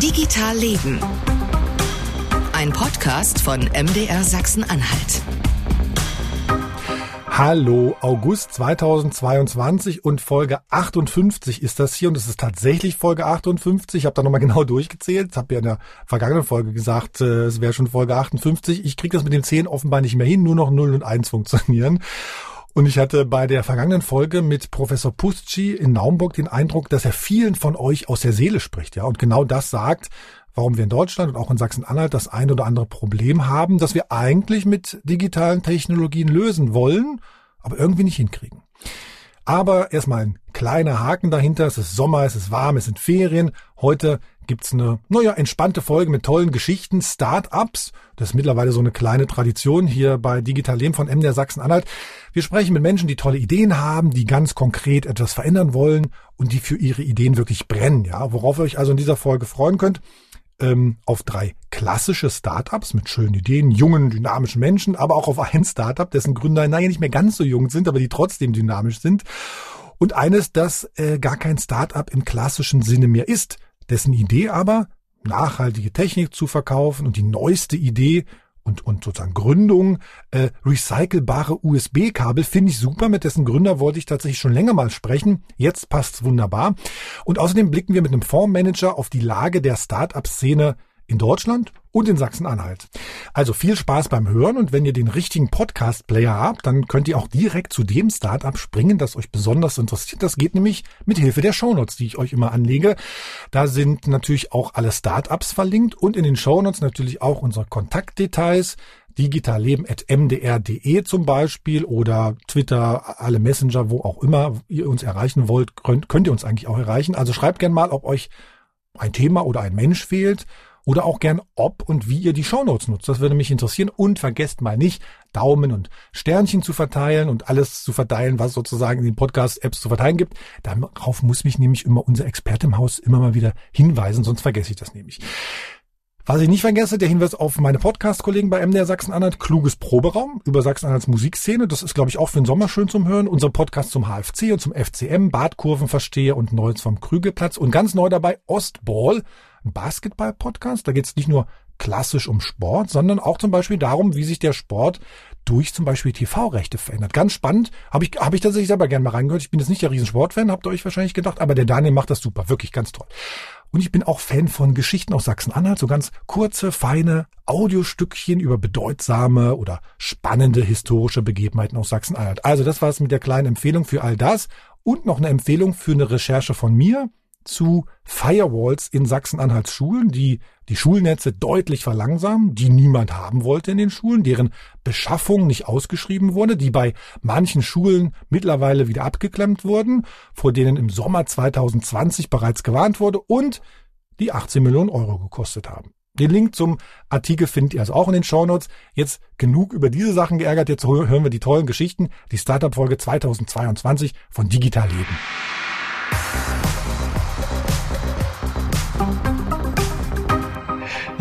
Digital Leben. Ein Podcast von MDR Sachsen-Anhalt. Hallo, August 2022 und Folge 58 ist das hier und es ist tatsächlich Folge 58. Ich habe da nochmal genau durchgezählt. Habe ja in der vergangenen Folge gesagt, äh, es wäre schon Folge 58. Ich kriege das mit den 10 offenbar nicht mehr hin, nur noch 0 und 1 funktionieren. Und ich hatte bei der vergangenen Folge mit Professor Pusci in Naumburg den Eindruck, dass er vielen von euch aus der Seele spricht, ja, und genau das sagt, warum wir in Deutschland und auch in Sachsen-Anhalt das ein oder andere Problem haben, das wir eigentlich mit digitalen Technologien lösen wollen, aber irgendwie nicht hinkriegen. Aber erstmal ein kleiner Haken dahinter. Es ist Sommer, es ist warm, es sind Ferien. Heute gibt's eine, naja, entspannte Folge mit tollen Geschichten, Start-ups. Das ist mittlerweile so eine kleine Tradition hier bei Digital Leben von MDR Sachsen-Anhalt. Wir sprechen mit Menschen, die tolle Ideen haben, die ganz konkret etwas verändern wollen und die für ihre Ideen wirklich brennen. Ja, worauf ihr euch also in dieser Folge freuen könnt ähm, auf drei klassische Startups mit schönen Ideen, jungen, dynamischen Menschen, aber auch auf ein Startup, dessen Gründer naja nicht mehr ganz so jung sind, aber die trotzdem dynamisch sind. Und eines, das äh, gar kein Startup im klassischen Sinne mehr ist, dessen Idee aber nachhaltige Technik zu verkaufen und die neueste Idee und, und sozusagen Gründung, äh, recycelbare USB-Kabel finde ich super. Mit dessen Gründer wollte ich tatsächlich schon länger mal sprechen. Jetzt passt's wunderbar. Und außerdem blicken wir mit einem Fondsmanager auf die Lage der Start-up-Szene in Deutschland und in Sachsen-Anhalt. Also viel Spaß beim Hören und wenn ihr den richtigen Podcast-Player habt, dann könnt ihr auch direkt zu dem Startup springen, das euch besonders interessiert. Das geht nämlich mit Hilfe der Shownotes, die ich euch immer anlege. Da sind natürlich auch alle Startups verlinkt und in den Shownotes natürlich auch unsere Kontaktdetails digitalleben.mdr.de zum Beispiel oder Twitter, alle Messenger, wo auch immer ihr uns erreichen wollt, könnt, könnt ihr uns eigentlich auch erreichen. Also schreibt gerne mal, ob euch ein Thema oder ein Mensch fehlt oder auch gern, ob und wie ihr die Shownotes nutzt. Das würde mich interessieren. Und vergesst mal nicht, Daumen und Sternchen zu verteilen und alles zu verteilen, was sozusagen in den Podcast-Apps zu verteilen gibt. Darauf muss mich nämlich immer unser Experte im Haus immer mal wieder hinweisen, sonst vergesse ich das nämlich. Was ich nicht vergesse, der Hinweis auf meine Podcast-Kollegen bei MDR Sachsen-Anhalt, kluges Proberaum über Sachsen-Anhalts Musikszene. Das ist, glaube ich, auch für den Sommer schön zum Hören. Unser Podcast zum HFC und zum FCM, Badkurvenversteher und Neues vom Krügelplatz. Und ganz neu dabei Ostball, Basketball-Podcast. Da geht es nicht nur klassisch um Sport, sondern auch zum Beispiel darum, wie sich der Sport durch zum Beispiel TV-Rechte verändert. Ganz spannend. Habe ich, hab ich tatsächlich selber gerne mal reingehört. Ich bin jetzt nicht der Riesensportfan, habt ihr euch wahrscheinlich gedacht, aber der Daniel macht das super. Wirklich ganz toll. Und ich bin auch Fan von Geschichten aus Sachsen-Anhalt, so ganz kurze, feine Audiostückchen über bedeutsame oder spannende historische Begebenheiten aus Sachsen-Anhalt. Also das war es mit der kleinen Empfehlung für all das und noch eine Empfehlung für eine Recherche von mir zu Firewalls in Sachsen-Anhalts Schulen, die die Schulnetze deutlich verlangsamen, die niemand haben wollte in den Schulen, deren Beschaffung nicht ausgeschrieben wurde, die bei manchen Schulen mittlerweile wieder abgeklemmt wurden, vor denen im Sommer 2020 bereits gewarnt wurde und die 18 Millionen Euro gekostet haben. Den Link zum Artikel findet ihr also auch in den Shownotes. Jetzt genug über diese Sachen geärgert. Jetzt hören wir die tollen Geschichten, die Startup-Folge 2022 von Digital Leben.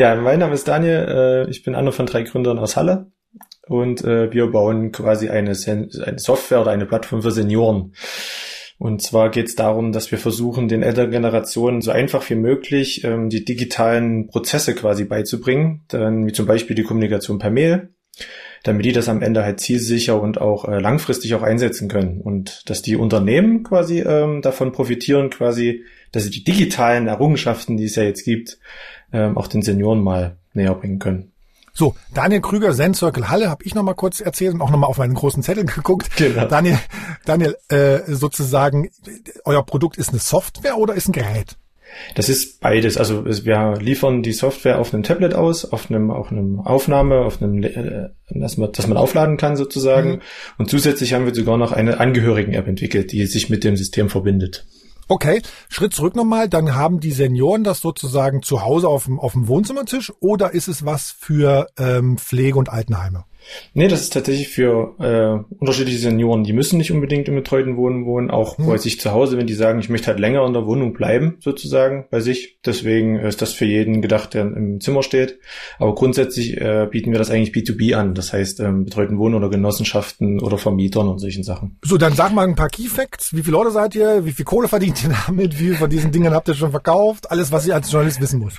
Ja, mein Name ist Daniel. Äh, ich bin einer von drei Gründern aus Halle und äh, wir bauen quasi eine, Software oder eine Plattform für Senioren. Und zwar geht es darum, dass wir versuchen, den älteren Generationen so einfach wie möglich ähm, die digitalen Prozesse quasi beizubringen, dann wie zum Beispiel die Kommunikation per Mail, damit die das am Ende halt zielsicher und auch äh, langfristig auch einsetzen können und dass die Unternehmen quasi ähm, davon profitieren, quasi, dass sie die digitalen Errungenschaften, die es ja jetzt gibt, ähm, auch den Senioren mal näher bringen können. So, Daniel Krüger, Zen Circle Halle, habe ich noch mal kurz erzählt und auch noch mal auf meinen großen Zettel geguckt. Genau. Daniel, Daniel, äh, sozusagen, euer Produkt ist eine Software oder ist ein Gerät? Das ist beides. Also wir liefern die Software auf einem Tablet aus, auf einem, auf einem Aufnahme, auf einem, äh, dass man, dass man aufladen kann sozusagen. Mhm. Und zusätzlich haben wir sogar noch eine Angehörigen-App entwickelt, die sich mit dem System verbindet. Okay, Schritt zurück nochmal, dann haben die Senioren das sozusagen zu Hause auf dem, auf dem Wohnzimmertisch oder ist es was für ähm, Pflege- und Altenheime? Nee, das ist tatsächlich für äh, unterschiedliche Senioren. Die müssen nicht unbedingt im betreuten Wohnen wohnen, auch hm. bei sich zu Hause, wenn die sagen, ich möchte halt länger in der Wohnung bleiben, sozusagen, bei sich. Deswegen ist das für jeden gedacht, der im Zimmer steht. Aber grundsätzlich äh, bieten wir das eigentlich B2B an. Das heißt, ähm, betreuten Wohnen oder Genossenschaften oder Vermietern und solchen Sachen. So, dann sag mal ein paar Key Facts. Wie viele Leute seid ihr? Wie viel Kohle verdient ihr damit? Wie viel von diesen Dingen habt ihr schon verkauft? Alles, was ich als Journalist wissen muss.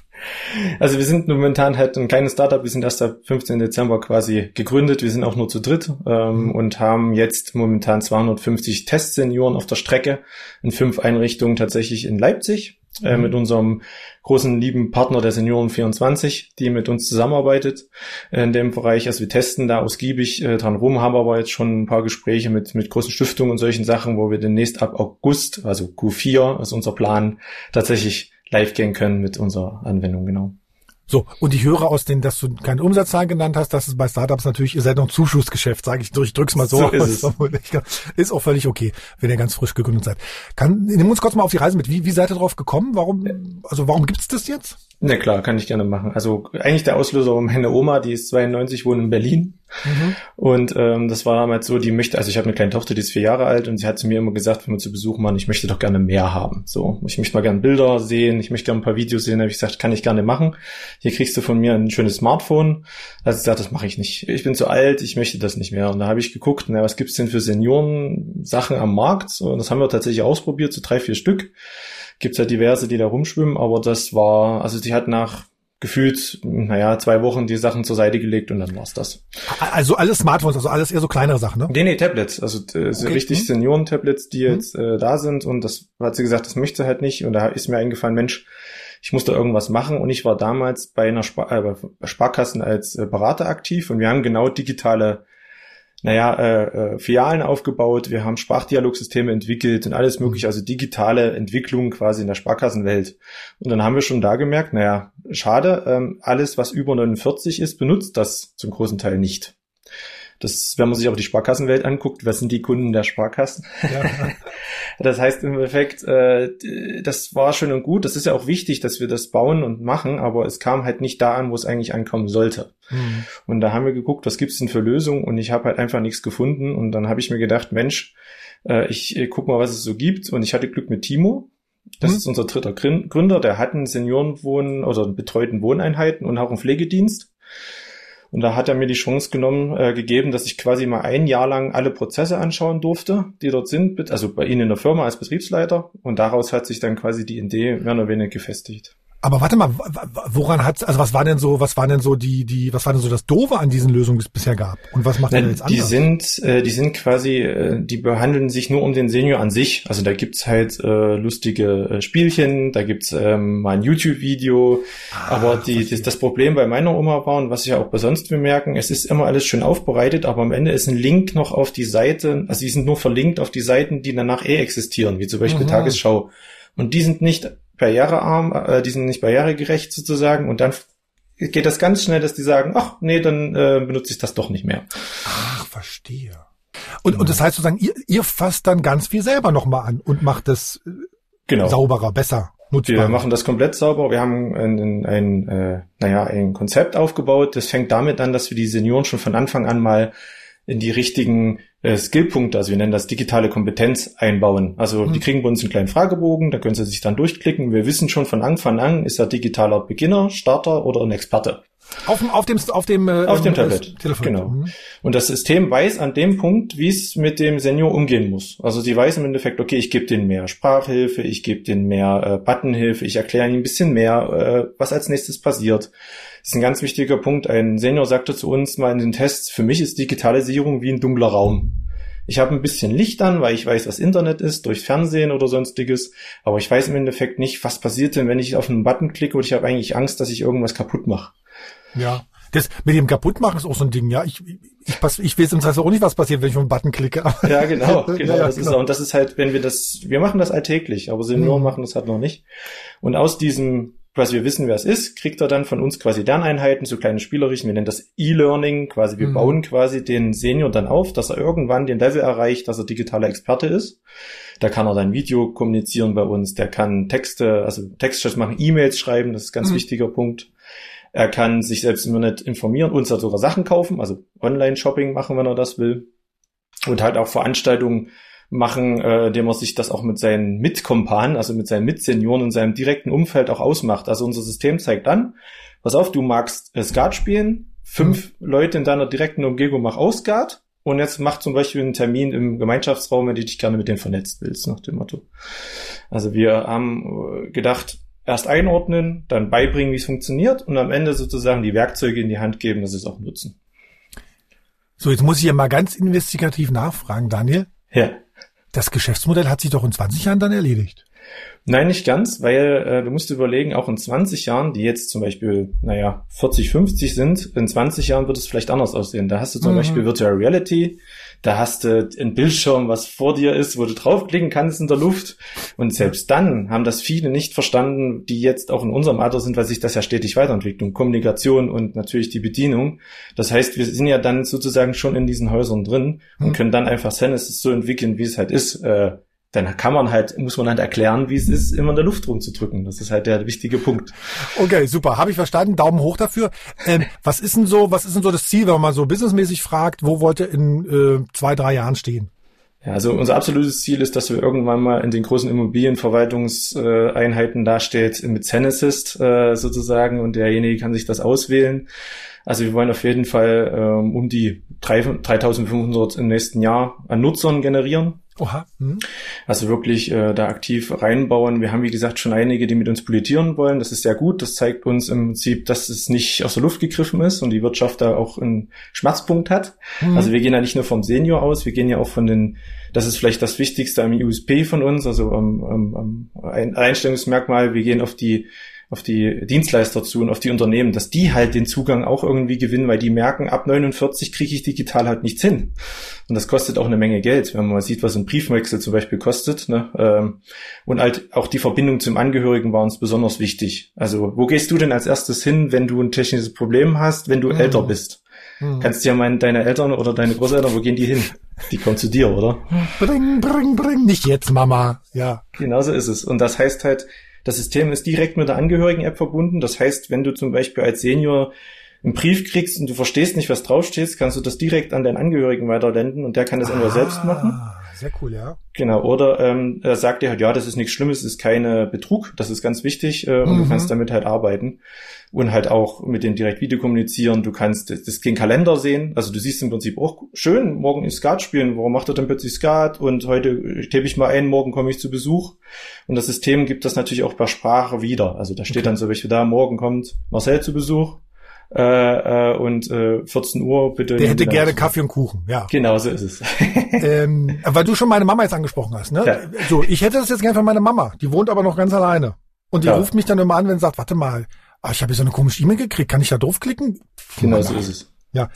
Also wir sind momentan halt ein kleines Startup. Wir sind erst ab 15. Dezember quasi gegründet. Wir sind auch nur zu dritt ähm, mhm. und haben jetzt momentan 250 Testsenioren auf der Strecke in fünf Einrichtungen tatsächlich in Leipzig. Äh, mhm. mit unserem großen lieben Partner der Senioren 24, die mit uns zusammenarbeitet in dem Bereich. Also wir testen da ausgiebig äh, dran rum, haben aber jetzt schon ein paar Gespräche mit, mit großen Stiftungen und solchen Sachen, wo wir demnächst ab August, also Q4, ist unser Plan, tatsächlich live gehen können mit unserer Anwendung, genau. So, und ich höre aus denen, dass du keine Umsatzzahlen genannt hast, dass es bei Startups natürlich, ihr seid noch ein Zuschussgeschäft, sage ich, ich drück's mal so. so ist, es. ist auch völlig okay, wenn ihr ganz frisch gegründet seid. Kann, nimm uns kurz mal auf die Reise mit. Wie, wie seid ihr drauf gekommen? Warum, also warum gibt's das jetzt? Na klar, kann ich gerne machen. Also eigentlich der Auslöser um meine Oma, die ist 92, wohnt in Berlin. Mhm. Und ähm, das war damals so, die möchte, also ich habe eine kleine Tochter, die ist vier Jahre alt und sie hat zu mir immer gesagt, wenn wir zu Besuch waren, ich möchte doch gerne mehr haben. So, ich möchte mal gerne Bilder sehen, ich möchte gerne ein paar Videos sehen. Da habe ich gesagt, kann ich gerne machen. Hier kriegst du von mir ein schönes Smartphone. Da hat sie gesagt, das mache ich nicht. Ich bin zu alt, ich möchte das nicht mehr. Und da habe ich geguckt, na, was gibt's denn für Senioren Sachen am Markt? Und das haben wir tatsächlich ausprobiert, so drei, vier Stück gibt's ja diverse, die da rumschwimmen, aber das war, also sie hat nach gefühlt, naja, zwei Wochen die Sachen zur Seite gelegt und dann war's das. Also alles Smartphones, also alles eher so kleinere Sachen, ne? Nee, nee, Tablets, also äh, okay. richtig hm. Senioren-Tablets, die hm. jetzt äh, da sind und das hat sie gesagt, das möchte sie halt nicht und da ist mir eingefallen, Mensch, ich musste irgendwas machen und ich war damals bei einer Spar äh, Sparkassen als äh, Berater aktiv und wir haben genau digitale naja, äh, äh, Filialen aufgebaut, wir haben Sprachdialogsysteme entwickelt und alles mögliche, also digitale Entwicklung quasi in der Sparkassenwelt. Und dann haben wir schon da gemerkt, naja, schade, ähm, alles, was über 49 ist, benutzt das zum großen Teil nicht. Das, wenn man sich auch die Sparkassenwelt anguckt, was sind die Kunden der Sparkassen? Ja. das heißt im Endeffekt, äh, das war schön und gut. Das ist ja auch wichtig, dass wir das bauen und machen, aber es kam halt nicht da an, wo es eigentlich ankommen sollte. Mhm. Und da haben wir geguckt, was gibt's denn für Lösungen? Und ich habe halt einfach nichts gefunden. Und dann habe ich mir gedacht, Mensch, äh, ich äh, guck mal, was es so gibt. Und ich hatte Glück mit Timo. Das mhm. ist unser dritter Gründer. Der hat einen Seniorenwohn- oder betreuten Wohneinheiten und auch einen Pflegedienst. Und da hat er mir die Chance genommen, äh, gegeben, dass ich quasi mal ein Jahr lang alle Prozesse anschauen durfte, die dort sind, also bei Ihnen in der Firma als Betriebsleiter. Und daraus hat sich dann quasi die Idee mehr oder weniger gefestigt. Aber warte mal, woran hat also was war denn so, was war denn so die die was war denn so das Doofe an diesen Lösungen, die es bisher gab? Und was macht Nein, jetzt anders? Die sind äh, die sind quasi äh, die behandeln sich nur um den Senior an sich. Also da gibt's halt äh, lustige äh, Spielchen, da gibt's ähm, mal ein YouTube Video, ah, aber die das, das Problem bei meiner Oma war und was ich ja auch bei sonst bemerken, es ist immer alles schön aufbereitet, aber am Ende ist ein Link noch auf die Seite, also die sind nur verlinkt auf die Seiten, die danach eh existieren, wie zum Beispiel mhm. Tagesschau. Und die sind nicht barrierearm, äh, die sind nicht barrieregerecht sozusagen und dann geht das ganz schnell, dass die sagen, ach nee, dann äh, benutze ich das doch nicht mehr. Ach, verstehe. Und, genau. und das heißt sozusagen, ihr, ihr fasst dann ganz viel selber nochmal an und macht das äh, genau. sauberer, besser. Nutzbarer. Wir machen das komplett sauber. Wir haben ein, ein, ein, äh, naja, ein Konzept aufgebaut. Das fängt damit an, dass wir die Senioren schon von Anfang an mal in die richtigen äh, Skillpunkte, also wir nennen das digitale Kompetenz einbauen. Also mhm. die kriegen bei uns einen kleinen Fragebogen, da können sie sich dann durchklicken. Wir wissen schon von Anfang an, ist er digitaler Beginner, Starter oder ein Experte. Auf dem, auf dem, auf dem, äh, auf dem Tablet. Telefon. Genau. Mhm. Und das System weiß an dem Punkt, wie es mit dem Senior umgehen muss. Also sie weiß im Endeffekt, okay, ich gebe den mehr Sprachhilfe, ich gebe den mehr äh, Buttonhilfe, ich erkläre ihm ein bisschen mehr, äh, was als nächstes passiert. Das ist ein ganz wichtiger Punkt. Ein Senior sagte zu uns mal in den Tests, für mich ist Digitalisierung wie ein dunkler Raum. Ich habe ein bisschen Licht an, weil ich weiß, was Internet ist, durch Fernsehen oder sonstiges, aber ich weiß im Endeffekt nicht, was passiert denn, wenn ich auf einen Button klicke und ich habe eigentlich Angst, dass ich irgendwas kaputt mache. Ja. Das mit dem kaputtmachen ist auch so ein Ding, ja. Ich, ich, ich weiß im Zweifel auch nicht, was passiert, wenn ich auf einen Button klicke. Ja, genau, genau. Ja, das genau. ist und das ist halt, wenn wir das, wir machen das alltäglich, aber Senioren mhm. machen das halt noch nicht. Und aus diesem quasi wir wissen, wer es ist, kriegt er dann von uns quasi Lerneinheiten, so kleine spielerischen, wir nennen das E-Learning, quasi wir mhm. bauen quasi den Senior dann auf, dass er irgendwann den Level erreicht, dass er digitaler Experte ist. Da kann er dann Video kommunizieren bei uns, der kann Texte, also Textchats machen, E-Mails schreiben, das ist ein ganz mhm. wichtiger Punkt. Er kann sich selbst im Internet informieren, uns sogar Sachen kaufen, also Online-Shopping machen, wenn er das will. Und halt auch Veranstaltungen machen, äh, indem er sich das auch mit seinen Mitkompanen, also mit seinen Mitsenioren in seinem direkten Umfeld auch ausmacht. Also unser System zeigt an, pass auf, du magst äh, Skat spielen, fünf mhm. Leute in deiner direkten Umgebung mach auch Skat und jetzt mach zum Beispiel einen Termin im Gemeinschaftsraum, wenn du dich gerne mit denen vernetzt willst, nach dem Motto. Also wir haben äh, gedacht, erst einordnen, dann beibringen, wie es funktioniert und am Ende sozusagen die Werkzeuge in die Hand geben, dass sie es auch nutzen. So, jetzt muss ich ja mal ganz investigativ nachfragen, Daniel. Ja. Das Geschäftsmodell hat sich doch in 20 Jahren dann erledigt. Nein, nicht ganz, weil äh, du musst überlegen, auch in 20 Jahren, die jetzt zum Beispiel, naja, 40, 50 sind, in 20 Jahren wird es vielleicht anders aussehen. Da hast du zum mhm. Beispiel Virtual Reality, da hast du ein Bildschirm, was vor dir ist, wo du draufklicken kannst in der Luft. Und selbst dann haben das viele nicht verstanden, die jetzt auch in unserem Alter sind, weil sich das ja stetig weiterentwickelt. Kommunikation und natürlich die Bedienung. Das heißt, wir sind ja dann sozusagen schon in diesen Häusern drin und mhm. können dann einfach Sentences so entwickeln, wie es halt ist. Äh, dann kann man halt, muss man halt erklären, wie es ist, immer in der Luft rumzudrücken. Das ist halt der wichtige Punkt. Okay, super. Habe ich verstanden. Daumen hoch dafür. Ähm, was ist denn so, was ist denn so das Ziel, wenn man mal so businessmäßig fragt, wo wollt ihr in äh, zwei, drei Jahren stehen? Ja, also unser absolutes Ziel ist, dass wir irgendwann mal in den großen Immobilienverwaltungseinheiten dasteht mit Zenasist äh, sozusagen und derjenige kann sich das auswählen. Also wir wollen auf jeden Fall ähm, um die 3500 im nächsten Jahr an Nutzern generieren. Oha. Hm. Also wirklich äh, da aktiv reinbauen. Wir haben, wie gesagt, schon einige, die mit uns politieren wollen. Das ist sehr gut. Das zeigt uns im Prinzip, dass es nicht aus der Luft gegriffen ist und die Wirtschaft da auch einen Schmerzpunkt hat. Hm. Also wir gehen ja nicht nur vom Senior aus, wir gehen ja auch von den, das ist vielleicht das Wichtigste am USP von uns, also am, am, am Einstellungsmerkmal. Wir gehen auf die auf die Dienstleister zu und auf die Unternehmen, dass die halt den Zugang auch irgendwie gewinnen, weil die merken, ab 49 kriege ich digital halt nichts hin. Und das kostet auch eine Menge Geld, wenn man mal sieht, was ein Briefwechsel zum Beispiel kostet. Ne? Ähm, und halt auch die Verbindung zum Angehörigen war uns besonders wichtig. Also wo gehst du denn als erstes hin, wenn du ein technisches Problem hast, wenn du mhm. älter bist? Mhm. Kannst du ja meinen, deine Eltern oder deine Großeltern, wo gehen die hin? Die kommen zu dir, oder? Bring, bring, bring, nicht jetzt, Mama. Ja. Genauso ist es. Und das heißt halt, das System ist direkt mit der Angehörigen-App verbunden. Das heißt, wenn du zum Beispiel als Senior einen Brief kriegst und du verstehst nicht, was draufsteht, kannst du das direkt an deinen Angehörigen weiterlenden und der kann das ah, entweder selbst machen. Sehr cool, ja. Genau, oder ähm, er sagt dir halt, ja, das ist nichts Schlimmes, ist keine Betrug, das ist ganz wichtig äh, und mhm. du kannst damit halt arbeiten und halt auch mit dem direkt Video kommunizieren. Du kannst das, das den Kalender sehen, also du siehst im Prinzip auch schön, morgen ist Skat spielen, warum macht er denn plötzlich Skat und heute tippe ich mal ein, morgen komme ich zu Besuch und das System gibt das natürlich auch per Sprache wieder. Also da steht okay. dann so welche da, morgen kommt Marcel zu Besuch, äh, äh, und äh, 14 Uhr bitte. Der hätte gerne Kaffee und Kuchen, ja. Genau so ist es. ähm, weil du schon meine Mama jetzt angesprochen hast, ne? Ja. So, ich hätte das jetzt gerne von meiner Mama. Die wohnt aber noch ganz alleine. Und die ja. ruft mich dann immer an, wenn sie sagt, warte mal, ah, ich habe hier so eine komische E-Mail gekriegt, kann ich da draufklicken? Genau so ist es. Ja,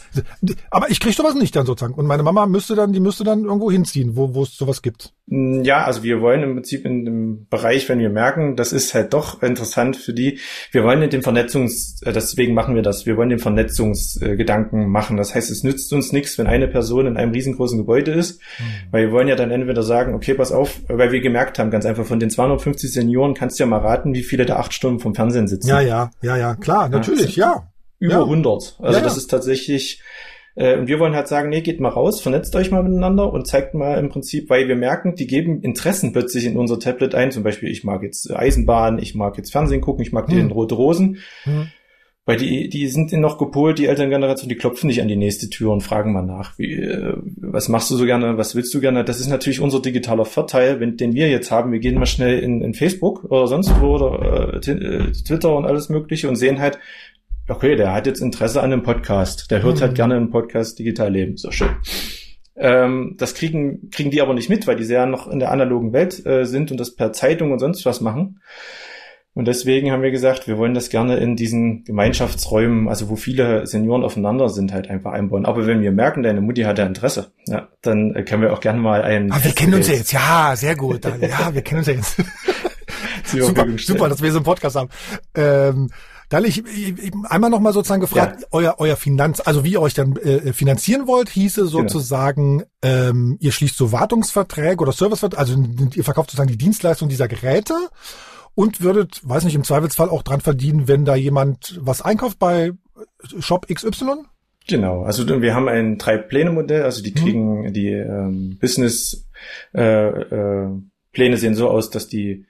aber ich kriege sowas nicht dann sozusagen. Und meine Mama müsste dann, die müsste dann irgendwo hinziehen, wo wo es sowas gibt. Mm, ja, also wir wollen im Prinzip in dem Bereich, wenn wir merken, das ist halt doch interessant für die, wir wollen in dem Vernetzungs, äh, deswegen machen wir das, wir wollen den Vernetzungsgedanken machen. Das heißt, es nützt uns nichts, wenn eine Person in einem riesengroßen Gebäude ist, mhm. weil wir wollen ja dann entweder sagen, okay, pass auf, weil wir gemerkt haben, ganz einfach, von den 250 Senioren kannst du ja mal raten, wie viele da acht Stunden vom Fernsehen sitzen. Ja, ja, ja, ja, klar, natürlich, ja. Ja über ja. 100. Also ja, das ist tatsächlich, äh, und wir wollen halt sagen, nee, geht mal raus, vernetzt euch mal miteinander und zeigt mal im Prinzip, weil wir merken, die geben Interessen plötzlich in unser Tablet ein. Zum Beispiel, ich mag jetzt Eisenbahn, ich mag jetzt Fernsehen gucken, ich mag hm. den Rote Rosen. Hm. Weil die, die sind noch gepolt, die Elterngeneration, die klopfen nicht an die nächste Tür und fragen mal nach, wie, äh, was machst du so gerne, was willst du gerne? Das ist natürlich unser digitaler Vorteil, wenn, den wir jetzt haben. Wir gehen mal schnell in, in Facebook oder sonst wo oder äh, äh Twitter und alles mögliche und sehen halt, okay, der hat jetzt Interesse an einem Podcast, der hört halt mhm. halt gerne einen Podcast digital leben, so schön. Ähm, das kriegen, kriegen die aber nicht mit, weil die sehr noch in der analogen Welt äh, sind und das per Zeitung und sonst was machen. Und deswegen haben wir gesagt, wir wollen das gerne in diesen Gemeinschaftsräumen, also wo viele Senioren aufeinander sind, halt einfach einbauen. Aber wenn wir merken, deine Mutti hat ja Interesse, ja, dann äh, können wir auch gerne mal einen. Aber wir kennen uns ja jetzt, ja, sehr gut. Ja, wir kennen uns ja jetzt. super, super, dass wir so einen Podcast haben. Ähm, da ich, ich einmal noch mal sozusagen gefragt, ja. euer euer Finanz, also wie ihr euch dann äh, finanzieren wollt, hieße genau. sozusagen, genau. ähm, ihr schließt so Wartungsverträge oder Serviceverträge, also ihr verkauft sozusagen die Dienstleistung dieser Geräte und würdet, weiß nicht, im Zweifelsfall auch dran verdienen, wenn da jemand was einkauft bei Shop XY? Genau, also wir haben ein Drei-Pläne-Modell, also die mhm. kriegen mhm. die ähm, Business äh, äh, Pläne sehen so aus, dass die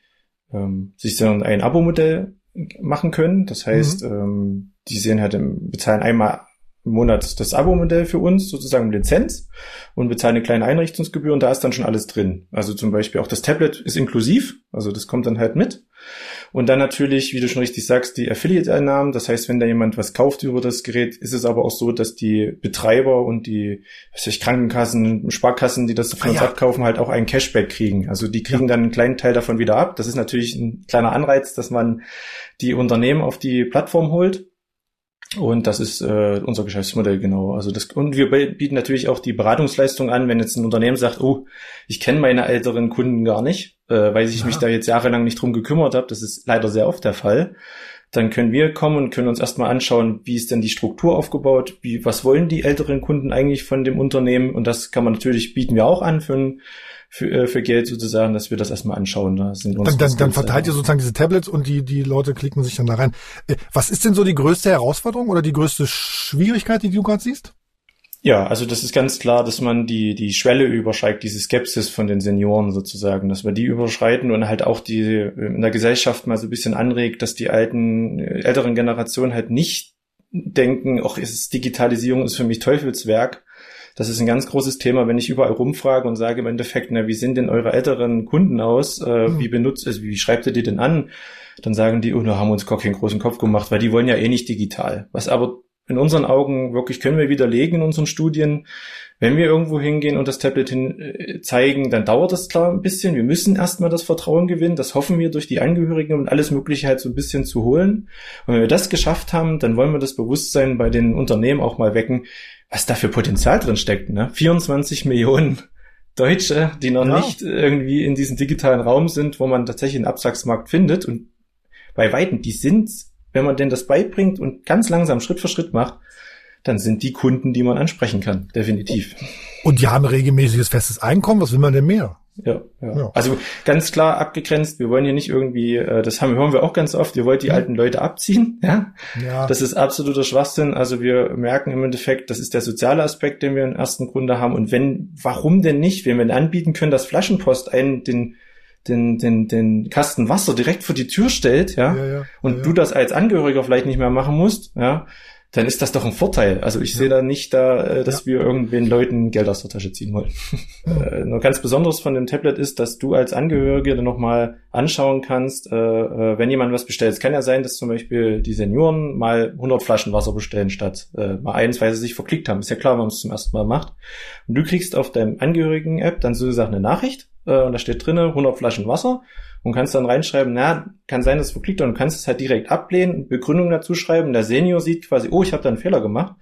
ähm, sich so ein Abo-Modell machen können. Das heißt, mhm. ähm, die sehen halt, im, bezahlen einmal im Monat das Abo-Modell für uns, sozusagen Lizenz, und bezahlen eine kleine Einrichtungsgebühr und da ist dann schon alles drin. Also zum Beispiel auch das Tablet ist inklusiv, also das kommt dann halt mit. Und dann natürlich, wie du schon richtig sagst, die Affiliate-Einnahmen. Das heißt, wenn da jemand was kauft über das Gerät, ist es aber auch so, dass die Betreiber und die weiß ich, Krankenkassen, Sparkassen, die das von ah, uns ja. abkaufen, halt auch einen Cashback kriegen. Also die kriegen ja. dann einen kleinen Teil davon wieder ab. Das ist natürlich ein kleiner Anreiz, dass man die Unternehmen auf die Plattform holt. Und das ist äh, unser Geschäftsmodell genau. Also das und wir bieten natürlich auch die Beratungsleistung an, wenn jetzt ein Unternehmen sagt, oh, ich kenne meine älteren Kunden gar nicht, äh, weil ich ja. mich da jetzt jahrelang nicht drum gekümmert habe. Das ist leider sehr oft der Fall. Dann können wir kommen und können uns erstmal anschauen, wie ist denn die Struktur aufgebaut, wie was wollen die älteren Kunden eigentlich von dem Unternehmen und das kann man natürlich bieten wir auch an für ein für, äh, für Geld sozusagen, dass wir das erstmal anschauen. Da sind dann, dann, dann verteilt ihr sozusagen diese Tablets und die, die Leute klicken sich dann da rein. Äh, was ist denn so die größte Herausforderung oder die größte Schwierigkeit, die du gerade siehst? Ja, also das ist ganz klar, dass man die, die Schwelle überschreitet, diese Skepsis von den Senioren sozusagen, dass wir die überschreiten und halt auch die in der Gesellschaft mal so ein bisschen anregt, dass die alten, älteren Generationen halt nicht denken, ach, ist Digitalisierung ist für mich Teufelswerk, das ist ein ganz großes Thema, wenn ich überall rumfrage und sage im Endeffekt, na, wie sehen denn eure älteren Kunden aus? Äh, mhm. Wie benutzt, also wie schreibt ihr die denn an? Dann sagen die, oh, da haben wir uns gar keinen großen Kopf gemacht, weil die wollen ja eh nicht digital. Was aber in unseren Augen wirklich können wir widerlegen in unseren Studien. Wenn wir irgendwo hingehen und das Tablet hin äh, zeigen, dann dauert das klar ein bisschen. Wir müssen erstmal das Vertrauen gewinnen. Das hoffen wir durch die Angehörigen und alles Mögliche halt so ein bisschen zu holen. Und wenn wir das geschafft haben, dann wollen wir das Bewusstsein bei den Unternehmen auch mal wecken was da für Potenzial drin steckt, ne? 24 Millionen Deutsche, die noch ja. nicht irgendwie in diesem digitalen Raum sind, wo man tatsächlich einen Absatzmarkt findet und bei Weitem, die sind, wenn man denn das beibringt und ganz langsam Schritt für Schritt macht, dann sind die Kunden, die man ansprechen kann, definitiv. Und die haben regelmäßiges festes Einkommen, was will man denn mehr? Ja, ja, ja. Also ganz klar abgegrenzt, wir wollen hier nicht irgendwie, äh, das haben, hören wir auch ganz oft, wir wollen die mhm. alten Leute abziehen. Ja? ja. Das ist absoluter Schwachsinn. Also wir merken im Endeffekt, das ist der soziale Aspekt, den wir im ersten Grunde haben. Und wenn, warum denn nicht, wenn wir anbieten können, dass Flaschenpost einen den den, den, den Kasten Wasser direkt vor die Tür stellt, ja, ja, ja und ja, du das als Angehöriger vielleicht nicht mehr machen musst, ja, dann ist das doch ein Vorteil. Also ich ja. sehe da nicht da, äh, dass ja. wir irgendwen Leuten Geld aus der Tasche ziehen wollen. Ja. Nur ganz besonderes von dem Tablet ist, dass du als Angehörige dann nochmal anschauen kannst, äh, äh, wenn jemand was bestellt. Es kann ja sein, dass zum Beispiel die Senioren mal 100 Flaschen Wasser bestellen statt äh, mal eins, weil sie sich verklickt haben. Ist ja klar, wenn man es zum ersten Mal macht. Und du kriegst auf deinem Angehörigen-App dann sozusagen eine Nachricht äh, und da steht drinnen 100 Flaschen Wasser und kannst dann reinschreiben, na, kann sein, dass es verklickt und kannst es halt direkt ablehnen, Begründung dazu schreiben. Der Senior sieht quasi, oh, ich habe da einen Fehler gemacht.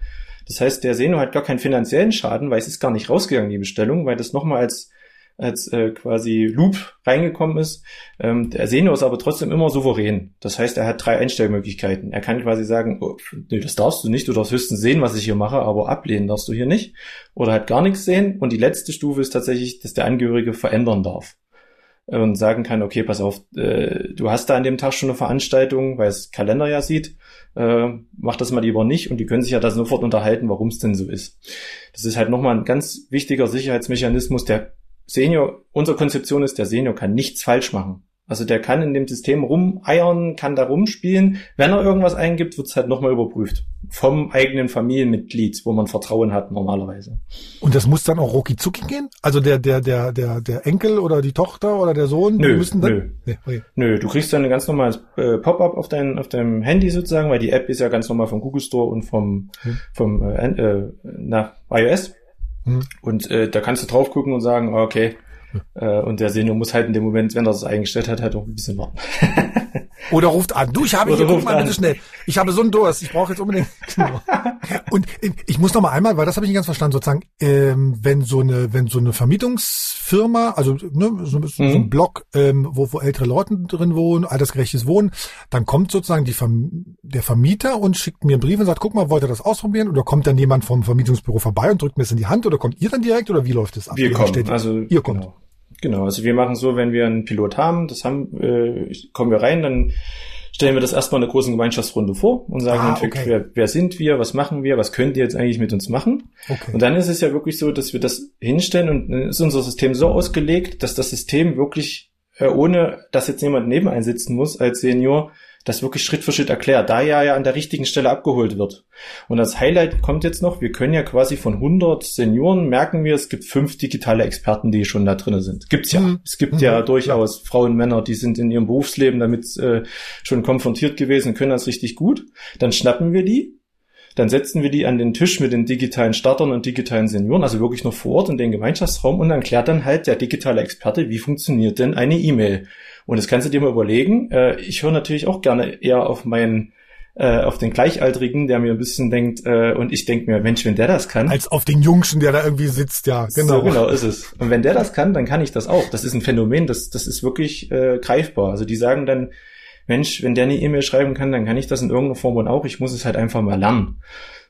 Das heißt, der Senior hat gar keinen finanziellen Schaden, weil es ist gar nicht rausgegangen, die Bestellung, weil das nochmal als als äh, quasi Loop reingekommen ist. Ähm, der Senior ist aber trotzdem immer souverän. Das heißt, er hat drei Einstellmöglichkeiten. Er kann quasi sagen, oh, nee, das darfst du nicht, du darfst höchstens sehen, was ich hier mache, aber ablehnen darfst du hier nicht. Oder halt gar nichts sehen. Und die letzte Stufe ist tatsächlich, dass der Angehörige verändern darf und sagen kann, okay, pass auf, äh, du hast da an dem Tag schon eine Veranstaltung, weil es Kalender ja sieht, äh, mach das mal lieber nicht und die können sich ja da sofort unterhalten, warum es denn so ist. Das ist halt nochmal ein ganz wichtiger Sicherheitsmechanismus. Der Senior, unsere Konzeption ist, der Senior kann nichts falsch machen. Also der kann in dem System rumeiern, kann da rumspielen. Wenn er irgendwas eingibt, wird es halt nochmal überprüft. Vom eigenen Familienmitglied, wo man Vertrauen hat normalerweise. Und das muss dann auch rucki zucki gehen? Also der, der, der, der, der Enkel oder die Tochter oder der Sohn, nö, müssen dann. Nö. Nee, okay. nö, du kriegst dann ein ganz normales äh, Pop-up auf dein, auf deinem Handy sozusagen, weil die App ist ja ganz normal vom Google Store und vom, hm. vom äh, äh, na, iOS. Hm. Und äh, da kannst du drauf gucken und sagen, okay, äh, und der Senior muss halt in dem Moment, wenn er das eingestellt hat, halt auch ein bisschen warten. Oder ruft an. Du, ich habe hier, guck mal bitte schnell. Ich habe so einen Durst. Ich brauche jetzt unbedingt. Genau. Und ich muss noch mal einmal, weil das habe ich nicht ganz verstanden, sozusagen, ähm, wenn so eine, wenn so eine Vermietungsfirma, also ne, so, so mhm. ein Block, ähm, wo, wo ältere Leute drin wohnen, altersgerechtes Wohnen, dann kommt sozusagen die Verm der Vermieter und schickt mir einen Brief und sagt, guck mal, wollt ihr das ausprobieren? Oder kommt dann jemand vom Vermietungsbüro vorbei und drückt mir das in die Hand? Oder kommt ihr dann direkt? Oder wie läuft das ab? Wir kommen. Also ihr kommt. Genau. Genau, also wir machen so, wenn wir einen Pilot haben, das haben, äh, kommen wir rein, dann stellen wir das erstmal in einer großen Gemeinschaftsrunde vor und sagen, ah, okay. wer, wer sind wir, was machen wir, was könnt ihr jetzt eigentlich mit uns machen? Okay. Und dann ist es ja wirklich so, dass wir das hinstellen und dann ist unser System so ausgelegt, dass das System wirklich, äh, ohne dass jetzt jemand neben einsitzen muss als Senior, das wirklich Schritt für Schritt erklärt, da ja ja an der richtigen Stelle abgeholt wird. Und das Highlight kommt jetzt noch, wir können ja quasi von 100 Senioren merken wir, es gibt fünf digitale Experten, die schon da drinnen sind. Gibt's ja. Mhm. Es gibt mhm. ja durchaus Frauen, Männer, die sind in ihrem Berufsleben damit äh, schon konfrontiert gewesen, können das richtig gut. Dann schnappen wir die dann setzen wir die an den Tisch mit den digitalen Startern und digitalen Senioren, also wirklich noch vor Ort in den Gemeinschaftsraum und dann klärt dann halt der digitale Experte, wie funktioniert denn eine E-Mail. Und das kannst du dir mal überlegen. Äh, ich höre natürlich auch gerne eher auf meinen äh, auf den Gleichaltrigen, der mir ein bisschen denkt, äh, und ich denke mir, Mensch, wenn der das kann. Als auf den Jungschen, der da irgendwie sitzt, ja, genau. So genau ist es. Und wenn der das kann, dann kann ich das auch. Das ist ein Phänomen, das, das ist wirklich äh, greifbar. Also die sagen dann, Mensch, wenn der eine E-Mail schreiben kann, dann kann ich das in irgendeiner Form und auch. Ich muss es halt einfach mal lernen.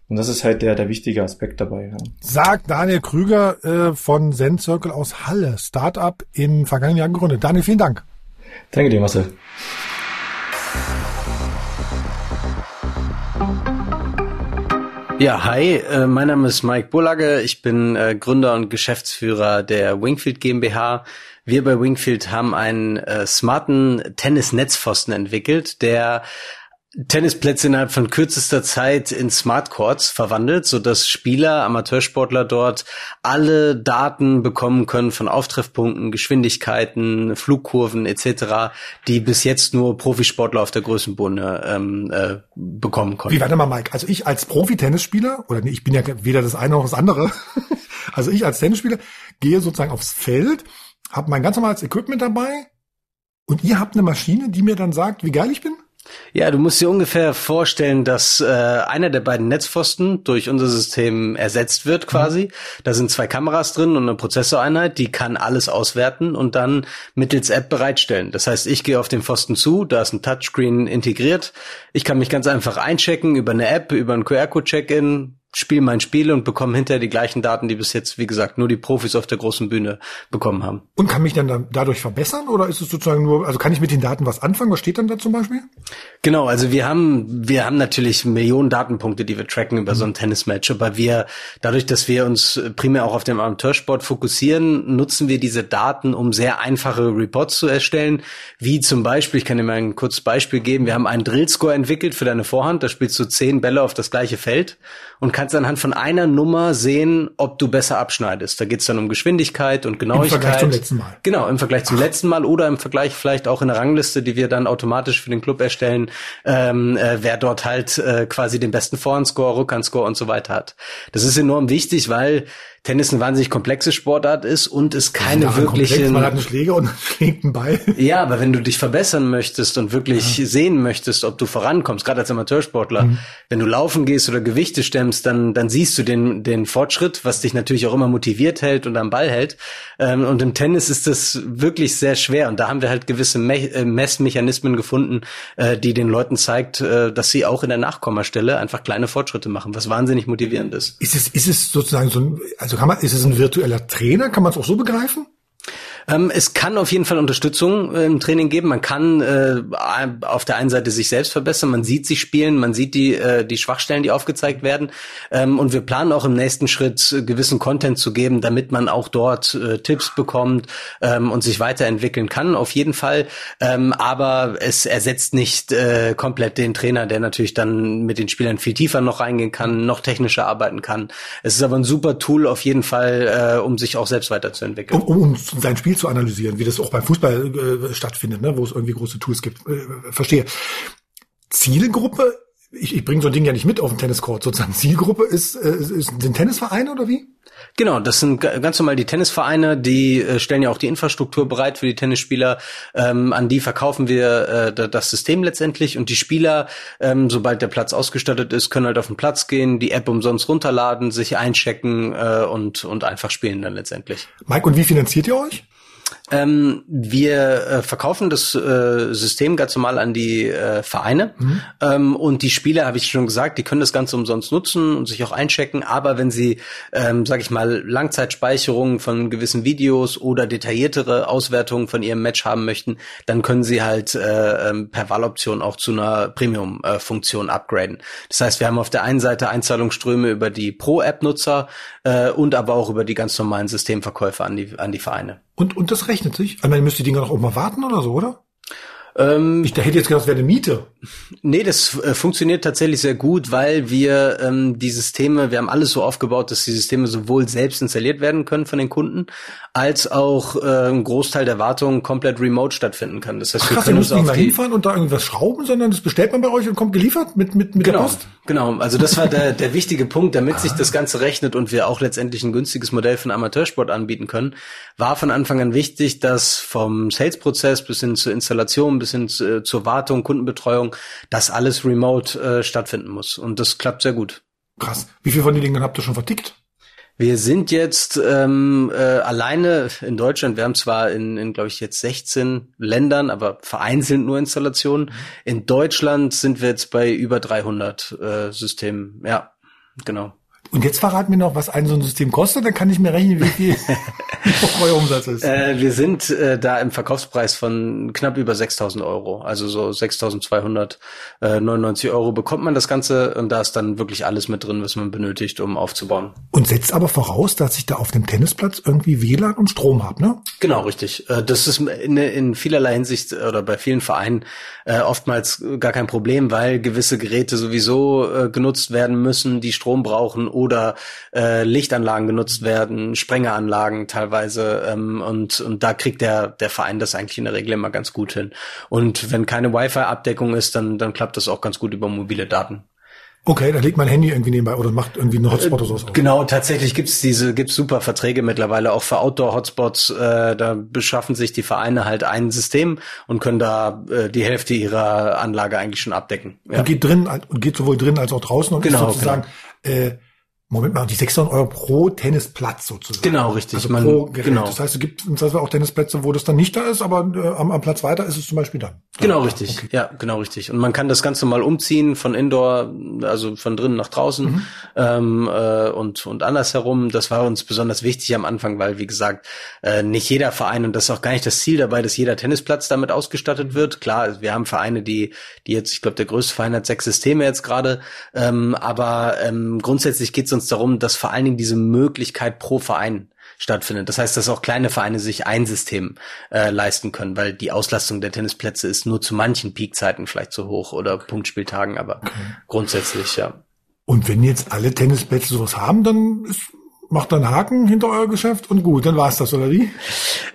Und das ist halt der, der wichtige Aspekt dabei. Ja. Sagt Daniel Krüger äh, von Zen Circle aus Halle, Startup im vergangenen Jahr gegründet. Daniel, vielen Dank. Danke dir, Marcel. Ja, hi, äh, mein Name ist Mike Bullagge. Ich bin äh, Gründer und Geschäftsführer der Wingfield GmbH. Wir bei Wingfield haben einen äh, smarten Tennis-Netzpfosten entwickelt, der Tennisplätze innerhalb von kürzester Zeit in Smart Courts verwandelt, so dass Spieler, Amateursportler dort alle Daten bekommen können von Auftreffpunkten, Geschwindigkeiten, Flugkurven etc., die bis jetzt nur Profisportler auf der Größenbunde ähm, äh, bekommen konnten. Wie warte mal, Mike? Also ich als Profi-Tennisspieler oder nee, ich bin ja weder das eine noch das andere. also ich als Tennisspieler gehe sozusagen aufs Feld, habe mein ganz normales Equipment dabei und ihr habt eine Maschine, die mir dann sagt, wie geil ich bin? Ja, du musst dir ungefähr vorstellen, dass äh, einer der beiden Netzpfosten durch unser System ersetzt wird quasi. Mhm. Da sind zwei Kameras drin und eine Prozessoreinheit, die kann alles auswerten und dann mittels App bereitstellen. Das heißt, ich gehe auf den Pfosten zu, da ist ein Touchscreen integriert. Ich kann mich ganz einfach einchecken über eine App, über ein QR-Code-Check-In, spiele mein Spiel und bekomme hinterher die gleichen Daten, die bis jetzt, wie gesagt, nur die Profis auf der großen Bühne bekommen haben. Und kann mich dann dadurch verbessern oder ist es sozusagen nur, also kann ich mit den Daten was anfangen? Was steht dann da zum Beispiel? Genau, also wir haben, wir haben natürlich Millionen Datenpunkte, die wir tracken über mhm. so ein Tennismatch, aber wir, dadurch, dass wir uns primär auch auf den Amateursport fokussieren, nutzen wir diese Daten, um sehr einfache Reports zu erstellen, wie zum Beispiel, ich kann dir mal ein kurzes Beispiel geben, wir haben einen Drillscore entwickelt für deine Vorhand, da spielst du zehn Bälle auf das gleiche Feld und kannst anhand von einer Nummer sehen, ob du besser abschneidest. Da geht's dann um Geschwindigkeit und Genauigkeit. Im Vergleich zum letzten Mal. Genau, im Vergleich zum Ach. letzten Mal oder im Vergleich vielleicht auch in der Rangliste, die wir dann automatisch für den Club erstellen, ähm, äh, wer dort halt äh, quasi den besten Vorhandscore, Rückhandscore und so weiter hat. Das ist enorm wichtig, weil Tennis eine wahnsinnig komplexe Sportart ist und es keine ja, wirkliche. Komplex, man hat einen Schläger und schlägt einen Ball. Ja, aber wenn du dich verbessern möchtest und wirklich ja. sehen möchtest, ob du vorankommst, gerade als Amateursportler, mhm. wenn du laufen gehst oder Gewichte stemmst, dann, dann siehst du den, den Fortschritt, was dich natürlich auch immer motiviert hält und am Ball hält. Ähm, und im Tennis ist das wirklich sehr schwer. Und da haben wir halt gewisse äh, Messmechanismen gefunden, äh, die den Leuten zeigt, äh, dass sie auch in der Nachkommastelle einfach kleine Fortschritte machen, was wahnsinnig motivierend ist. Ist es, ist es sozusagen so ein, also also kann man, ist es ein virtueller Trainer? Kann man es auch so begreifen? Ähm, es kann auf jeden Fall Unterstützung äh, im Training geben. Man kann äh, auf der einen Seite sich selbst verbessern, man sieht sich spielen, man sieht die, äh, die Schwachstellen, die aufgezeigt werden. Ähm, und wir planen auch im nächsten Schritt äh, gewissen Content zu geben, damit man auch dort äh, Tipps bekommt ähm, und sich weiterentwickeln kann, auf jeden Fall. Ähm, aber es ersetzt nicht äh, komplett den Trainer, der natürlich dann mit den Spielern viel tiefer noch reingehen kann, noch technischer arbeiten kann. Es ist aber ein super Tool auf jeden Fall, äh, um sich auch selbst weiterzuentwickeln. Um, um sein Spiel Spiel zu analysieren, wie das auch beim Fußball äh, stattfindet, ne, wo es irgendwie große Tools gibt. Äh, verstehe. Zielgruppe, ich, ich bringe so ein Ding ja nicht mit auf den Tenniscourt, sozusagen. Zielgruppe ist, äh, ist sind Tennisvereine oder wie? Genau, das sind ganz normal die Tennisvereine, die äh, stellen ja auch die Infrastruktur bereit für die Tennisspieler. Ähm, an die verkaufen wir äh, das System letztendlich und die Spieler, ähm, sobald der Platz ausgestattet ist, können halt auf den Platz gehen, die App umsonst runterladen, sich einchecken äh, und, und einfach spielen dann letztendlich. Mike, und wie finanziert ihr euch? Ähm, wir äh, verkaufen das äh, System ganz normal an die äh, Vereine mhm. ähm, und die Spieler, habe ich schon gesagt, die können das Ganze umsonst nutzen und sich auch einchecken. Aber wenn sie, ähm, sage ich mal, Langzeitspeicherungen von gewissen Videos oder detailliertere Auswertungen von ihrem Match haben möchten, dann können sie halt äh, ähm, per Wahloption auch zu einer Premium-Funktion upgraden. Das heißt, wir haben auf der einen Seite Einzahlungsströme über die Pro-App-Nutzer äh, und aber auch über die ganz normalen Systemverkäufe an die an die Vereine. Und, und das rechnet sich? Ich meine, müsst die Dinger doch auch mal warten oder so, oder? Ähm, ich hätte jetzt gedacht, das wäre eine Miete. Nee, das äh, funktioniert tatsächlich sehr gut, weil wir ähm, die Systeme, wir haben alles so aufgebaut, dass die Systeme sowohl selbst installiert werden können von den Kunden, als auch äh, ein Großteil der Wartung komplett remote stattfinden kann. Das heißt, Ach, wir können uns nicht mal hinfahren und da irgendwas schrauben, sondern das bestellt man bei euch und kommt geliefert mit mit mit genau, der Post. Genau, also das war der der wichtige Punkt, damit ah. sich das Ganze rechnet und wir auch letztendlich ein günstiges Modell für den Amateursport anbieten können, war von Anfang an wichtig, dass vom Sales-Prozess bis hin zur Installation bis hin zu, äh, zur Wartung, Kundenbetreuung, dass alles remote äh, stattfinden muss. Und das klappt sehr gut. Krass. Wie viel von den Dingen habt ihr schon vertickt? Wir sind jetzt ähm, äh, alleine in Deutschland. Wir haben zwar in, in glaube ich, jetzt 16 Ländern, aber vereinzelt nur Installationen. In Deutschland sind wir jetzt bei über 300 äh, Systemen. Ja, genau. Und jetzt verraten wir noch, was ein so ein System kostet, dann kann ich mir rechnen, wie viel euer Umsatz ist. Äh, wir sind äh, da im Verkaufspreis von knapp über 6.000 Euro, also so 6.299 Euro bekommt man das Ganze und da ist dann wirklich alles mit drin, was man benötigt, um aufzubauen. Und setzt aber voraus, dass ich da auf dem Tennisplatz irgendwie WLAN und Strom habe, ne? Genau, richtig. Äh, das ist in, in vielerlei Hinsicht oder bei vielen Vereinen äh, oftmals gar kein Problem, weil gewisse Geräte sowieso äh, genutzt werden müssen, die Strom brauchen oder äh, Lichtanlagen genutzt werden, Sprengeranlagen teilweise ähm, und und da kriegt der der Verein das eigentlich in der Regel immer ganz gut hin. Und wenn keine Wi-Fi-Abdeckung ist, dann dann klappt das auch ganz gut über mobile Daten. Okay, da legt mein Handy irgendwie nebenbei oder macht irgendwie einen Hotspot oder sowas. Genau, tatsächlich gibt's diese, gibt's super Verträge mittlerweile auch für Outdoor-Hotspots. Äh, da beschaffen sich die Vereine halt ein System und können da äh, die Hälfte ihrer Anlage eigentlich schon abdecken. Ja. Und geht drin und geht sowohl drin als auch draußen und genau, ist sozusagen genau. äh, Moment mal, die 600 Euro pro Tennisplatz sozusagen. Genau, richtig. Also Man, pro Gerät. Genau. Das heißt, es gibt im Zweifel auch Tennisplätze, wo das dann nicht da ist, aber äh, am, am Platz weiter ist es zum Beispiel dann. Genau, ja, richtig. Okay. Ja, genau, richtig. Und man kann das Ganze mal umziehen von Indoor, also von drinnen nach draußen mhm. ähm, äh, und, und andersherum. Das war uns besonders wichtig am Anfang, weil, wie gesagt, äh, nicht jeder Verein, und das ist auch gar nicht das Ziel dabei, dass jeder Tennisplatz damit ausgestattet wird. Klar, wir haben Vereine, die, die jetzt, ich glaube, der größte Verein hat sechs Systeme jetzt gerade, ähm, aber ähm, grundsätzlich geht es uns darum, dass vor allen Dingen diese Möglichkeit pro Verein stattfindet. Das heißt, dass auch kleine Vereine sich ein System äh, leisten können, weil die Auslastung der Tennisplätze ist nur zu manchen Peakzeiten vielleicht zu hoch oder Punktspieltagen, aber okay. grundsätzlich ja. Und wenn jetzt alle Tennisplätze sowas haben, dann ist macht dann Haken hinter euer Geschäft und gut, dann war's das, oder wie?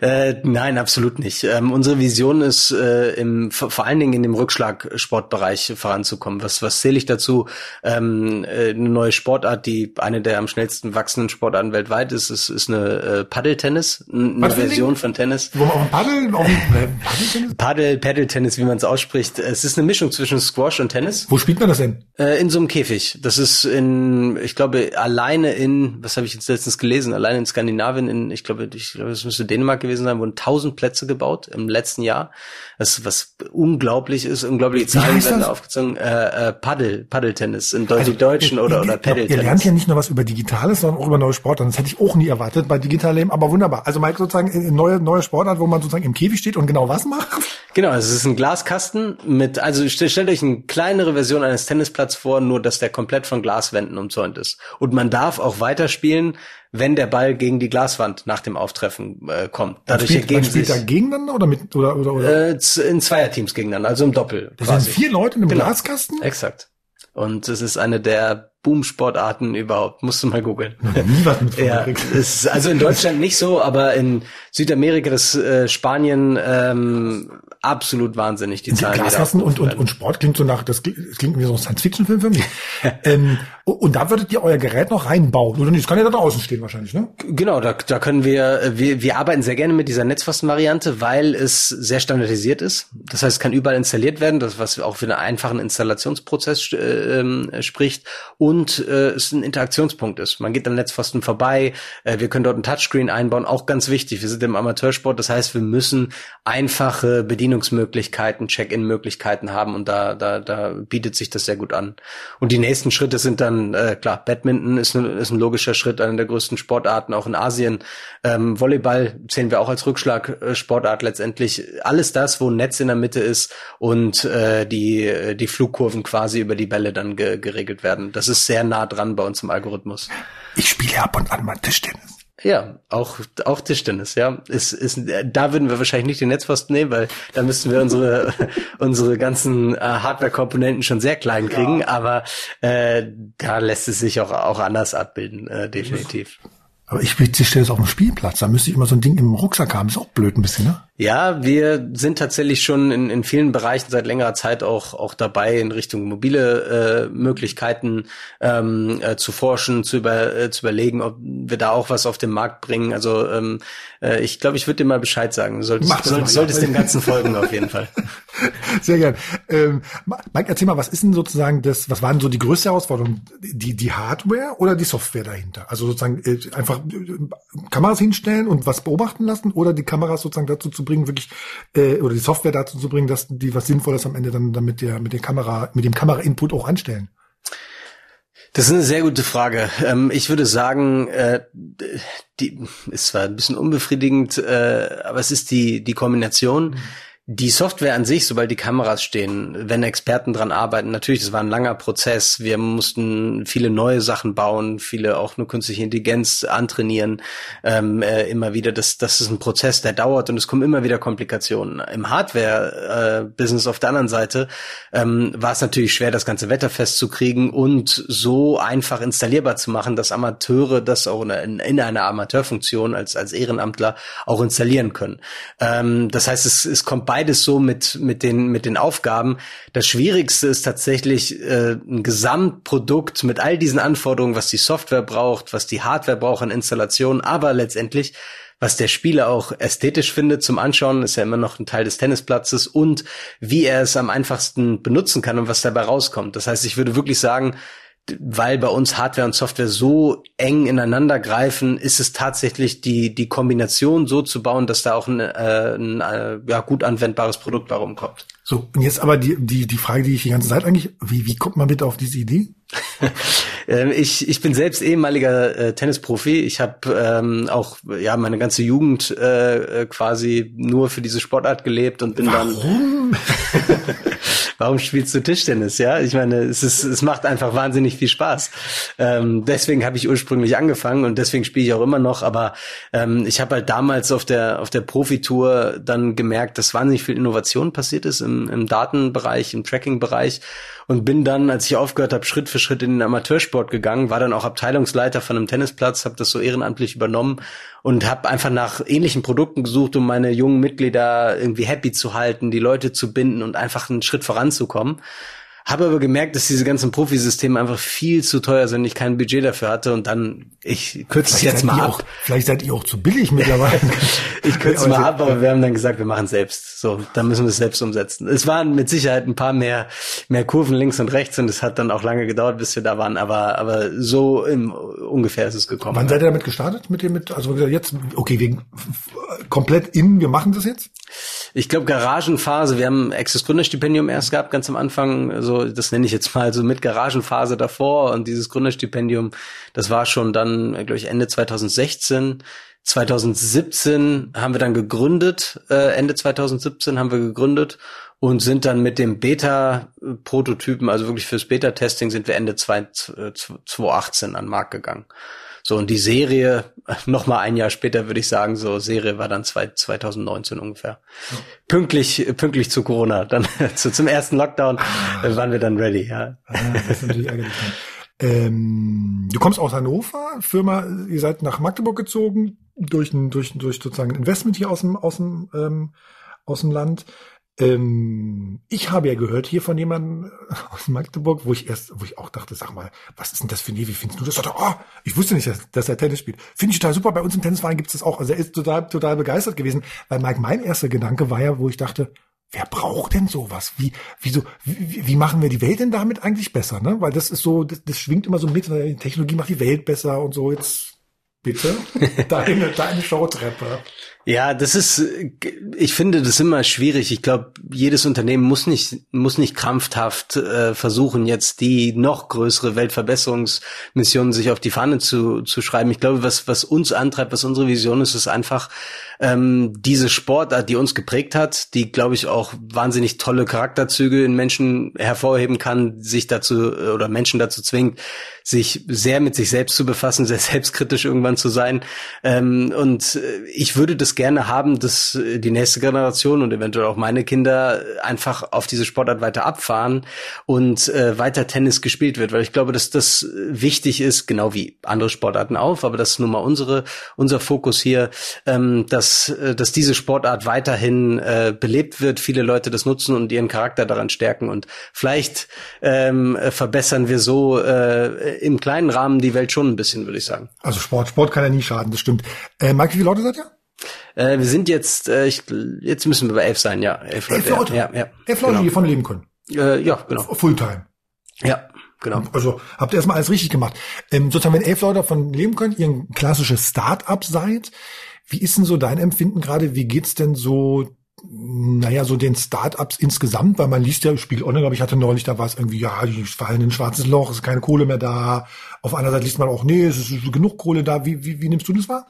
Äh, nein, absolut nicht. Ähm, unsere Vision ist, äh, im, vor allen Dingen in dem Rückschlagsportbereich voranzukommen. Was, was zähle ich dazu? Ähm, äh, eine neue Sportart, die eine der am schnellsten wachsenden Sportarten weltweit ist, ist, ist eine äh, Paddeltennis, eine was Version von Tennis. Wo man auf Paddel, auf äh, Paddeltennis? Paddel, Paddeltennis, wie man es ausspricht. Es ist eine Mischung zwischen Squash und Tennis. Wo spielt man das denn? Äh, in so einem Käfig. Das ist in, ich glaube, alleine in, was habe ich jetzt letztens gelesen, allein in Skandinavien, in, ich glaube, ich glaube, es müsste Dänemark gewesen sein, wurden tausend Plätze gebaut im letzten Jahr. Das was unglaublich ist, unglaubliche Zahlen werden aufgezogen. Äh, äh, Paddel, Paddeltennis in Deutsch, also, Deutschen oder, oder Paddeltennis. Ihr lernt ja nicht nur was über Digitales, sondern auch über neue Sportarten. Das hätte ich auch nie erwartet bei Digital aber wunderbar. Also Mike sozusagen eine neue, neue Sportart, wo man sozusagen im Käfig steht und genau was macht? Genau, es ist ein Glaskasten mit, also stellt euch eine kleinere Version eines Tennisplatzes vor, nur dass der komplett von Glaswänden umzäunt ist. Und man darf auch weiterspielen, wenn der Ball gegen die Glaswand nach dem Auftreffen äh, kommt. Dadurch spielt, ergeben man spielt sich, da gegeneinander oder mit oder oder, oder? Äh, in Zweierteams gegeneinander, also im Doppel. Das quasi. sind vier Leute in einem genau. Glaskasten. Exakt. Und es ist eine der Boom-Sportarten überhaupt. Musst du mal googeln. Nie was mit ja, ist also in Deutschland nicht so, aber in Südamerika, das äh, Spanien, ähm, absolut wahnsinnig, die Zahlen. Glasfassen und, und, und Sport klingt so nach, das klingt, das klingt wie so ein Science-Fiction-Film für mich. ähm, und da würdet ihr euer Gerät noch reinbauen, oder nicht? Das kann ja da draußen stehen wahrscheinlich, ne? Genau, da, da können wir, wir, wir arbeiten sehr gerne mit dieser Netzfasten-Variante, weil es sehr standardisiert ist. Das heißt, es kann überall installiert werden, das was auch für einen einfachen Installationsprozess äh, ähm, spricht und äh, es ein Interaktionspunkt ist. Man geht am Netzfasten vorbei, äh, wir können dort ein Touchscreen einbauen, auch ganz wichtig. Wir sind im Amateursport, das heißt, wir müssen einfache Bedienungsmöglichkeiten, Check-in-Möglichkeiten haben und da, da, da bietet sich das sehr gut an. Und die nächsten Schritte sind dann, äh, klar, Badminton ist, ein, ist ein logischer Schritt, einer der größten Sportarten auch in Asien. Ähm, Volleyball zählen wir auch als Rückschlagsportart letztendlich. Alles das, wo ein Netz in der Mitte ist und äh, die, die Flugkurven quasi über die Bälle dann ge geregelt werden. Das ist sehr nah dran bei uns im Algorithmus. Ich spiele ab und an mal Tischtennis. Ja, auch, auch Tischtennis, ja. Ist, ist, da würden wir wahrscheinlich nicht den Netzpfosten nehmen, weil da müssten wir unsere, unsere ganzen äh, Hardware-Komponenten schon sehr klein kriegen, ja. aber äh, da lässt es sich auch, auch anders abbilden, äh, definitiv. Aber ich spiele Tischtennis auf dem Spielplatz, da müsste ich immer so ein Ding im Rucksack haben, ist auch blöd ein bisschen, ne? Ja, wir sind tatsächlich schon in, in vielen Bereichen seit längerer Zeit auch, auch dabei, in Richtung mobile äh, Möglichkeiten ähm, äh, zu forschen, zu, über, äh, zu überlegen, ob wir da auch was auf den Markt bringen. Also ähm, äh, ich glaube, ich würde dir mal Bescheid sagen. Du solltest, soll, solltest dem Ganzen folgen auf jeden Fall. Sehr gern. Ähm, Mike, erzähl mal, was ist denn sozusagen das, was waren so die größte Herausforderung? Die, die Hardware oder die Software dahinter? Also sozusagen äh, einfach äh, Kameras hinstellen und was beobachten lassen oder die Kameras sozusagen dazu zu bringen, wirklich äh, oder die Software dazu zu bringen, dass die was Sinnvolles am Ende dann, dann mit der mit der Kamera, mit dem Kamera-Input auch anstellen? Das ist eine sehr gute Frage. Ähm, ich würde sagen, äh, die ist zwar ein bisschen unbefriedigend, äh, aber es ist die die Kombination. Mhm die Software an sich, sobald die Kameras stehen, wenn Experten dran arbeiten, natürlich, das war ein langer Prozess. Wir mussten viele neue Sachen bauen, viele auch eine künstliche Intelligenz antrainieren, ähm, äh, immer wieder. Das, das ist ein Prozess, der dauert und es kommen immer wieder Komplikationen. Im Hardware-Business äh, auf der anderen Seite ähm, war es natürlich schwer, das ganze Wetter festzukriegen und so einfach installierbar zu machen, dass Amateure das auch in, in einer Amateurfunktion als, als Ehrenamtler auch installieren können. Ähm, das heißt, es, es kommt bei beides so mit, mit, den, mit den Aufgaben. Das Schwierigste ist tatsächlich äh, ein Gesamtprodukt mit all diesen Anforderungen, was die Software braucht, was die Hardware braucht an Installation, aber letztendlich was der Spieler auch ästhetisch findet zum Anschauen, ist ja immer noch ein Teil des Tennisplatzes und wie er es am einfachsten benutzen kann und was dabei rauskommt. Das heißt, ich würde wirklich sagen, weil bei uns Hardware und Software so eng ineinander greifen, ist es tatsächlich die, die Kombination so zu bauen, dass da auch ein, äh, ein äh, ja, gut anwendbares Produkt warum kommt. So, und jetzt aber die, die, die Frage, die ich die ganze Zeit eigentlich, wie, wie kommt man bitte auf diese Idee? Ähm, ich, ich bin selbst ehemaliger äh, Tennisprofi. Ich habe ähm, auch ja meine ganze Jugend äh, quasi nur für diese Sportart gelebt und bin Warum? dann. Warum spielst du Tischtennis? Ja, ich meine, es ist, es macht einfach wahnsinnig viel Spaß. Ähm, deswegen habe ich ursprünglich angefangen und deswegen spiele ich auch immer noch. Aber ähm, ich habe halt damals auf der auf der Profitour dann gemerkt, dass wahnsinnig viel Innovation passiert ist im, im Datenbereich, im Tracking-Bereich und bin dann, als ich aufgehört habe, Schritt für Schritt in den Amateursport gegangen, war dann auch Abteilungsleiter von einem Tennisplatz, habe das so ehrenamtlich übernommen und habe einfach nach ähnlichen Produkten gesucht, um meine jungen Mitglieder irgendwie happy zu halten, die Leute zu binden und einfach einen Schritt voranzukommen. Habe aber gemerkt, dass diese ganzen Profisysteme einfach viel zu teuer sind, ich kein Budget dafür hatte und dann, ich kürze es jetzt mal ab. Auch, vielleicht seid ihr auch zu billig mittlerweile. ich kürze mal ab, aber wir haben dann gesagt, wir machen es selbst. So, dann müssen wir es selbst umsetzen. Es waren mit Sicherheit ein paar mehr, mehr Kurven links und rechts und es hat dann auch lange gedauert, bis wir da waren, aber, aber so im, ungefähr ist es gekommen. Wann seid ihr damit gestartet? Mit dem, mit, also jetzt, okay, wegen, komplett in, wir machen das jetzt? Ich glaube Garagenphase, wir haben Access Gründerstipendium erst gehabt, ganz am Anfang, so das nenne ich jetzt mal so mit Garagenphase davor und dieses Gründerstipendium, das war schon dann, glaube ich, Ende 2016. 2017 haben wir dann gegründet, äh, Ende 2017 haben wir gegründet und sind dann mit dem Beta-Prototypen, also wirklich fürs Beta-Testing, sind wir Ende 2018 an den Markt gegangen. So, und die Serie, noch mal ein Jahr später würde ich sagen, so Serie war dann zwei, 2019 ungefähr. Ja. Pünktlich, pünktlich zu Corona, dann zu, zum ersten Lockdown ah. waren wir dann ready, ja. Ah, das ist natürlich ärgerlich. Ähm, du kommst aus Hannover, Firma, ihr seid nach Magdeburg gezogen, durch ein, durch, durch sozusagen ein Investment hier aus dem, aus dem, ähm, aus dem Land. Ähm, ich habe ja gehört hier von jemandem aus Magdeburg, wo ich erst, wo ich auch dachte, sag mal, was ist denn das für ein Wie findest du das? Dachte, oh, ich wusste nicht, dass, dass er Tennis spielt. Finde ich total super. Bei uns im Tennisverein gibt es das auch. Also er ist total, total begeistert gewesen. Weil Mike, mein erster Gedanke war ja, wo ich dachte, wer braucht denn sowas? Wie, wieso, wie, wie machen wir die Welt denn damit eigentlich besser? Ne? Weil das ist so, das, das schwingt immer so mit, Technologie macht die Welt besser und so. Jetzt bitte deine, deine Showtreppe. Ja, das ist, ich finde das immer schwierig. Ich glaube, jedes Unternehmen muss nicht, muss nicht krampfhaft äh, versuchen, jetzt die noch größere Weltverbesserungsmission sich auf die Fahne zu, zu schreiben. Ich glaube, was, was uns antreibt, was unsere Vision ist, ist einfach ähm, diese Sportart, die uns geprägt hat, die, glaube ich, auch wahnsinnig tolle Charakterzüge in Menschen hervorheben kann, sich dazu oder Menschen dazu zwingt, sich sehr mit sich selbst zu befassen, sehr selbstkritisch irgendwann zu sein. Ähm, und äh, ich würde das gerne haben, dass äh, die nächste Generation und eventuell auch meine Kinder einfach auf diese Sportart weiter abfahren und äh, weiter Tennis gespielt wird, weil ich glaube, dass das wichtig ist, genau wie andere Sportarten auch, aber das ist nun mal unsere, unser Fokus hier, ähm, dass, äh, dass diese Sportart weiterhin äh, belebt wird, viele Leute das nutzen und ihren Charakter daran stärken und vielleicht ähm, verbessern wir so äh, im kleinen Rahmen die Welt schon ein bisschen, würde ich sagen. Also Sport, Sport kann ja nie schaden, das stimmt. Äh, Mike, wie viele Leute seid ihr? Äh, wir sind jetzt, äh, ich, jetzt müssen wir bei elf sein, ja. Elf, elf Leute. Ja, ja. Elf Leute, genau. die davon leben können. Äh, ja, genau. Fulltime. Ja, genau. Also habt ihr erstmal alles richtig gemacht. Ähm, sozusagen, wenn elf Leute davon leben können, ihr ein klassisches Start-up seid, wie ist denn so dein Empfinden gerade? Wie geht's denn so naja, so den Start-ups insgesamt, weil man liest ja, Spiegel Online, glaube ich, hatte neulich, da war es irgendwie, ja, die fallen in ein schwarzes Loch, es ist keine Kohle mehr da. Auf einer Seite liest man auch, nee, es ist genug Kohle da. Wie, wie, wie nimmst du das wahr?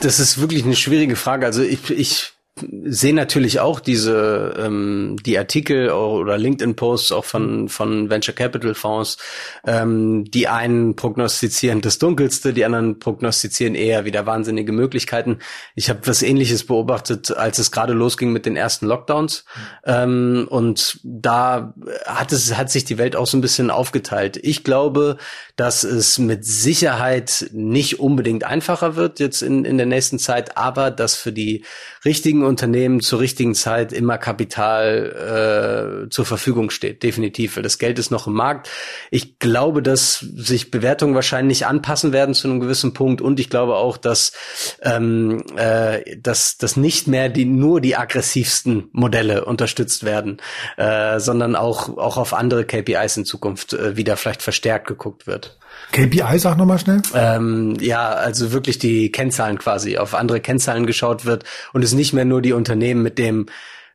Das ist wirklich eine schwierige Frage. Also ich, ich sehe natürlich auch diese ähm, die Artikel oder LinkedIn-Posts auch von von Venture Capital Fonds. Ähm, die einen prognostizieren das Dunkelste, die anderen prognostizieren eher wieder wahnsinnige Möglichkeiten. Ich habe was Ähnliches beobachtet, als es gerade losging mit den ersten Lockdowns. Ähm, und da hat es hat sich die Welt auch so ein bisschen aufgeteilt. Ich glaube, dass es mit Sicherheit nicht unbedingt einfacher wird jetzt in in der nächsten Zeit, aber dass für die richtigen Unternehmen zur richtigen Zeit immer Kapital äh, zur Verfügung steht, definitiv. Weil das Geld ist noch im Markt. Ich glaube, dass sich Bewertungen wahrscheinlich anpassen werden zu einem gewissen Punkt und ich glaube auch, dass, ähm, äh, dass, dass nicht mehr die nur die aggressivsten Modelle unterstützt werden, äh, sondern auch, auch auf andere KPIs in Zukunft äh, wieder vielleicht verstärkt geguckt wird. KPI, sag nochmal schnell. Ähm, ja, also wirklich die Kennzahlen quasi, auf andere Kennzahlen geschaut wird und es nicht mehr nur die Unternehmen mit dem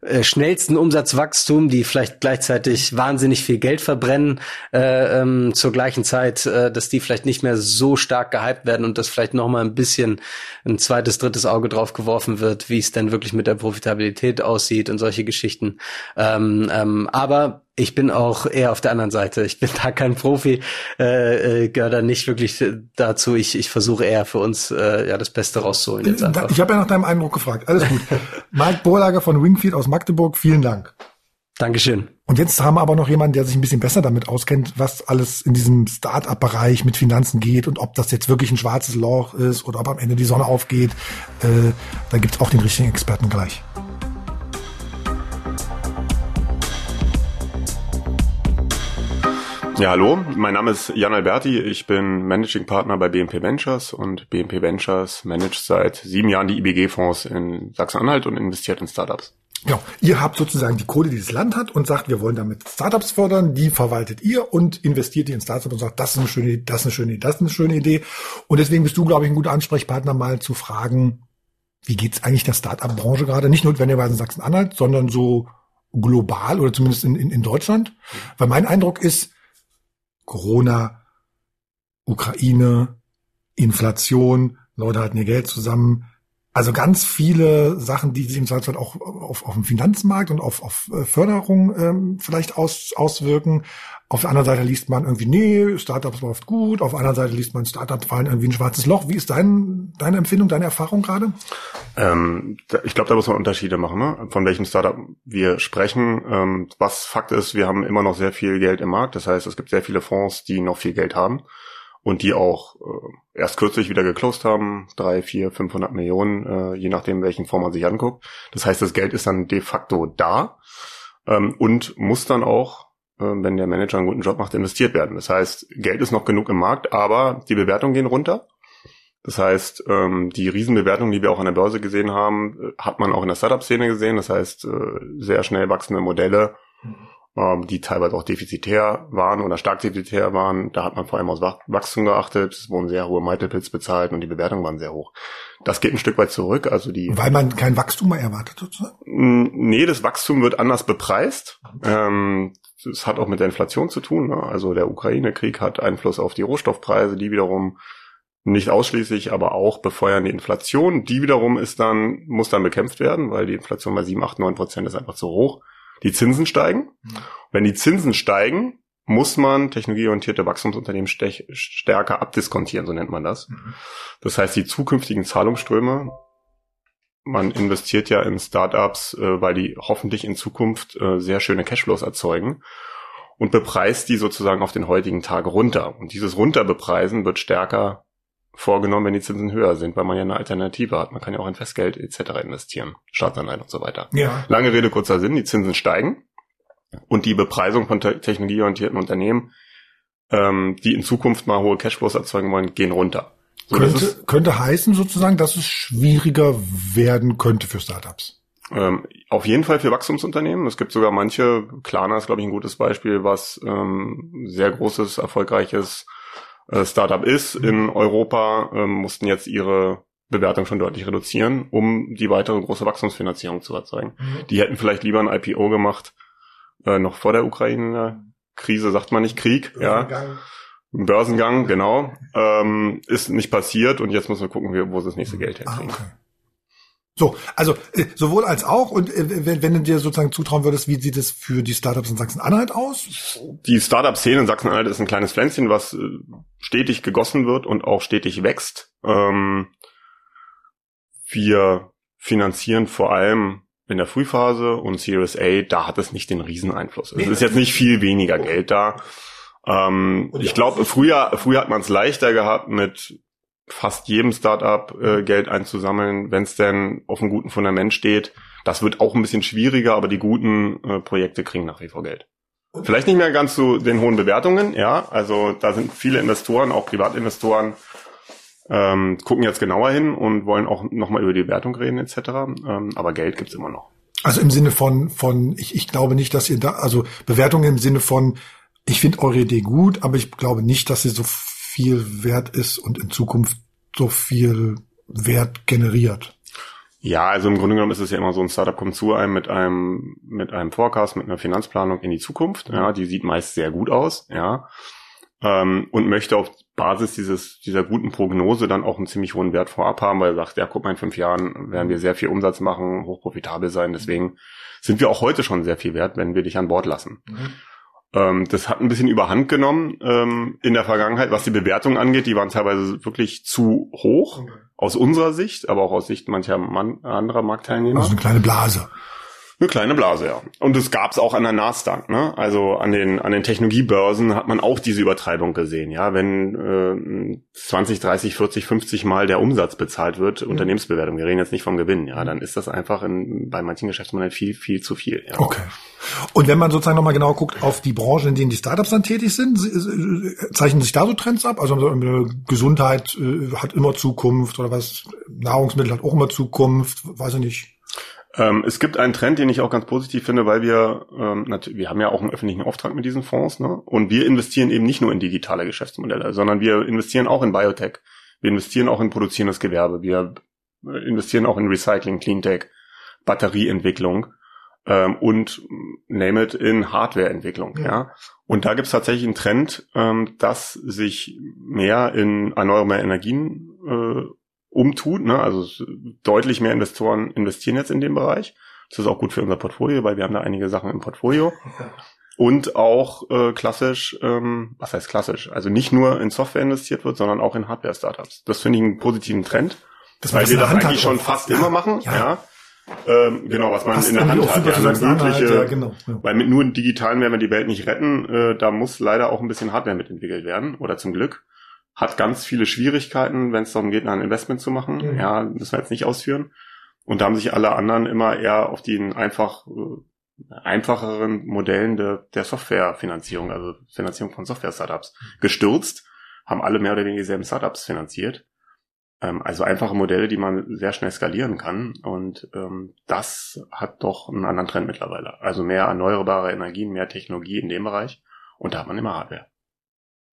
äh, schnellsten Umsatzwachstum, die vielleicht gleichzeitig wahnsinnig viel Geld verbrennen äh, ähm, zur gleichen Zeit, äh, dass die vielleicht nicht mehr so stark gehypt werden und dass vielleicht noch mal ein bisschen ein zweites, drittes Auge drauf geworfen wird, wie es denn wirklich mit der Profitabilität aussieht und solche Geschichten. Ähm, ähm, aber ich bin auch eher auf der anderen Seite. Ich bin da kein Profi, äh, äh, gehöre da nicht wirklich dazu. Ich, ich versuche eher für uns äh, ja das Beste rauszuholen. Jetzt einfach. Ich habe ja nach deinem Eindruck gefragt. Alles gut. Mike Borlager von Wingfield aus Magdeburg, vielen Dank. Dankeschön. Und jetzt haben wir aber noch jemanden, der sich ein bisschen besser damit auskennt, was alles in diesem Start-up-Bereich mit Finanzen geht und ob das jetzt wirklich ein schwarzes Loch ist oder ob am Ende die Sonne aufgeht. Äh, da gibt's auch den richtigen Experten gleich. Ja, hallo, mein Name ist Jan Alberti, ich bin Managing Partner bei BNP Ventures und BNP Ventures managt seit sieben Jahren die IBG-Fonds in Sachsen-Anhalt und investiert in Startups. Ja, ihr habt sozusagen die Kohle, die das Land hat und sagt, wir wollen damit Startups fördern, die verwaltet ihr und investiert ihr in Startups und sagt, das ist eine schöne Idee, das ist eine schöne Idee, das ist eine schöne Idee. Und deswegen bist du, glaube ich, ein guter Ansprechpartner, mal zu fragen, wie geht's eigentlich der Startup-Branche gerade? Nicht notwendigerweise in Sachsen-Anhalt, sondern so global oder zumindest in, in, in Deutschland. Weil mein Eindruck ist, Corona, Ukraine, Inflation, Leute halten ihr Geld zusammen. Also ganz viele Sachen, die sich im Zweifelsfall auch auf, auf dem Finanzmarkt und auf, auf äh, Förderung ähm, vielleicht aus, auswirken. Auf der anderen Seite liest man irgendwie, nee, Startups läuft gut. Auf der anderen Seite liest man, Startups fallen irgendwie ein schwarzes Loch. Wie ist dein, deine Empfindung, deine Erfahrung gerade? Ähm, ich glaube, da muss man Unterschiede machen, ne? von welchem Startup wir sprechen. Ähm, was Fakt ist, wir haben immer noch sehr viel Geld im Markt. Das heißt, es gibt sehr viele Fonds, die noch viel Geld haben. Und die auch äh, erst kürzlich wieder geclosed haben, drei, vier, 500 Millionen, äh, je nachdem, welchen Form man sich anguckt. Das heißt, das Geld ist dann de facto da ähm, und muss dann auch, äh, wenn der Manager einen guten Job macht, investiert werden. Das heißt, Geld ist noch genug im Markt, aber die Bewertungen gehen runter. Das heißt, ähm, die Riesenbewertungen, die wir auch an der Börse gesehen haben, äh, hat man auch in der Startup-Szene gesehen. Das heißt, äh, sehr schnell wachsende Modelle, ähm, die teilweise auch defizitär waren oder stark defizitär waren. Da hat man vor allem aus Wachstum geachtet. Es wurden sehr hohe Multiples bezahlt und die Bewertungen waren sehr hoch. Das geht ein Stück weit zurück. Also die Weil man kein Wachstum mehr erwartet sozusagen? Nee, das Wachstum wird anders bepreist. Ähm, das hat auch mit der Inflation zu tun. Ne? Also der Ukraine-Krieg hat Einfluss auf die Rohstoffpreise, die wiederum nicht ausschließlich, aber auch befeuern die Inflation. Die wiederum ist dann, muss dann bekämpft werden, weil die Inflation bei 7, 8, 9 Prozent ist einfach zu hoch. Die Zinsen steigen. Mhm. Wenn die Zinsen steigen, muss man technologieorientierte Wachstumsunternehmen stärker abdiskontieren, so nennt man das. Mhm. Das heißt, die zukünftigen Zahlungsströme, man investiert ja in Startups, äh, weil die hoffentlich in Zukunft äh, sehr schöne Cashflows erzeugen und bepreist die sozusagen auf den heutigen Tag runter. Und dieses Runterbepreisen wird stärker vorgenommen, wenn die Zinsen höher sind, weil man ja eine Alternative hat. Man kann ja auch in Festgeld etc. investieren, Staatsanleihen und so weiter. Ja. Lange Rede, kurzer Sinn, die Zinsen steigen und die Bepreisung von te technologieorientierten Unternehmen, ähm, die in Zukunft mal hohe Cashflows erzeugen wollen, gehen runter. So, könnte, könnte heißen sozusagen, dass es schwieriger werden könnte für Startups. Ähm, auf jeden Fall für Wachstumsunternehmen. Es gibt sogar manche, Klarna ist, glaube ich, ein gutes Beispiel, was ähm, sehr großes, erfolgreiches äh, Startup ist in Europa, ähm, mussten jetzt ihre Bewertung schon deutlich reduzieren, um die weitere große Wachstumsfinanzierung zu erzeugen. Mhm. Die hätten vielleicht lieber ein IPO gemacht, äh, noch vor der Ukraine-Krise, sagt man nicht Krieg, Börsengang. ja. Börsengang, genau. Ähm, ist nicht passiert und jetzt müssen wir gucken, wo sie das nächste Geld herkriegen. Ah, okay. So, also äh, sowohl als auch und äh, wenn, wenn du dir sozusagen zutrauen würdest, wie sieht es für die Startups in Sachsen-Anhalt aus? Die Startup-Szene in Sachsen-Anhalt ist ein kleines Pflänzchen, was äh, stetig gegossen wird und auch stetig wächst. Ähm, wir finanzieren vor allem in der Frühphase und Series A, da hat es nicht den Rieseneinfluss. Es ist jetzt nicht viel weniger Geld da. Ähm, ich glaube, früher, früher hat man es leichter gehabt mit fast jedem Startup äh, Geld einzusammeln, wenn es denn auf einem guten Fundament steht. Das wird auch ein bisschen schwieriger, aber die guten äh, Projekte kriegen nach wie vor Geld. Vielleicht nicht mehr ganz zu den hohen Bewertungen, ja. Also da sind viele Investoren, auch Privatinvestoren, ähm, gucken jetzt genauer hin und wollen auch nochmal über die Bewertung reden etc. Ähm, aber Geld gibt's immer noch. Also im Sinne von, von ich, ich glaube nicht, dass ihr da, also Bewertungen im Sinne von, ich finde eure Idee gut, aber ich glaube nicht, dass sie so viel wert ist und in Zukunft so viel Wert generiert. Ja, also im Grunde genommen ist es ja immer so, ein Startup kommt zu einem mit einem, mit einem Forecast, mit einer Finanzplanung in die Zukunft. Ja, die sieht meist sehr gut aus, ja. Ähm, und möchte auf Basis dieses, dieser guten Prognose dann auch einen ziemlich hohen Wert vorab haben, weil er sagt, ja, guck mal, in fünf Jahren werden wir sehr viel Umsatz machen, hochprofitabel sein. Deswegen sind wir auch heute schon sehr viel wert, wenn wir dich an Bord lassen. Mhm. Ähm, das hat ein bisschen überhand genommen ähm, in der Vergangenheit, was die Bewertung angeht. Die waren teilweise wirklich zu hoch aus unserer Sicht, aber auch aus Sicht mancher Mann, anderer Marktteilnehmer. Also eine kleine Blase. Eine kleine Blase, ja. Und es gab's auch an der Nasdaq, ne? Also an den an den Technologiebörsen hat man auch diese Übertreibung gesehen, ja. Wenn äh, 20, 30, 40, 50 Mal der Umsatz bezahlt wird, mhm. Unternehmensbewertung, wir reden jetzt nicht vom Gewinn, ja, dann ist das einfach in, bei manchen Geschäftsmodellen viel, viel zu viel. Ja. Okay. Und wenn man sozusagen nochmal genau guckt auf die Branchen, in denen die Startups dann tätig sind, zeichnen sich da so Trends ab? Also Gesundheit äh, hat immer Zukunft oder was? Nahrungsmittel hat auch immer Zukunft, weiß ich nicht. Ähm, es gibt einen Trend, den ich auch ganz positiv finde, weil wir, ähm, wir haben ja auch einen öffentlichen Auftrag mit diesen Fonds, ne? Und wir investieren eben nicht nur in digitale Geschäftsmodelle, sondern wir investieren auch in Biotech. Wir investieren auch in produzierendes Gewerbe. Wir investieren auch in Recycling, Cleantech, Batterieentwicklung ähm, und name it in Hardwareentwicklung. Ja. ja. Und da gibt es tatsächlich einen Trend, ähm, dass sich mehr in erneuerbare Energien äh, umtut. Ne? Also deutlich mehr Investoren investieren jetzt in dem Bereich. Das ist auch gut für unser Portfolio, weil wir haben da einige Sachen im Portfolio. Und auch äh, klassisch, ähm, was heißt klassisch? Also nicht nur in Software investiert wird, sondern auch in Hardware-Startups. Das finde ich einen positiven Trend, das weil wir das eigentlich schon fast ja, immer machen. Ja. ja. Ähm, genau, was man Passt in der Hand hat. Ja, mögliche, ja, genau, ja. Weil mit nur digitalen werden wir die Welt nicht retten. Äh, da muss leider auch ein bisschen Hardware mitentwickelt werden, oder zum Glück. Hat ganz viele Schwierigkeiten, wenn es darum geht, ein Investment zu machen. Mhm. Ja, müssen wir jetzt nicht ausführen. Und da haben sich alle anderen immer eher auf den einfach äh, einfacheren Modellen de, der Softwarefinanzierung, also Finanzierung von Software-Startups, gestürzt, haben alle mehr oder weniger dieselben Startups finanziert. Ähm, also einfache Modelle, die man sehr schnell skalieren kann. Und ähm, das hat doch einen anderen Trend mittlerweile. Also mehr erneuerbare Energien, mehr Technologie in dem Bereich. Und da hat man immer Hardware.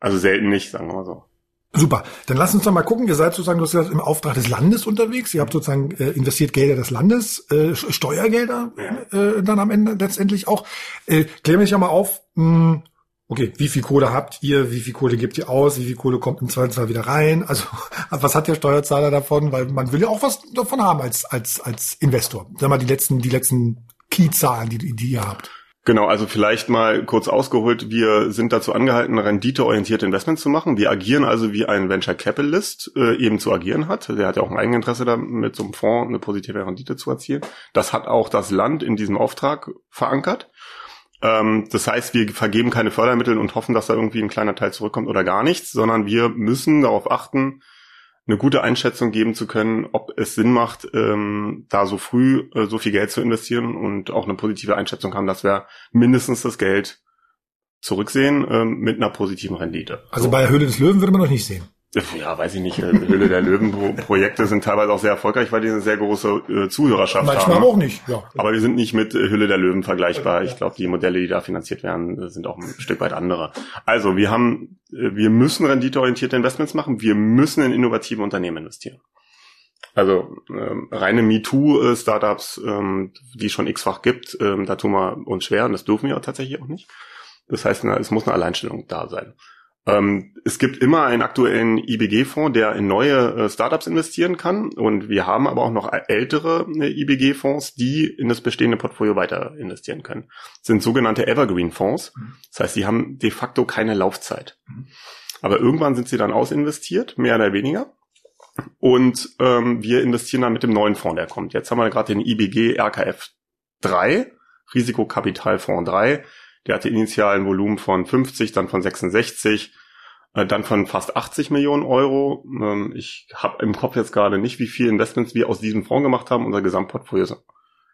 Also selten nicht, sagen wir mal so. Super. Dann lass uns doch mal gucken. Ihr seid sozusagen, du hast gesagt, im Auftrag des Landes unterwegs. Ihr habt sozusagen äh, investiert Gelder des Landes, äh, Steuergelder äh, dann am Ende letztendlich auch. Äh, klären wir dich ja mal auf. Mh, hm, okay, wie viel Kohle habt ihr? Wie viel Kohle gebt ihr aus? Wie viel Kohle kommt im Zweifelsfall wieder rein? Also was hat der Steuerzahler davon? Weil man will ja auch was davon haben als als als Investor. Sag mal die letzten die letzten Key-Zahlen, die, die ihr habt. Genau, also vielleicht mal kurz ausgeholt. Wir sind dazu angehalten, renditeorientierte Investments zu machen. Wir agieren also wie ein Venture Capitalist äh, eben zu agieren hat. Der hat ja auch ein Eigeninteresse da mit so einem Fonds eine positive Rendite zu erzielen. Das hat auch das Land in diesem Auftrag verankert. Ähm, das heißt, wir vergeben keine Fördermittel und hoffen, dass da irgendwie ein kleiner Teil zurückkommt oder gar nichts, sondern wir müssen darauf achten, eine gute Einschätzung geben zu können, ob es Sinn macht, ähm, da so früh äh, so viel Geld zu investieren und auch eine positive Einschätzung haben, dass wir mindestens das Geld zurücksehen ähm, mit einer positiven Rendite. Also bei der Höhle des Löwen würde man noch nicht sehen. Ja, weiß ich nicht. Äh, Höhle der Löwen-Projekte sind teilweise auch sehr erfolgreich, weil die eine sehr große äh, Zuhörerschaft Manchmal haben. Manchmal auch nicht, ja. Aber wir sind nicht mit äh, Hülle der Löwen vergleichbar. Ich glaube, die Modelle, die da finanziert werden, sind auch ein Stück weit andere. Also, wir haben, wir müssen renditeorientierte Investments machen. Wir müssen in innovative Unternehmen investieren. Also ähm, reine MeToo-Startups, ähm, die es schon x-fach gibt, ähm, da tun wir uns schwer und das dürfen wir tatsächlich auch nicht. Das heißt, es muss eine Alleinstellung da sein. Ähm, es gibt immer einen aktuellen IBG-Fonds, der in neue äh, Startups investieren kann. Und wir haben aber auch noch ältere äh, IBG-Fonds, die in das bestehende Portfolio weiter investieren können. Das sind sogenannte Evergreen-Fonds. Mhm. Das heißt, sie haben de facto keine Laufzeit. Mhm. Aber irgendwann sind sie dann ausinvestiert, mehr oder weniger. Und ähm, wir investieren dann mit dem neuen Fonds, der kommt. Jetzt haben wir gerade den IBG RKF 3, Risikokapitalfonds 3 der hatte initial ein Volumen von 50, dann von 66, äh, dann von fast 80 Millionen Euro. Ähm, ich habe im Kopf jetzt gerade nicht, wie viele Investments wir aus diesem Fonds gemacht haben. Unser Gesamtportfolio ist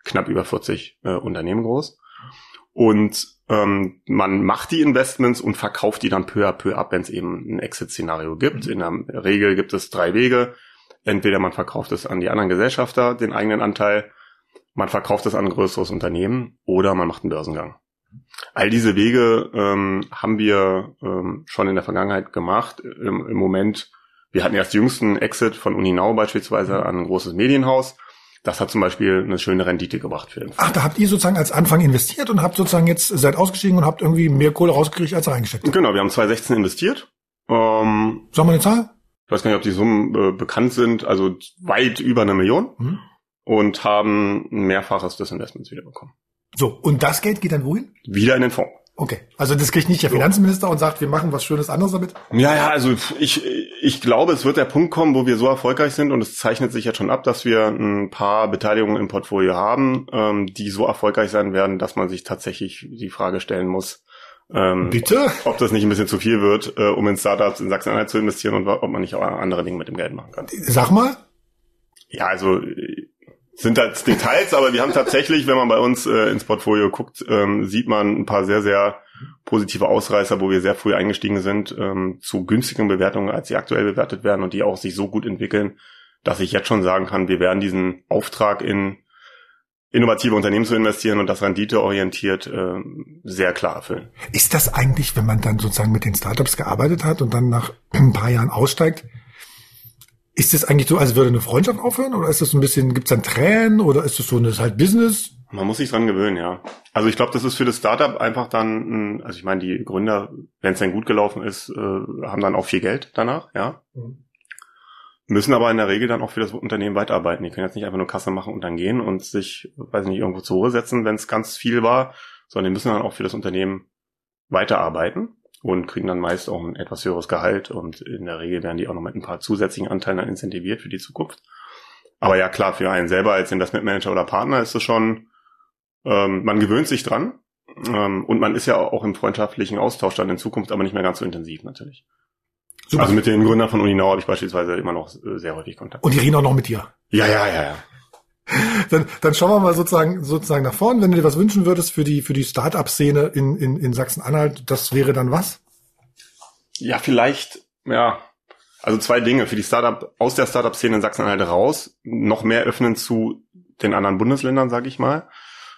knapp über 40 äh, Unternehmen groß. Und ähm, man macht die Investments und verkauft die dann peu à peu ab, wenn es eben ein Exit-Szenario gibt. Mhm. In der Regel gibt es drei Wege. Entweder man verkauft es an die anderen Gesellschafter, den eigenen Anteil, man verkauft es an ein größeres Unternehmen oder man macht einen Börsengang. All diese Wege ähm, haben wir ähm, schon in der Vergangenheit gemacht. Im, Im, Moment, wir hatten erst jüngsten Exit von Uninau beispielsweise an ein großes Medienhaus. Das hat zum Beispiel eine schöne Rendite gebracht für den Ach, da habt ihr sozusagen als Anfang investiert und habt sozusagen jetzt seid ausgestiegen und habt irgendwie mehr Kohle rausgekriegt als reingesteckt. Genau, wir haben 2016 investiert. Ähm, Sagen wir eine Zahl? Ich weiß gar nicht, ob die Summen äh, bekannt sind, also weit über eine Million mhm. und haben ein Mehrfaches des Investments wiederbekommen. So, und das Geld geht dann wohin? Wieder in den Fonds. Okay, also das kriegt nicht der Finanzminister und sagt, wir machen was Schönes anderes damit? Ja, ja, also ich, ich glaube, es wird der Punkt kommen, wo wir so erfolgreich sind und es zeichnet sich jetzt schon ab, dass wir ein paar Beteiligungen im Portfolio haben, ähm, die so erfolgreich sein werden, dass man sich tatsächlich die Frage stellen muss, ähm, Bitte? Ob das nicht ein bisschen zu viel wird, äh, um in Startups in Sachsen-Anhalt zu investieren und ob man nicht auch andere Dinge mit dem Geld machen kann. Sag mal. Ja, also sind das Details, aber wir haben tatsächlich, wenn man bei uns äh, ins Portfolio guckt, ähm, sieht man ein paar sehr, sehr positive Ausreißer, wo wir sehr früh eingestiegen sind, ähm, zu günstigen Bewertungen, als sie aktuell bewertet werden und die auch sich so gut entwickeln, dass ich jetzt schon sagen kann, wir werden diesen Auftrag in innovative Unternehmen zu investieren und das renditeorientiert äh, sehr klar erfüllen. Ist das eigentlich, wenn man dann sozusagen mit den Startups gearbeitet hat und dann nach ein paar Jahren aussteigt, ist das eigentlich so, als würde eine Freundschaft aufhören? Oder ist das so ein bisschen, gibt's dann Tränen oder ist das so eine halt Business? Man muss sich dran gewöhnen, ja. Also ich glaube, das ist für das Startup einfach dann, also ich meine, die Gründer, wenn es dann gut gelaufen ist, äh, haben dann auch viel Geld danach, ja. Mhm. Müssen aber in der Regel dann auch für das Unternehmen weiterarbeiten. Die können jetzt nicht einfach nur Kasse machen und dann gehen und sich, weiß nicht, irgendwo zur Ruhe setzen, wenn es ganz viel war, sondern die müssen dann auch für das Unternehmen weiterarbeiten und kriegen dann meist auch ein etwas höheres Gehalt und in der Regel werden die auch noch mit ein paar zusätzlichen Anteilen dann incentiviert für die Zukunft. Aber ja klar, für einen selber als Investmentmanager oder Partner ist es schon, ähm, man gewöhnt sich dran ähm, und man ist ja auch im freundschaftlichen Austausch dann in Zukunft, aber nicht mehr ganz so intensiv natürlich. Super. Also mit den Gründern von Uninau habe ich beispielsweise immer noch äh, sehr häufig Kontakt. Und die reden auch noch mit dir? Ja, ja, ja, ja. Dann, dann schauen wir mal sozusagen, sozusagen nach vorn. Wenn du dir was wünschen würdest für die, für die Start-up-Szene in, in, in Sachsen-Anhalt, das wäre dann was? Ja, vielleicht, ja, also zwei Dinge. Für die Startup, aus der Startup-Szene in Sachsen-Anhalt raus, noch mehr öffnen zu den anderen Bundesländern, sage ich mal.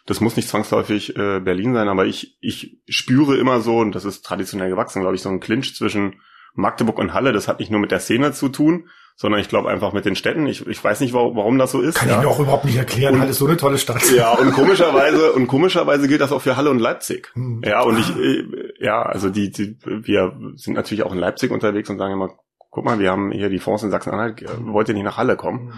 Das muss nicht zwangsläufig äh, Berlin sein, aber ich, ich spüre immer so, und das ist traditionell gewachsen, glaube ich, so ein Clinch zwischen Magdeburg und Halle. Das hat nicht nur mit der Szene zu tun, sondern ich glaube einfach mit den Städten. Ich, ich weiß nicht, warum, warum das so ist. Kann ja. ich mir auch überhaupt nicht erklären. Und, Halle ist so eine tolle Stadt. Ja, und komischerweise und komischerweise gilt das auch für Halle und Leipzig. Hm. Ja, und ich äh, ja, also die, die wir sind natürlich auch in Leipzig unterwegs und sagen immer, guck mal, wir haben hier die Fonds in Sachsen-Anhalt, wollt ihr nicht nach Halle kommen?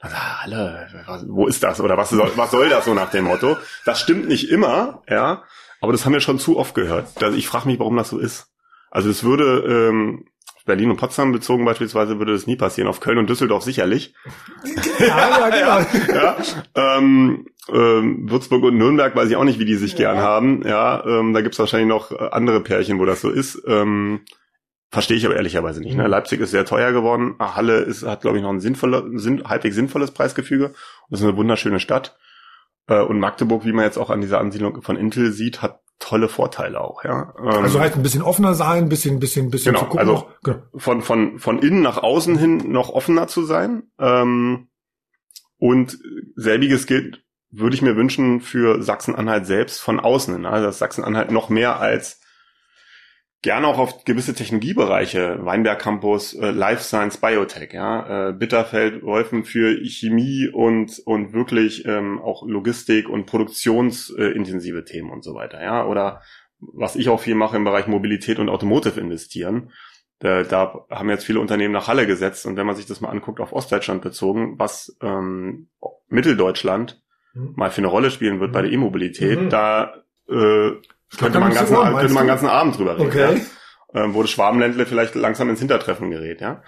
Dann sagt Halle, wo ist das? Oder was soll, was soll das so nach dem Motto? Das stimmt nicht immer, ja, aber das haben wir schon zu oft gehört. Ich frage mich, warum das so ist. Also es würde ähm, Berlin und Potsdam bezogen beispielsweise würde das nie passieren. Auf Köln und Düsseldorf sicherlich. ja, ja, genau. ja, ähm, ähm, Würzburg und Nürnberg weiß ich auch nicht, wie die sich ja. gern haben. Ja, ähm, da gibt's wahrscheinlich noch andere Pärchen, wo das so ist. Ähm, Verstehe ich aber ehrlicherweise nicht. Ne? Mhm. Leipzig ist sehr teuer geworden. Halle ist, hat, glaube ich, noch ein sinnvoller, sinn, halbwegs sinnvolles Preisgefüge. Und das ist eine wunderschöne Stadt. Äh, und Magdeburg, wie man jetzt auch an dieser Ansiedlung von Intel sieht, hat tolle Vorteile auch, ja. Ähm, also halt ein bisschen offener sein, ein bisschen, bisschen, bisschen genau, zu gucken. Also genau. von, von, von innen nach außen hin noch offener zu sein. Ähm, und selbiges gilt, würde ich mir wünschen, für Sachsen-Anhalt selbst von außen hin. Also dass Sachsen-Anhalt noch mehr als gerne auch auf gewisse Technologiebereiche, Weinberg Campus, äh, Life Science, Biotech, ja, äh, Bitterfeld, Wolfen für Chemie und und wirklich ähm, auch Logistik und produktionsintensive Themen und so weiter, ja, oder was ich auch viel mache im Bereich Mobilität und Automotive investieren. Da, da haben jetzt viele Unternehmen nach Halle gesetzt und wenn man sich das mal anguckt auf Ostdeutschland bezogen, was ähm, Mitteldeutschland mhm. mal für eine Rolle spielen wird bei der E-Mobilität, mhm. da äh, könnte man, ganzen, Ohren, könnte man einen ganzen Abend drüber reden. Okay. Ja? Ähm, wo das Schwabenländle vielleicht langsam ins Hintertreffen gerät, ja.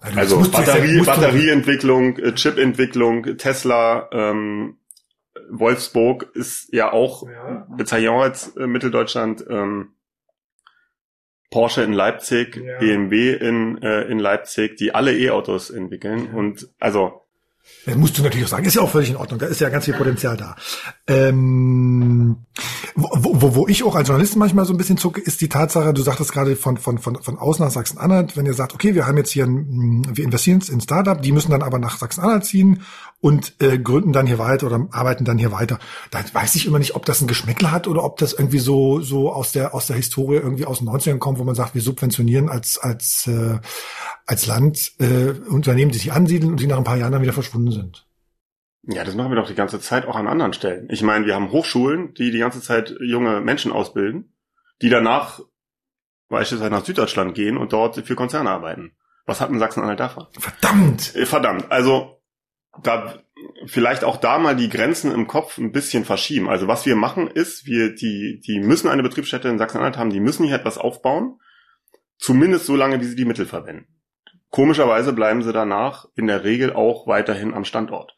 Also, also Batterie, Batterieentwicklung, äh, Chipentwicklung, Tesla, ähm, Wolfsburg ist ja auch ja. Bezeichnet als äh, Mitteldeutschland, ähm, Porsche in Leipzig, ja. BMW in, äh, in Leipzig, die alle E-Autos entwickeln. Ja. Und also das musst du natürlich auch sagen. Ist ja auch völlig in Ordnung. Da ist ja ganz viel Potenzial da. Ähm, wo, wo, wo ich auch als Journalist manchmal so ein bisschen zucke, ist die Tatsache, du sagtest gerade von, von, von, von außen nach Sachsen-Anhalt, wenn ihr sagt, okay, wir haben jetzt hier ein, wir investieren in Startup, die müssen dann aber nach Sachsen-Anhalt ziehen und äh, gründen dann hier weiter oder arbeiten dann hier weiter. Da weiß ich immer nicht, ob das ein Geschmäckle hat oder ob das irgendwie so, so aus der, aus der Historie irgendwie aus den 90ern kommt, wo man sagt, wir subventionieren als, als, äh, als Land äh, Unternehmen, die sich ansiedeln und die nach ein paar Jahren dann wieder verschwunden sind. Ja, das machen wir doch die ganze Zeit auch an anderen Stellen. Ich meine, wir haben Hochschulen, die die ganze Zeit junge Menschen ausbilden, die danach beispielsweise nach Süddeutschland gehen und dort für Konzerne arbeiten. Was hat denn Sachsen-Anhalt davon? Verdammt! Äh, verdammt. Also, da vielleicht auch da mal die Grenzen im Kopf ein bisschen verschieben. Also was wir machen ist, wir die die müssen eine Betriebsstätte in Sachsen-Anhalt haben, die müssen hier etwas aufbauen, zumindest so lange, wie sie die Mittel verwenden. Komischerweise bleiben sie danach in der Regel auch weiterhin am Standort.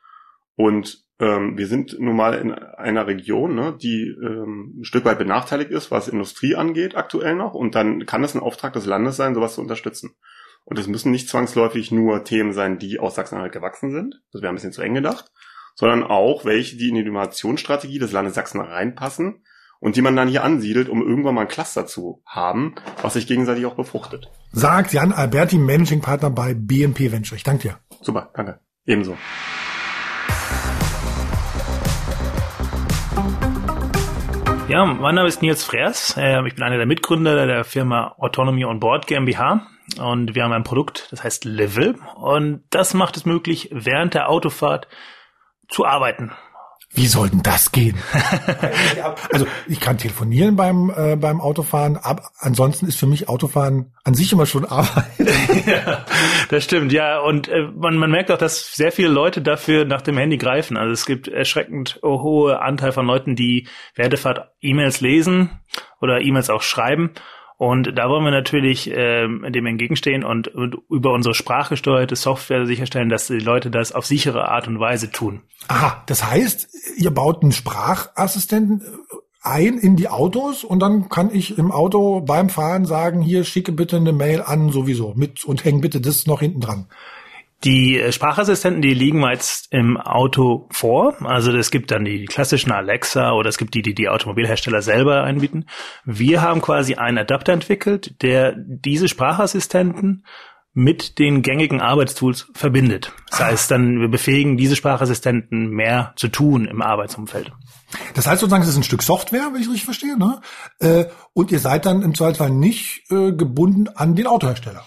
Und ähm, wir sind nun mal in einer Region, ne, die ähm, ein Stück weit benachteiligt ist, was Industrie angeht aktuell noch. Und dann kann es ein Auftrag des Landes sein, sowas zu unterstützen. Und es müssen nicht zwangsläufig nur Themen sein, die aus Sachsen-Anhalt gewachsen sind. Das wäre ein bisschen zu eng gedacht. Sondern auch welche, die in die Innovationsstrategie des Landes Sachsen reinpassen und die man dann hier ansiedelt, um irgendwann mal ein Cluster zu haben, was sich gegenseitig auch befruchtet. Sagt Jan Alberti, Managing Partner bei BNP Venture. Ich danke dir. Super, danke. Ebenso. Ja, mein Name ist Nils Frers. Ähm, ich bin einer der Mitgründer der Firma Autonomy on Board GmbH und wir haben ein Produkt, das heißt Level und das macht es möglich, während der Autofahrt zu arbeiten. Wie soll denn das gehen? also ich kann telefonieren beim äh, beim Autofahren, aber ansonsten ist für mich Autofahren an sich immer schon Arbeit. ja, das stimmt, ja. Und äh, man, man merkt auch, dass sehr viele Leute dafür nach dem Handy greifen. Also es gibt erschreckend hohe Anteil von Leuten, die während der Fahrt E-Mails lesen oder E-Mails auch schreiben und da wollen wir natürlich ähm, dem entgegenstehen und, und über unsere sprachgesteuerte Software sicherstellen, dass die Leute das auf sichere Art und Weise tun. Aha, das heißt, ihr baut einen Sprachassistenten ein in die Autos und dann kann ich im Auto beim Fahren sagen, hier schicke bitte eine Mail an sowieso mit und häng bitte das noch hinten dran. Die äh, Sprachassistenten, die liegen meist im Auto vor. Also es gibt dann die klassischen Alexa oder es gibt die, die die Automobilhersteller selber einbieten. Wir haben quasi einen Adapter entwickelt, der diese Sprachassistenten mit den gängigen Arbeitstools verbindet. Das heißt dann, wir befähigen diese Sprachassistenten mehr zu tun im Arbeitsumfeld. Das heißt sozusagen, es ist ein Stück Software, wenn ich richtig verstehe, ne? Äh, und ihr seid dann im Zweifelsfall nicht äh, gebunden an den Autohersteller.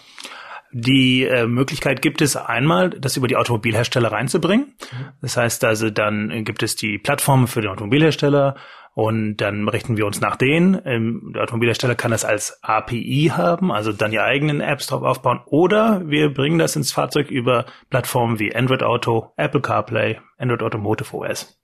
Die äh, Möglichkeit gibt es einmal, das über die Automobilhersteller reinzubringen. Das heißt also, dann gibt es die Plattformen für den Automobilhersteller und dann richten wir uns nach denen. Ähm, der Automobilhersteller kann das als API haben, also dann die eigenen Apps drauf aufbauen. Oder wir bringen das ins Fahrzeug über Plattformen wie Android Auto, Apple CarPlay, Android Automotive OS.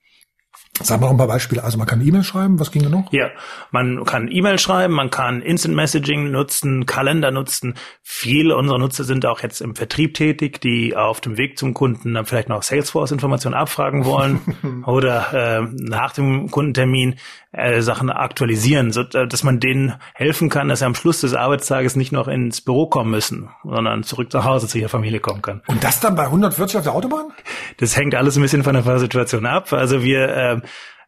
Sag mal noch ein paar Beispiele. Also man kann E-Mail schreiben, was ging da noch? Ja, man kann E-Mail schreiben, man kann Instant Messaging nutzen, Kalender nutzen. Viele unserer Nutzer sind auch jetzt im Vertrieb tätig, die auf dem Weg zum Kunden dann vielleicht noch Salesforce-Informationen abfragen wollen oder äh, nach dem Kundentermin äh, Sachen aktualisieren, so äh, dass man denen helfen kann, dass sie am Schluss des Arbeitstages nicht noch ins Büro kommen müssen, sondern zurück zu Hause zu ihrer Familie kommen kann. Und das dann bei 140 auf der Autobahn? Das hängt alles ein bisschen von der Fahrsituation ab. Also wir äh,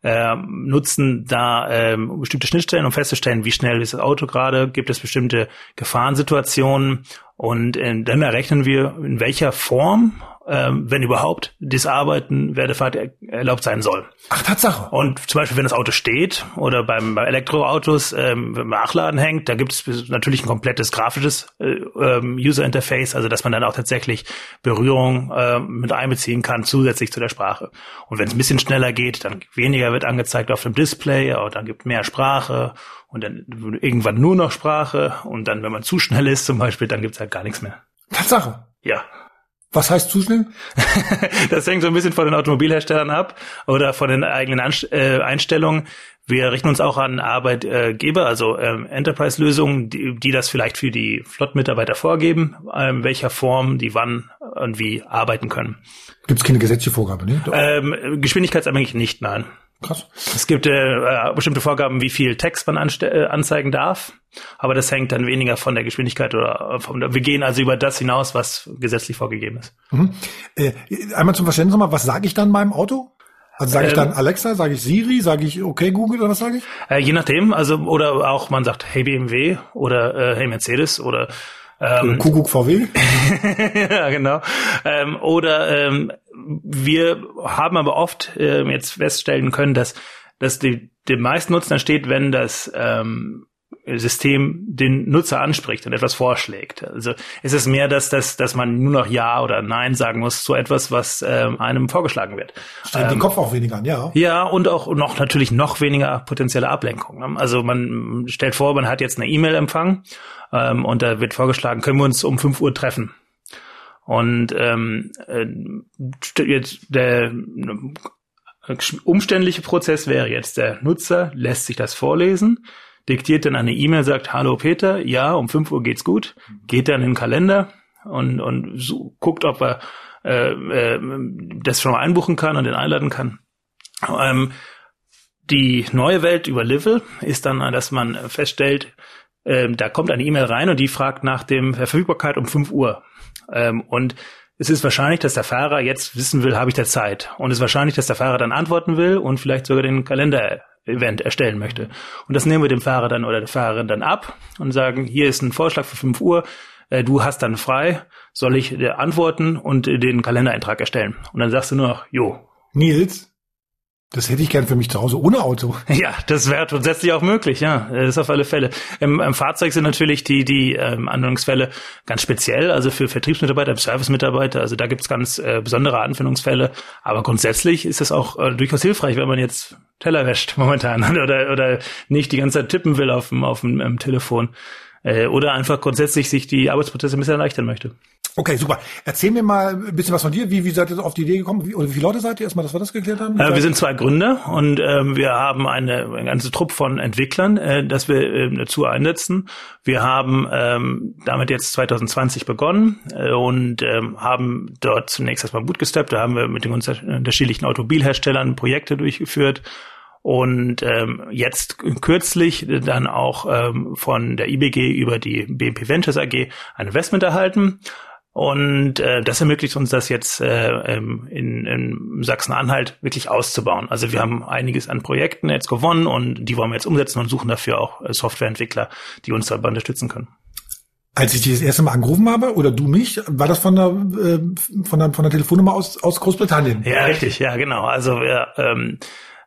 äh, nutzen da äh, bestimmte Schnittstellen, um festzustellen, wie schnell ist das Auto gerade, gibt es bestimmte Gefahrensituationen und äh, dann errechnen wir, in welcher Form ähm, wenn überhaupt, das Arbeiten während der Fahrt erlaubt sein soll. Ach, Tatsache. Und zum Beispiel, wenn das Auto steht oder beim, bei Elektroautos ähm, wenn man Nachladen hängt, da gibt es natürlich ein komplettes grafisches äh, ähm, User Interface, also dass man dann auch tatsächlich Berührung äh, mit einbeziehen kann, zusätzlich zu der Sprache. Und wenn es ein bisschen schneller geht, dann weniger wird angezeigt auf dem Display, aber dann gibt mehr Sprache und dann irgendwann nur noch Sprache und dann, wenn man zu schnell ist zum Beispiel, dann gibt's halt gar nichts mehr. Tatsache. Ja. Was heißt zu schnell? das hängt so ein bisschen von den Automobilherstellern ab oder von den eigenen äh, Einstellungen. Wir richten uns auch an Arbeitgeber, also ähm, Enterprise-Lösungen, die, die das vielleicht für die Flottmitarbeiter vorgeben, in welcher Form die wann und wie arbeiten können. Gibt es keine gesetzliche Vorgabe, ne? Ähm, geschwindigkeitsabhängig nicht, nein. Krass. Es gibt äh, bestimmte Vorgaben, wie viel Text man äh, anzeigen darf, aber das hängt dann weniger von der Geschwindigkeit oder der, wir gehen also über das hinaus, was gesetzlich vorgegeben ist. Mhm. Äh, einmal zum Verständnis nochmal, was sage ich dann beim Auto? Also sage ich dann ähm, Alexa, sage ich Siri, sage ich okay Google oder was sage ich? Äh, je nachdem, also oder auch man sagt Hey BMW oder äh, Hey Mercedes oder ähm, Kuckuck VW. ja, genau. Ähm, oder ähm, wir haben aber oft äh, jetzt feststellen können, dass, dass die, die meisten Nutzen entsteht, wenn das ähm, System den Nutzer anspricht und etwas vorschlägt. Also ist es mehr, dass, dass, dass man nur noch Ja oder Nein sagen muss zu etwas, was ähm, einem vorgeschlagen wird. Stellt ähm, den Kopf auch weniger an, ja. Ja, und auch noch natürlich noch weniger potenzielle Ablenkung. Ne? Also man stellt vor, man hat jetzt eine E-Mail empfangen ähm, und da wird vorgeschlagen, können wir uns um 5 Uhr treffen. Und ähm, äh, jetzt der äh, umständliche Prozess wäre jetzt, der Nutzer lässt sich das vorlesen, diktiert dann eine E-Mail, sagt, hallo Peter, ja, um 5 Uhr geht's gut, geht dann in den Kalender und, und so, guckt, ob er äh, äh, das schon mal einbuchen kann und den einladen kann. Ähm, die neue Welt über Livel ist dann, dass man feststellt, ähm, da kommt eine E-Mail rein und die fragt nach dem Verfügbarkeit um 5 Uhr. Ähm, und es ist wahrscheinlich, dass der Fahrer jetzt wissen will, habe ich da Zeit. Und es ist wahrscheinlich, dass der Fahrer dann antworten will und vielleicht sogar den Kalender-Event erstellen möchte. Und das nehmen wir dem Fahrer dann oder der Fahrerin dann ab und sagen, hier ist ein Vorschlag für 5 Uhr, äh, du hast dann frei, soll ich antworten und den Kalendereintrag erstellen? Und dann sagst du nur noch, jo. Nils, das hätte ich gern für mich zu Hause ohne Auto. Ja, das wäre grundsätzlich auch möglich, ja. Das ist auf alle Fälle. Im, im Fahrzeug sind natürlich die, die ähm, Anwendungsfälle ganz speziell, also für Vertriebsmitarbeiter, Servicemitarbeiter, also da gibt's ganz äh, besondere Anwendungsfälle. Aber grundsätzlich ist es auch äh, durchaus hilfreich, wenn man jetzt Teller wäscht momentan oder, oder nicht die ganze Zeit tippen will auf dem, auf dem ähm, Telefon. Äh, oder einfach grundsätzlich sich die Arbeitsprozesse ein bisschen erleichtern möchte. Okay, super. Erzähl mir mal ein bisschen was von dir. Wie, wie seid ihr auf die Idee gekommen? Wie, oder wie viele Leute seid ihr? Erstmal, dass wir das geklärt haben. Äh, wir sind zwei Gründer und ähm, wir haben eine, eine ganze Truppe von Entwicklern, äh, das wir äh, dazu einsetzen. Wir haben ähm, damit jetzt 2020 begonnen äh, und ähm, haben dort zunächst erstmal bootgestrapped. Da haben wir mit den unterschiedlichen Automobilherstellern Projekte durchgeführt und ähm, jetzt kürzlich dann auch ähm, von der IBG über die BNP Ventures AG ein Investment erhalten. Und äh, das ermöglicht uns das jetzt äh, in, in Sachsen-Anhalt wirklich auszubauen. Also wir haben einiges an Projekten jetzt gewonnen und die wollen wir jetzt umsetzen und suchen dafür auch äh, Softwareentwickler, die uns dabei unterstützen können. Als ich dich das erste Mal angerufen habe, oder du mich, war das von der, äh, von der, von der Telefonnummer aus, aus Großbritannien? Ja, richtig, ja, genau. Also wir, ähm, ähm,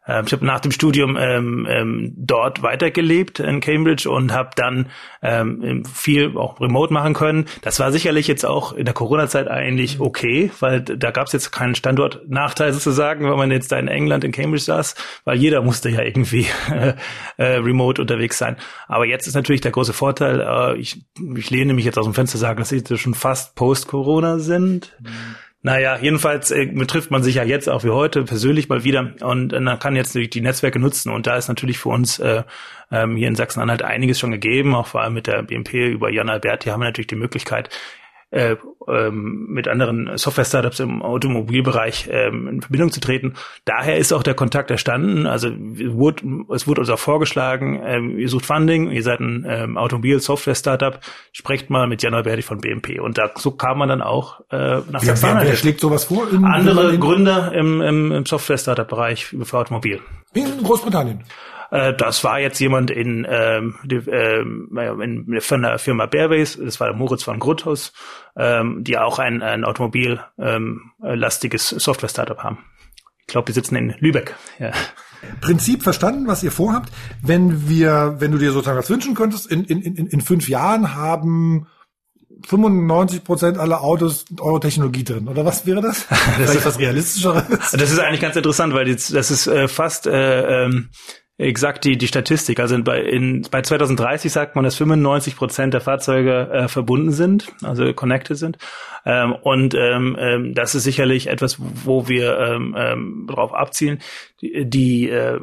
ich habe nach dem Studium ähm, ähm, dort weitergelebt in Cambridge und habe dann ähm, viel auch remote machen können. Das war sicherlich jetzt auch in der Corona-Zeit eigentlich okay, weil da gab es jetzt keinen Standortnachteil sozusagen, wenn man jetzt da in England in Cambridge saß, weil jeder musste ja irgendwie äh, remote unterwegs sein. Aber jetzt ist natürlich der große Vorteil, äh, ich, ich lehne mich jetzt aus dem Fenster sagen, dass sie schon fast post-Corona sind. Mhm naja, jedenfalls äh, betrifft man sich ja jetzt auch wie heute persönlich mal wieder und äh, man kann jetzt die Netzwerke nutzen und da ist natürlich für uns äh, ähm, hier in Sachsen-Anhalt einiges schon gegeben, auch vor allem mit der BMP über Jan Albert, hier haben wir natürlich die Möglichkeit, äh, ähm, mit anderen Software-Startups im Automobilbereich ähm, in Verbindung zu treten. Daher ist auch der Kontakt erstanden. Also wurde, es wurde uns auch vorgeschlagen, ähm, ihr sucht Funding, ihr seid ein ähm, Automobil-Software-Startup, sprecht mal mit Jan Alberti von BMP. Und da so kam man dann auch äh, nach wer, wer, wer schlägt sowas vor? In, Andere Gründer im, im, im Software-Startup-Bereich für Automobil. In Großbritannien. Äh, das war jetzt jemand in, ähm, die, ähm, in von der Firma Bearbase, das war der Moritz von Gruthaus, ähm, die auch ein, ein automobil-lastiges ähm, Software-Startup haben. Ich glaube, die sitzen in Lübeck. Ja. Prinzip verstanden, was ihr vorhabt. Wenn wir, wenn du dir sozusagen was wünschen könntest, in, in, in, in fünf Jahren haben 95 Prozent aller Autos eure Technologie drin, oder was wäre das? das ist was realistischeres. Das ist eigentlich ganz interessant, weil das ist äh, fast äh, ähm, exakt die, die Statistik. Also bei, in, bei 2030 sagt man, dass 95 Prozent der Fahrzeuge äh, verbunden sind, also connected sind. Ähm, und ähm, ähm, das ist sicherlich etwas, wo wir ähm, ähm, darauf abzielen. Die, die äh,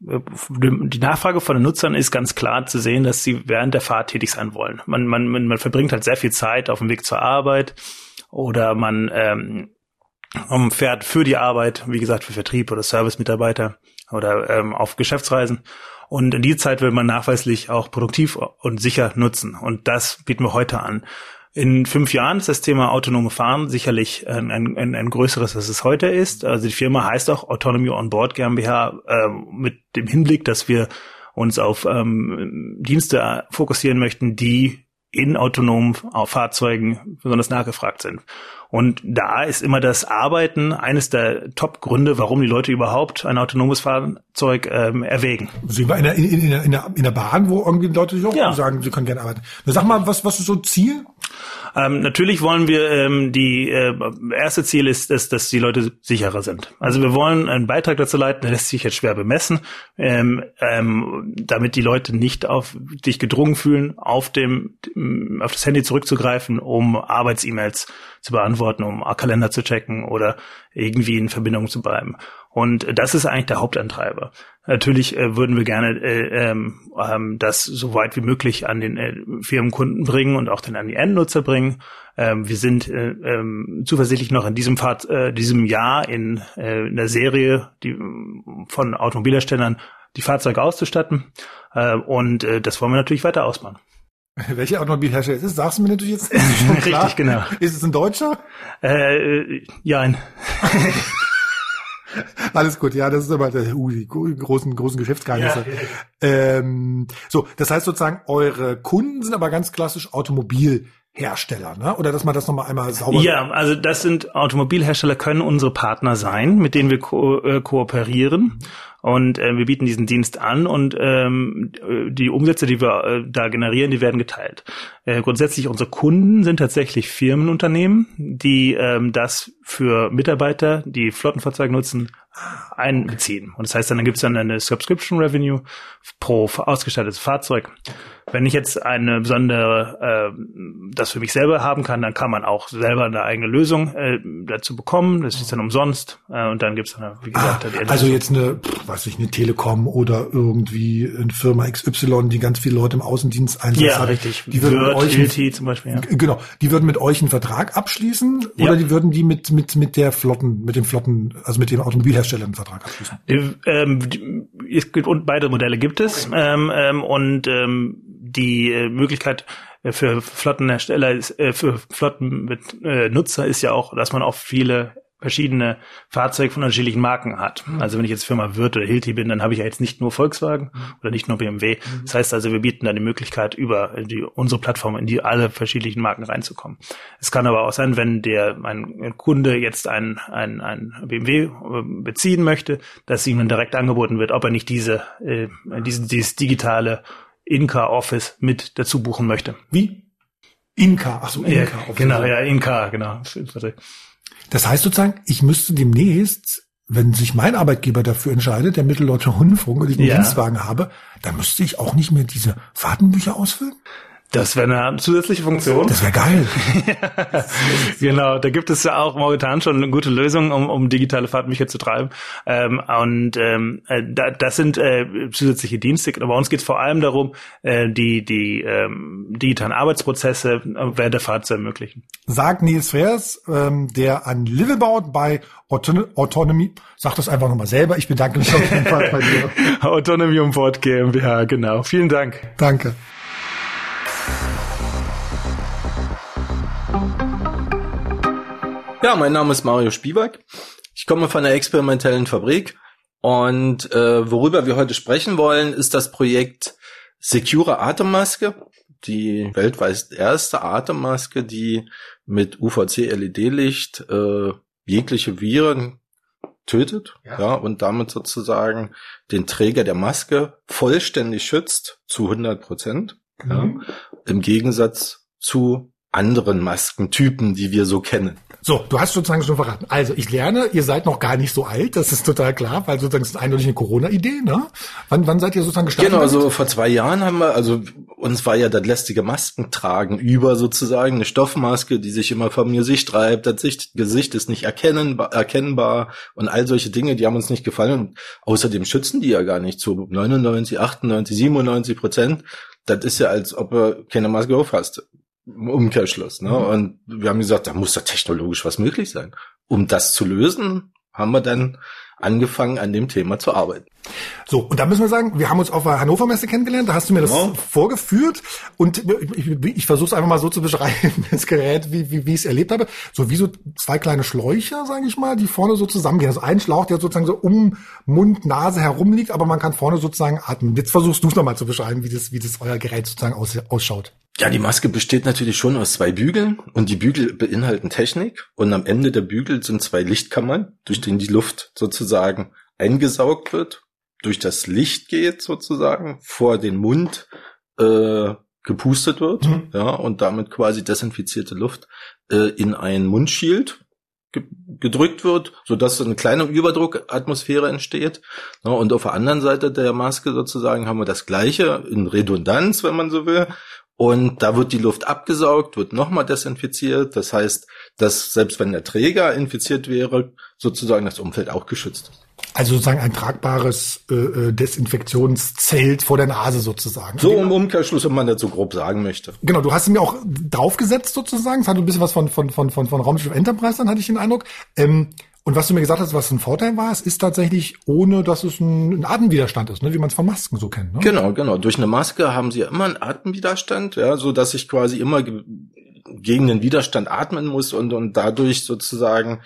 die Nachfrage von den Nutzern ist ganz klar zu sehen, dass sie während der Fahrt tätig sein wollen. Man, man, man verbringt halt sehr viel Zeit auf dem Weg zur Arbeit oder man ähm, fährt für die Arbeit, wie gesagt, für Vertrieb oder Service-Mitarbeiter oder ähm, auf Geschäftsreisen. Und in die Zeit will man nachweislich auch produktiv und sicher nutzen. Und das bieten wir heute an. In fünf Jahren ist das Thema autonome Fahren sicherlich ein, ein, ein größeres, als es heute ist. Also die Firma heißt auch Autonomy on Board GmbH äh, mit dem Hinblick, dass wir uns auf ähm, Dienste fokussieren möchten, die in autonomen Fahrzeugen besonders nachgefragt sind. Und da ist immer das Arbeiten eines der Top-Gründe, warum die Leute überhaupt ein autonomes Fahrzeug ähm, erwägen. Sind wir in der, in, in, in, der, in der Bahn, wo irgendwie Leute sich auch ja. sagen, sie können gerne arbeiten. Sag mal, was, was ist so ein Ziel? Ähm, natürlich wollen wir, ähm, die äh, erste Ziel ist, dass, dass die Leute sicherer sind. Also wir wollen einen Beitrag dazu leiten, der lässt sich jetzt schwer bemessen, ähm, ähm, damit die Leute nicht auf dich gedrungen fühlen, auf dem auf das Handy zurückzugreifen, um Arbeits-E-Mails zu beantworten, um Kalender zu checken oder irgendwie in Verbindung zu bleiben. Und das ist eigentlich der Hauptantreiber. Natürlich äh, würden wir gerne äh, ähm, ähm, das so weit wie möglich an den äh, Firmenkunden bringen und auch dann an die Endnutzer bringen. Ähm, wir sind äh, ähm, zuversichtlich noch in diesem Fahrt, äh, diesem Jahr in, äh, in der Serie die, von Automobilherstellern die Fahrzeuge auszustatten. Äh, und äh, das wollen wir natürlich weiter ausbauen. Welcher Automobilhersteller ist es? Sagst du mir natürlich jetzt? Richtig, genau. Ist es ein Deutscher? Äh, ja, ein. Alles gut, ja, das ist aber der, uh, die großen, großen Geschäftsgeheimnisse. Ja, ja. Ähm, so, das heißt sozusagen, eure Kunden sind aber ganz klassisch Automobilhersteller, ne? Oder dass man das nochmal einmal sauber. Ja, also das sind Automobilhersteller können unsere Partner sein, mit denen wir ko äh, kooperieren. Und äh, wir bieten diesen Dienst an und ähm, die Umsätze, die wir äh, da generieren, die werden geteilt. Äh, grundsätzlich unsere Kunden sind tatsächlich Firmenunternehmen, die ähm, das für Mitarbeiter, die Flottenfahrzeuge nutzen, einbeziehen. Und das heißt dann, dann gibt es dann eine Subscription Revenue pro ausgestattetes Fahrzeug. Wenn ich jetzt eine besondere, äh, das für mich selber haben kann, dann kann man auch selber eine eigene Lösung äh, dazu bekommen. Das ist dann umsonst. Äh, und dann gibt's dann, wie gesagt, ah, die Also jetzt eine, weiß ich, eine Telekom oder irgendwie eine Firma XY, die ganz viele Leute im Außendienst einsetzt. Ja, hat, richtig. Die würden mit euch LT zum Beispiel, ja. Genau, die würden mit euch einen Vertrag abschließen Ja. oder die würden die mit mit mit der Flotten, mit dem Flotten, also mit dem Automobilhersteller einen Vertrag abschließen. Die, ähm, es gibt und beide Modelle gibt es ähm, ähm, und ähm, die äh, Möglichkeit äh, für Flottenhersteller ist, äh, für Flottennutzer äh, Nutzer ist ja auch, dass man auch viele verschiedene Fahrzeuge von unterschiedlichen Marken hat. Also wenn ich jetzt Firma Wirth oder Hilti bin, dann habe ich ja jetzt nicht nur Volkswagen oder nicht nur BMW. Das heißt also, wir bieten da die Möglichkeit, über die, unsere Plattform in die alle verschiedenen Marken reinzukommen. Es kann aber auch sein, wenn der mein Kunde jetzt ein, ein, ein BMW äh, beziehen möchte, dass ihm dann direkt angeboten wird, ob er nicht diese, äh, diese dieses digitale Inca Office mit dazu buchen möchte. Wie? Inka, ach so, Inka. Ja, genau, ja, Inca, genau. Das heißt sozusagen, ich müsste demnächst, wenn sich mein Arbeitgeber dafür entscheidet, der Mitteldeutsche Rundfunk und ich einen Ja. Dienstwagen habe, dann müsste ich auch nicht mehr diese Fahrtenbücher ausfüllen? Das wäre eine zusätzliche Funktion. Das wäre geil. genau, da gibt es ja auch momentan schon eine gute Lösung, um, um digitale Fahrtbücher zu treiben. Ähm, und ähm, äh, da, das sind äh, zusätzliche Dienste. Bei uns geht es vor allem darum, äh, die, die ähm, digitalen Arbeitsprozesse äh, während der Fahrt zu ermöglichen. Sagt Nils Freers, ähm, der an Live baut bei Auton Autonomy. Sag das einfach nochmal selber. Ich bedanke mich auf jeden Fall bei dir. Autonomy um Bord GmbH, genau. Vielen Dank. Danke. Ja, mein Name ist Mario Spivak. Ich komme von der experimentellen Fabrik und äh, worüber wir heute sprechen wollen, ist das Projekt Secure Atemmaske, die weltweit erste Atemmaske, die mit UVC-LED-Licht äh, jegliche Viren tötet, ja. und damit sozusagen den Träger der Maske vollständig schützt zu 100 Prozent, ja, im Gegensatz zu anderen Maskentypen, die wir so kennen. So, du hast sozusagen schon verraten. Also, ich lerne, ihr seid noch gar nicht so alt, das ist total klar, weil sozusagen das ist eindeutig eine Corona-Idee, ne? Wann, wann seid ihr sozusagen gestartet? Genau, also vor zwei Jahren haben wir, also uns war ja das lästige Maskentragen über sozusagen eine Stoffmaske, die sich immer vor mir Sicht reibt, das Sicht, Gesicht ist nicht erkennbar, erkennbar und all solche Dinge, die haben uns nicht gefallen. Und außerdem schützen die ja gar nicht zu 99, 98, 97 Prozent. Das ist ja, als ob du keine Maske aufhast. Im Umkehrschluss. Ne? Und wir haben gesagt, da muss da technologisch was möglich sein. Um das zu lösen, haben wir dann angefangen, an dem Thema zu arbeiten. So, und da müssen wir sagen, wir haben uns auf der Hannover Messe kennengelernt, da hast du mir das Genau. vorgeführt und ich, ich, ich versuche es einfach mal so zu beschreiben, das Gerät, wie, wie, wie ich es erlebt habe. So wie so zwei kleine Schläuche, sage ich mal, die vorne so zusammengehen. Also ein Schlauch, der sozusagen so um Mund, Nase herumliegt, aber man kann vorne sozusagen atmen. Jetzt versuchst du es nochmal zu beschreiben, wie das, wie das euer Gerät sozusagen aus, ausschaut. Ja, die Maske besteht natürlich schon aus zwei Bügeln und die Bügel beinhalten Technik und am Ende der Bügel sind zwei Lichtkammern, durch denen die Luft sozusagen eingesaugt wird, durch das Licht geht sozusagen, vor den Mund äh, gepustet wird, Mhm. ja, und damit quasi desinfizierte Luft äh, in ein Mundschild ge gedrückt wird, so dass eine kleine Überdruckatmosphäre entsteht. Ja, und auf der anderen Seite der Maske sozusagen haben wir das gleiche in Redundanz, wenn man so will. Und da wird die Luft abgesaugt, wird nochmal desinfiziert. Das heißt, dass selbst wenn der Träger infiziert wäre, sozusagen das Umfeld auch geschützt ist. Also sozusagen ein tragbares äh, äh, Desinfektionszelt vor der Nase sozusagen. So im Umkehrschluss, wenn man das so grob sagen möchte. Genau, du hast mir auch draufgesetzt sozusagen. Es hat ein bisschen was von, von, von, von, von Raumschiff Enterprise, dann hatte ich den Eindruck. Ähm, und was du mir gesagt hast, was ein Vorteil war, es ist tatsächlich, ohne dass es ein, Atemwiderstand ist, ne, wie man es von Masken so kennt. Ne? Genau, genau. Durch eine Maske haben sie ja immer einen Atemwiderstand, ja, so dass ich quasi immer ge gegen den Widerstand atmen muss und, und dadurch sozusagen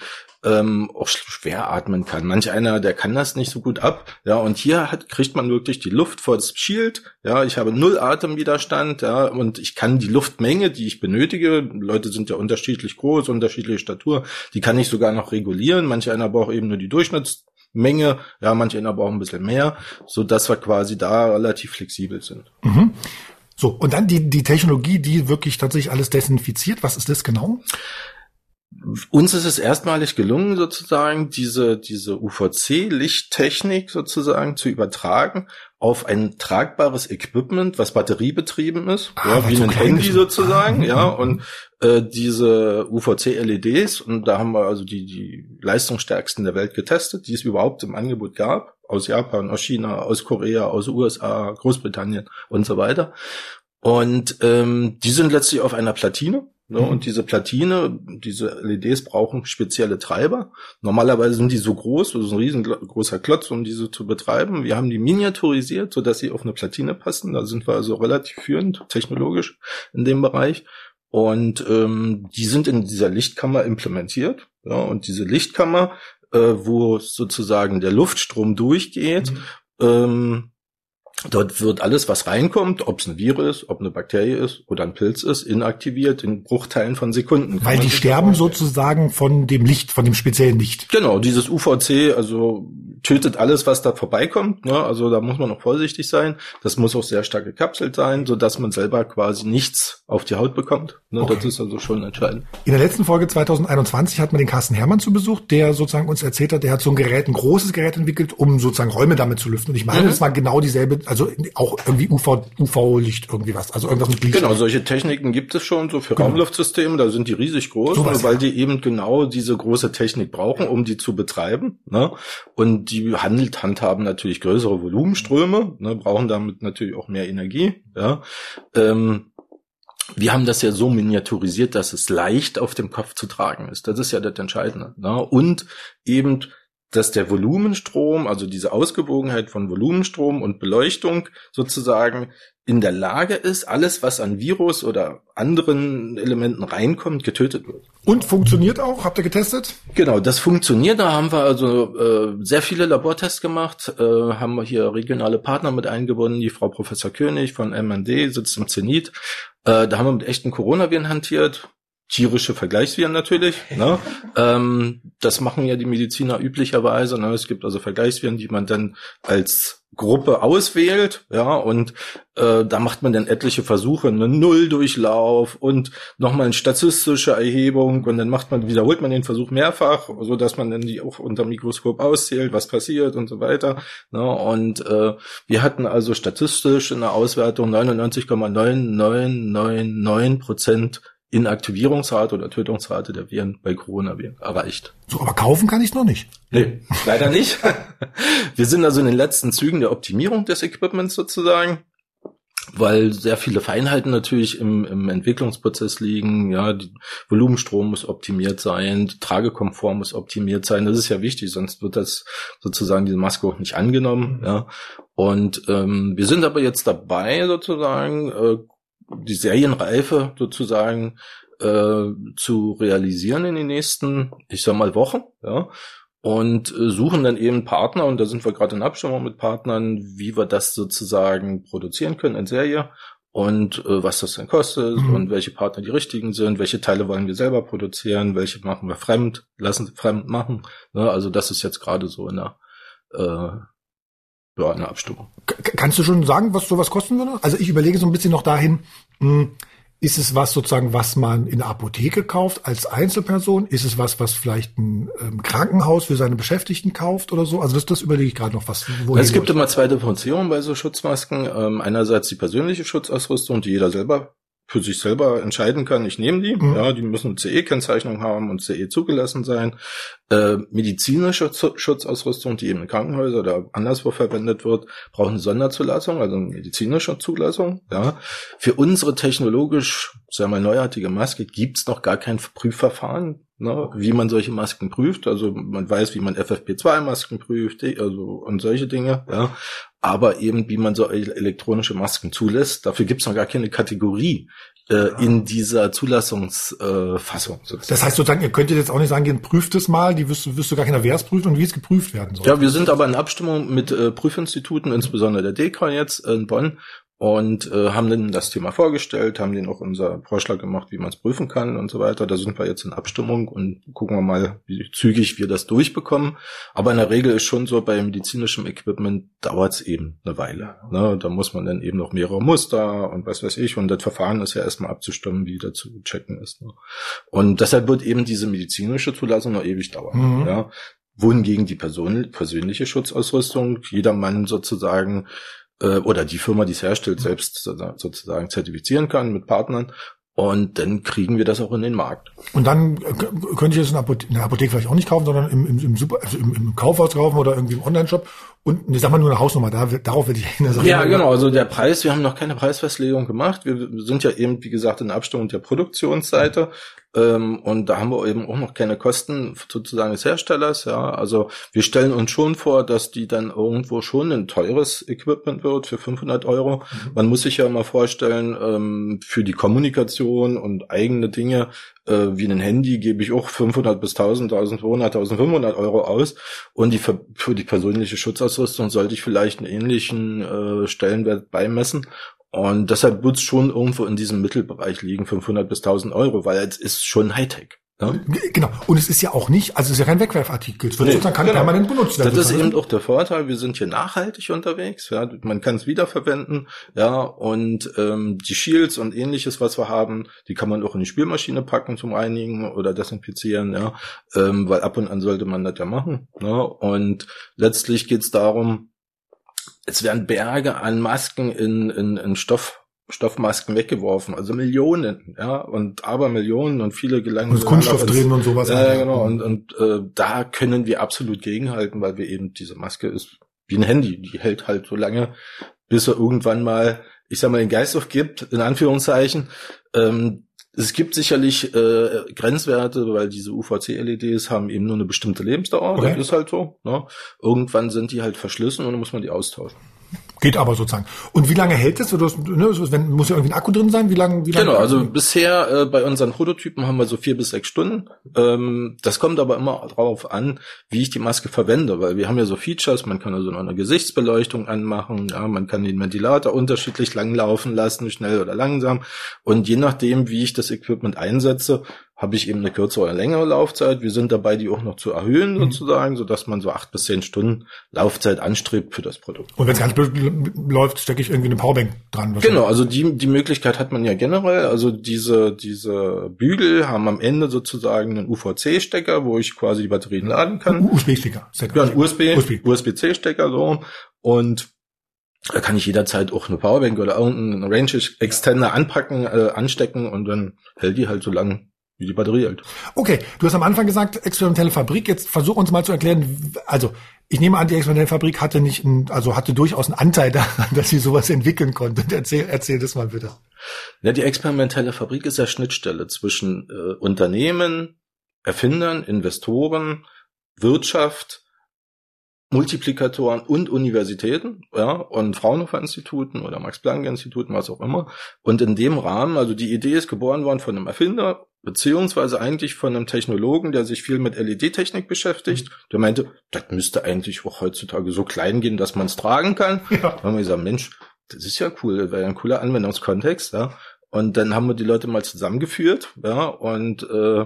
ähm, auch sch- schwer atmen kann. Manch einer, der kann das nicht so gut ab. Ja, und hier hat, kriegt man wirklich die Luft vor das Shield. Ja, ich habe null Atemwiderstand. Ja, und ich kann die Luftmenge, die ich benötige, Leute sind ja unterschiedlich groß, unterschiedliche Statur, die kann ich sogar noch regulieren. Manch einer braucht eben nur die Durchschnittsmenge. Ja, manch einer braucht ein bisschen mehr, so dass wir quasi da relativ flexibel sind. So, und dann die, die Technologie, die wirklich tatsächlich alles desinfiziert. Was ist das genau? Uns ist es erstmalig gelungen, sozusagen diese, diese UVC-Lichttechnik sozusagen zu übertragen auf ein tragbares Equipment, was batteriebetrieben ist, Ah, ja, wie so ein Handy sozusagen, Ah, ja, mhm. und äh, diese UVC-LEDs, und da haben wir also die, die leistungsstärksten der Welt getestet, die es überhaupt im Angebot gab, aus Japan, aus China, aus Korea, aus USA, Großbritannien und so weiter. Und ähm, die sind letztlich auf einer Platine. Ne? Mhm. Und diese Platine, diese LEDs brauchen spezielle Treiber. Normalerweise sind die so groß, das ist ein riesengroßer Klotz, um diese zu betreiben. Wir haben die miniaturisiert, sodass sie auf eine Platine passen. Da sind wir also relativ führend technologisch in dem Bereich. Und ähm, die sind in dieser Lichtkammer implementiert. Ja, und diese Lichtkammer, äh, wo sozusagen der Luftstrom durchgeht, ähm, Dort wird alles, was reinkommt, ob es ein Virus ist, ob eine Bakterie ist oder ein Pilz ist, inaktiviert in Bruchteilen von Sekunden. Weil die sterben sozusagen von dem Licht, von dem speziellen Licht. Genau, dieses UVC, also tötet alles, was da vorbeikommt. Ne? Also da muss man auch vorsichtig sein. Das muss auch sehr stark gekapselt sein, so dass man selber quasi nichts auf die Haut bekommt. Ne? Das Okay. ist also schon entscheidend. In der letzten Folge 2021 hat man den Carsten Hermann zu Besuch, der sozusagen uns erzählt hat, der hat so ein Gerät, ein großes Gerät entwickelt, um sozusagen Räume damit zu lüften. Und ich meine, Mhm. das war genau dieselbe, also auch irgendwie UV, UV-Licht irgendwie was, also irgendwas mit Licht. Genau, solche Techniken gibt es schon so für Genau. Raumluftsysteme, da sind die riesig groß, Sowas, ne, weil ja. die eben genau diese große Technik brauchen, um die zu betreiben. Ne? Und die handelt, handhaben natürlich größere Volumenströme, ne, brauchen damit natürlich auch mehr Energie. Ja? Ähm, wir haben das ja so miniaturisiert, dass es leicht auf dem Kopf zu tragen ist. Das ist ja das Entscheidende. Ne? Und eben, dass der Volumenstrom, also diese Ausgewogenheit von Volumenstrom und Beleuchtung sozusagen in der Lage ist, alles, was an Virus oder anderen Elementen reinkommt, getötet wird. Und funktioniert auch, habt ihr getestet? Genau, das funktioniert. Da haben wir also äh, sehr viele Labortests gemacht, äh, haben wir hier regionale Partner mit eingebunden. Die Frau Professor König von MND sitzt im Zenit. Äh, da haben wir mit echten Coronaviren hantiert. Tierische Vergleichsviren natürlich. Ne? ähm, das machen ja die Mediziner üblicherweise. Ne? Es gibt also Vergleichsviren, die man dann als Gruppe auswählt, ja, und äh, da macht man dann etliche Versuche, einen Nulldurchlauf und nochmal eine statistische Erhebung und dann macht man, wiederholt man den Versuch mehrfach, so dass man dann die auch unter dem Mikroskop auszählt, was passiert und so weiter. Ne? Und äh, wir hatten also statistisch in der Auswertung 99,9999 Prozent Inaktivierungsrate oder Tötungsrate der Viren bei Coronaviren erreicht. So, aber kaufen kann ich noch nicht. Nee, leider nicht. Wir sind also in den letzten Zügen der Optimierung des Equipments sozusagen, weil sehr viele Feinheiten natürlich im, im Entwicklungsprozess liegen. Ja, die Volumenstrom muss optimiert sein, die Tragekomfort muss optimiert sein. Das ist ja wichtig, sonst wird das sozusagen diese Maske auch nicht angenommen. Ja, und ähm, wir sind aber jetzt dabei sozusagen äh, die Serienreife sozusagen äh, zu realisieren in den nächsten, ich sag mal, Wochen, ja, und äh, suchen dann eben Partner, und da sind wir gerade in Abstimmung mit Partnern, wie wir das sozusagen produzieren können in Serie und äh, was das dann kostet Mhm. und welche Partner die richtigen sind, welche Teile wollen wir selber produzieren, welche machen wir fremd, lassen sie fremd machen. Ne? Also das ist jetzt gerade so in der, äh, ja, in der Abstimmung. Kannst du schon sagen, was sowas kosten würde? Also ich überlege so ein bisschen noch dahin, mh, ist es was sozusagen, was man in der Apotheke kauft als Einzelperson? Ist es was, was vielleicht ein ähm, Krankenhaus für seine Beschäftigten kauft oder so? Also das, das überlege ich gerade noch, was wohin Es gibt immer zwei Differenzierungen bei so Schutzmasken. Ähm, einerseits die persönliche Schutzausrüstung, die jeder selber für sich selber entscheiden kann, ich nehme die. Mhm. Ja, die müssen CE-Kennzeichnung haben und CE zugelassen sein. Äh, medizinische Schutzausrüstung, die eben in Krankenhäusern oder anderswo verwendet wird, braucht eine Sonderzulassung, also eine medizinische Zulassung. Ja, für unsere technologisch, sagen wir mal, neuartige Maske gibt's noch gar kein Prüfverfahren, ne, wie man solche Masken prüft. Also man weiß, wie man FFP2-Masken prüft, die- also und solche Dinge. Ja, aber eben wie man so el- elektronische Masken zulässt. Dafür gibt's noch gar keine Kategorie in dieser Zulassungsfassung. Äh. Das heißt sozusagen, ihr könntet jetzt auch nicht sagen, ihr prüft es mal, die wüsste, wüsste gar keiner, wer es prüft und wie es geprüft werden soll. Ja, wir sind aber in Abstimmung mit äh, Prüfinstituten, insbesondere der DEKRA jetzt in Bonn. Und äh, haben dann das Thema vorgestellt, haben denen auch unser Vorschlag gemacht, wie man es prüfen kann und so weiter. Da sind wir jetzt in Abstimmung und gucken wir mal, wie zügig wir das durchbekommen. Aber in der Regel ist schon so, bei medizinischem Equipment dauert es eben eine Weile. Ne? Da muss man dann eben noch mehrere Muster und was weiß ich. Und das Verfahren ist ja erstmal abzustimmen, wie das zu checken ist. Ne? Und deshalb wird eben diese medizinische Zulassung noch ewig dauern. Mhm. Ja? wohingegen die Person, persönliche Schutzausrüstung jedermann sozusagen äh, oder die Firma, die es herstellt, selbst sozusagen zertifizieren kann mit Partnern. Und dann kriegen wir das auch in den Markt. Und dann äh, könnte ich es in der Apotheke vielleicht auch nicht kaufen, sondern im, im, im, Super, also im, im Kaufhaus kaufen oder irgendwie im Online-Shop. Und ich sag mal nur eine Hausnummer, da, darauf will ich hin. Ja, genau. Also der Preis, wir haben noch keine Preisfestlegung gemacht. Wir sind ja eben, wie gesagt, in Abstimmung der Produktionsseite. Ähm, und da haben wir eben auch noch keine Kosten sozusagen des Herstellers. Ja, also wir stellen uns schon vor, dass die dann irgendwo schon ein teures Equipment wird für 500 Euro. Mhm. Man muss sich ja immer vorstellen, ähm, für die Kommunikation und eigene Dinge äh, wie ein Handy gebe ich auch 500 bis 1000, 1200, 1500 Euro aus. Und die für, die persönliche Schutzausrüstung sollte ich vielleicht einen ähnlichen äh, Stellenwert beimessen. Und deshalb wird es schon irgendwo in diesem Mittelbereich liegen, 500 bis 1000 Euro, weil es ist schon Hightech. Ja? Genau. Und es ist ja auch nicht, also es ist ja kein Wegwerfartikel. Es wird nee, sozusagen kann genau. permanent benutzt werden. Das ist eben auch der Vorteil. Wir sind hier nachhaltig unterwegs. Ja, man kann es wiederverwenden. Ja, und ähm, die Shields und ähnliches, was wir haben, die kann man auch in die Spielmaschine packen zum Reinigen oder desinfizieren. Ja, ähm, weil ab und an sollte man das ja machen. Ja, und letztlich geht es darum, es werden Berge an Masken in, in, in Stoff Stoffmasken weggeworfen, also Millionen, ja, und aber Millionen und viele gelangen. Und Kunststoff drin und sowas. Ja, genau, und, und äh, da können wir absolut gegenhalten, weil wir eben, diese Maske ist wie ein Handy, die hält halt so lange, bis er irgendwann mal, ich sag mal, den Geist aufgibt, in Anführungszeichen. Ähm, es gibt sicherlich äh, Grenzwerte, weil diese UVC-LEDs haben eben nur eine bestimmte Lebensdauer. Okay. Das ist halt so. Ne? Irgendwann sind die halt verschlissen und dann muss man die austauschen. Geht aber sozusagen. Und wie lange hält es? Ne, wenn, muss ja irgendwie ein Akku drin sein? Wie lange? Wie lange genau, also bisher äh, bei unseren Prototypen haben wir so vier bis sechs Stunden. Ähm, das kommt aber immer darauf an, wie ich die Maske verwende, weil wir haben ja so Features, man kann also noch eine Gesichtsbeleuchtung anmachen, ja, man kann den Ventilator unterschiedlich lang laufen lassen, schnell oder langsam. Und je nachdem, wie ich das Equipment einsetze, habe ich eben eine kürzere oder längere Laufzeit. Wir sind dabei, die auch noch zu erhöhen mhm. sozusagen, so dass man so acht bis zehn Stunden Laufzeit anstrebt für das Produkt. Und wenn es ganz blöd läuft, stecke ich irgendwie eine Powerbank dran. Genau, also die die Möglichkeit hat man ja generell. Also diese diese Bügel haben am Ende sozusagen einen UVC-Stecker, wo ich quasi die Batterien laden kann. USB-Stecker. Ja, ein USB, USB-C-Stecker so und da kann ich jederzeit auch eine Powerbank oder irgendeinen Range Extender anpacken, äh, anstecken und dann hält die halt so lang wie die Batterie hält. Okay, du hast am Anfang gesagt, experimentelle Fabrik. Jetzt versuch uns mal zu erklären, also ich nehme an, die experimentelle Fabrik hatte nicht, ein, also hatte durchaus einen Anteil daran, dass sie sowas entwickeln konnte. Erzähl, erzähl das mal bitte. Ja, die experimentelle Fabrik ist ja Schnittstelle zwischen äh, Unternehmen, Erfindern, Investoren, Wirtschaft, Multiplikatoren und Universitäten, ja, und Fraunhofer-Instituten oder Max-Planck-Instituten, was auch immer. Und in dem Rahmen, also die Idee ist geboren worden von einem Erfinder, beziehungsweise eigentlich von einem Technologen, der sich viel mit LED-Technik beschäftigt. Mhm. Der meinte, das müsste eigentlich auch heutzutage so klein gehen, dass man es tragen kann. Ja. Da haben wir gesagt, Mensch, das ist ja cool, das wäre ja ein cooler Anwendungskontext, ja. Und dann haben wir die Leute mal zusammengeführt, ja, und äh,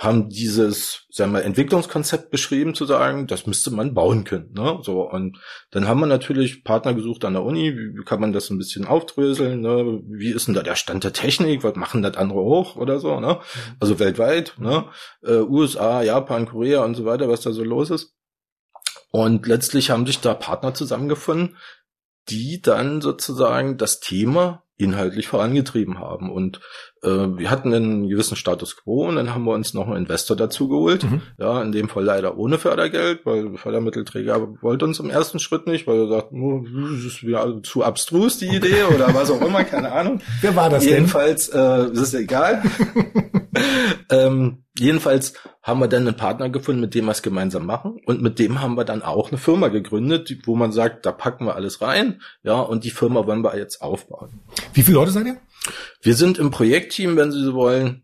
haben dieses, sagen wir, Entwicklungskonzept beschrieben, zu sagen, das müsste man bauen können. Ne? So, und dann haben wir natürlich Partner gesucht an der Uni, wie, kann man das ein bisschen aufdröseln, ne? wie ist denn da der Stand der Technik, was machen das andere hoch oder so, ne? Mhm. Also weltweit, ne? Äh, USA, Japan, Korea und so weiter, was da so los ist. Und letztlich haben sich da Partner zusammengefunden, die dann sozusagen das Thema inhaltlich vorangetrieben haben. Und äh, wir hatten einen gewissen Status quo und dann haben wir uns noch einen Investor dazu geholt. Mhm. Ja, in dem Fall leider ohne Fördergeld, weil Fördermittelträger wollte uns im ersten Schritt nicht, weil er sagt, oh, das ist wieder zu abstrus die Idee oder was auch immer, keine Ahnung. Wer war das Jedenfalls, denn? Jedenfalls, äh, ist egal. ähm, jedenfalls haben wir dann einen Partner gefunden, mit dem wir es gemeinsam machen. Und mit dem haben wir dann auch eine Firma gegründet, wo man sagt, da packen wir alles rein. Ja, und die Firma wollen wir jetzt aufbauen. Wie viele Leute seid ihr? Wir sind im Projektteam, wenn Sie so wollen,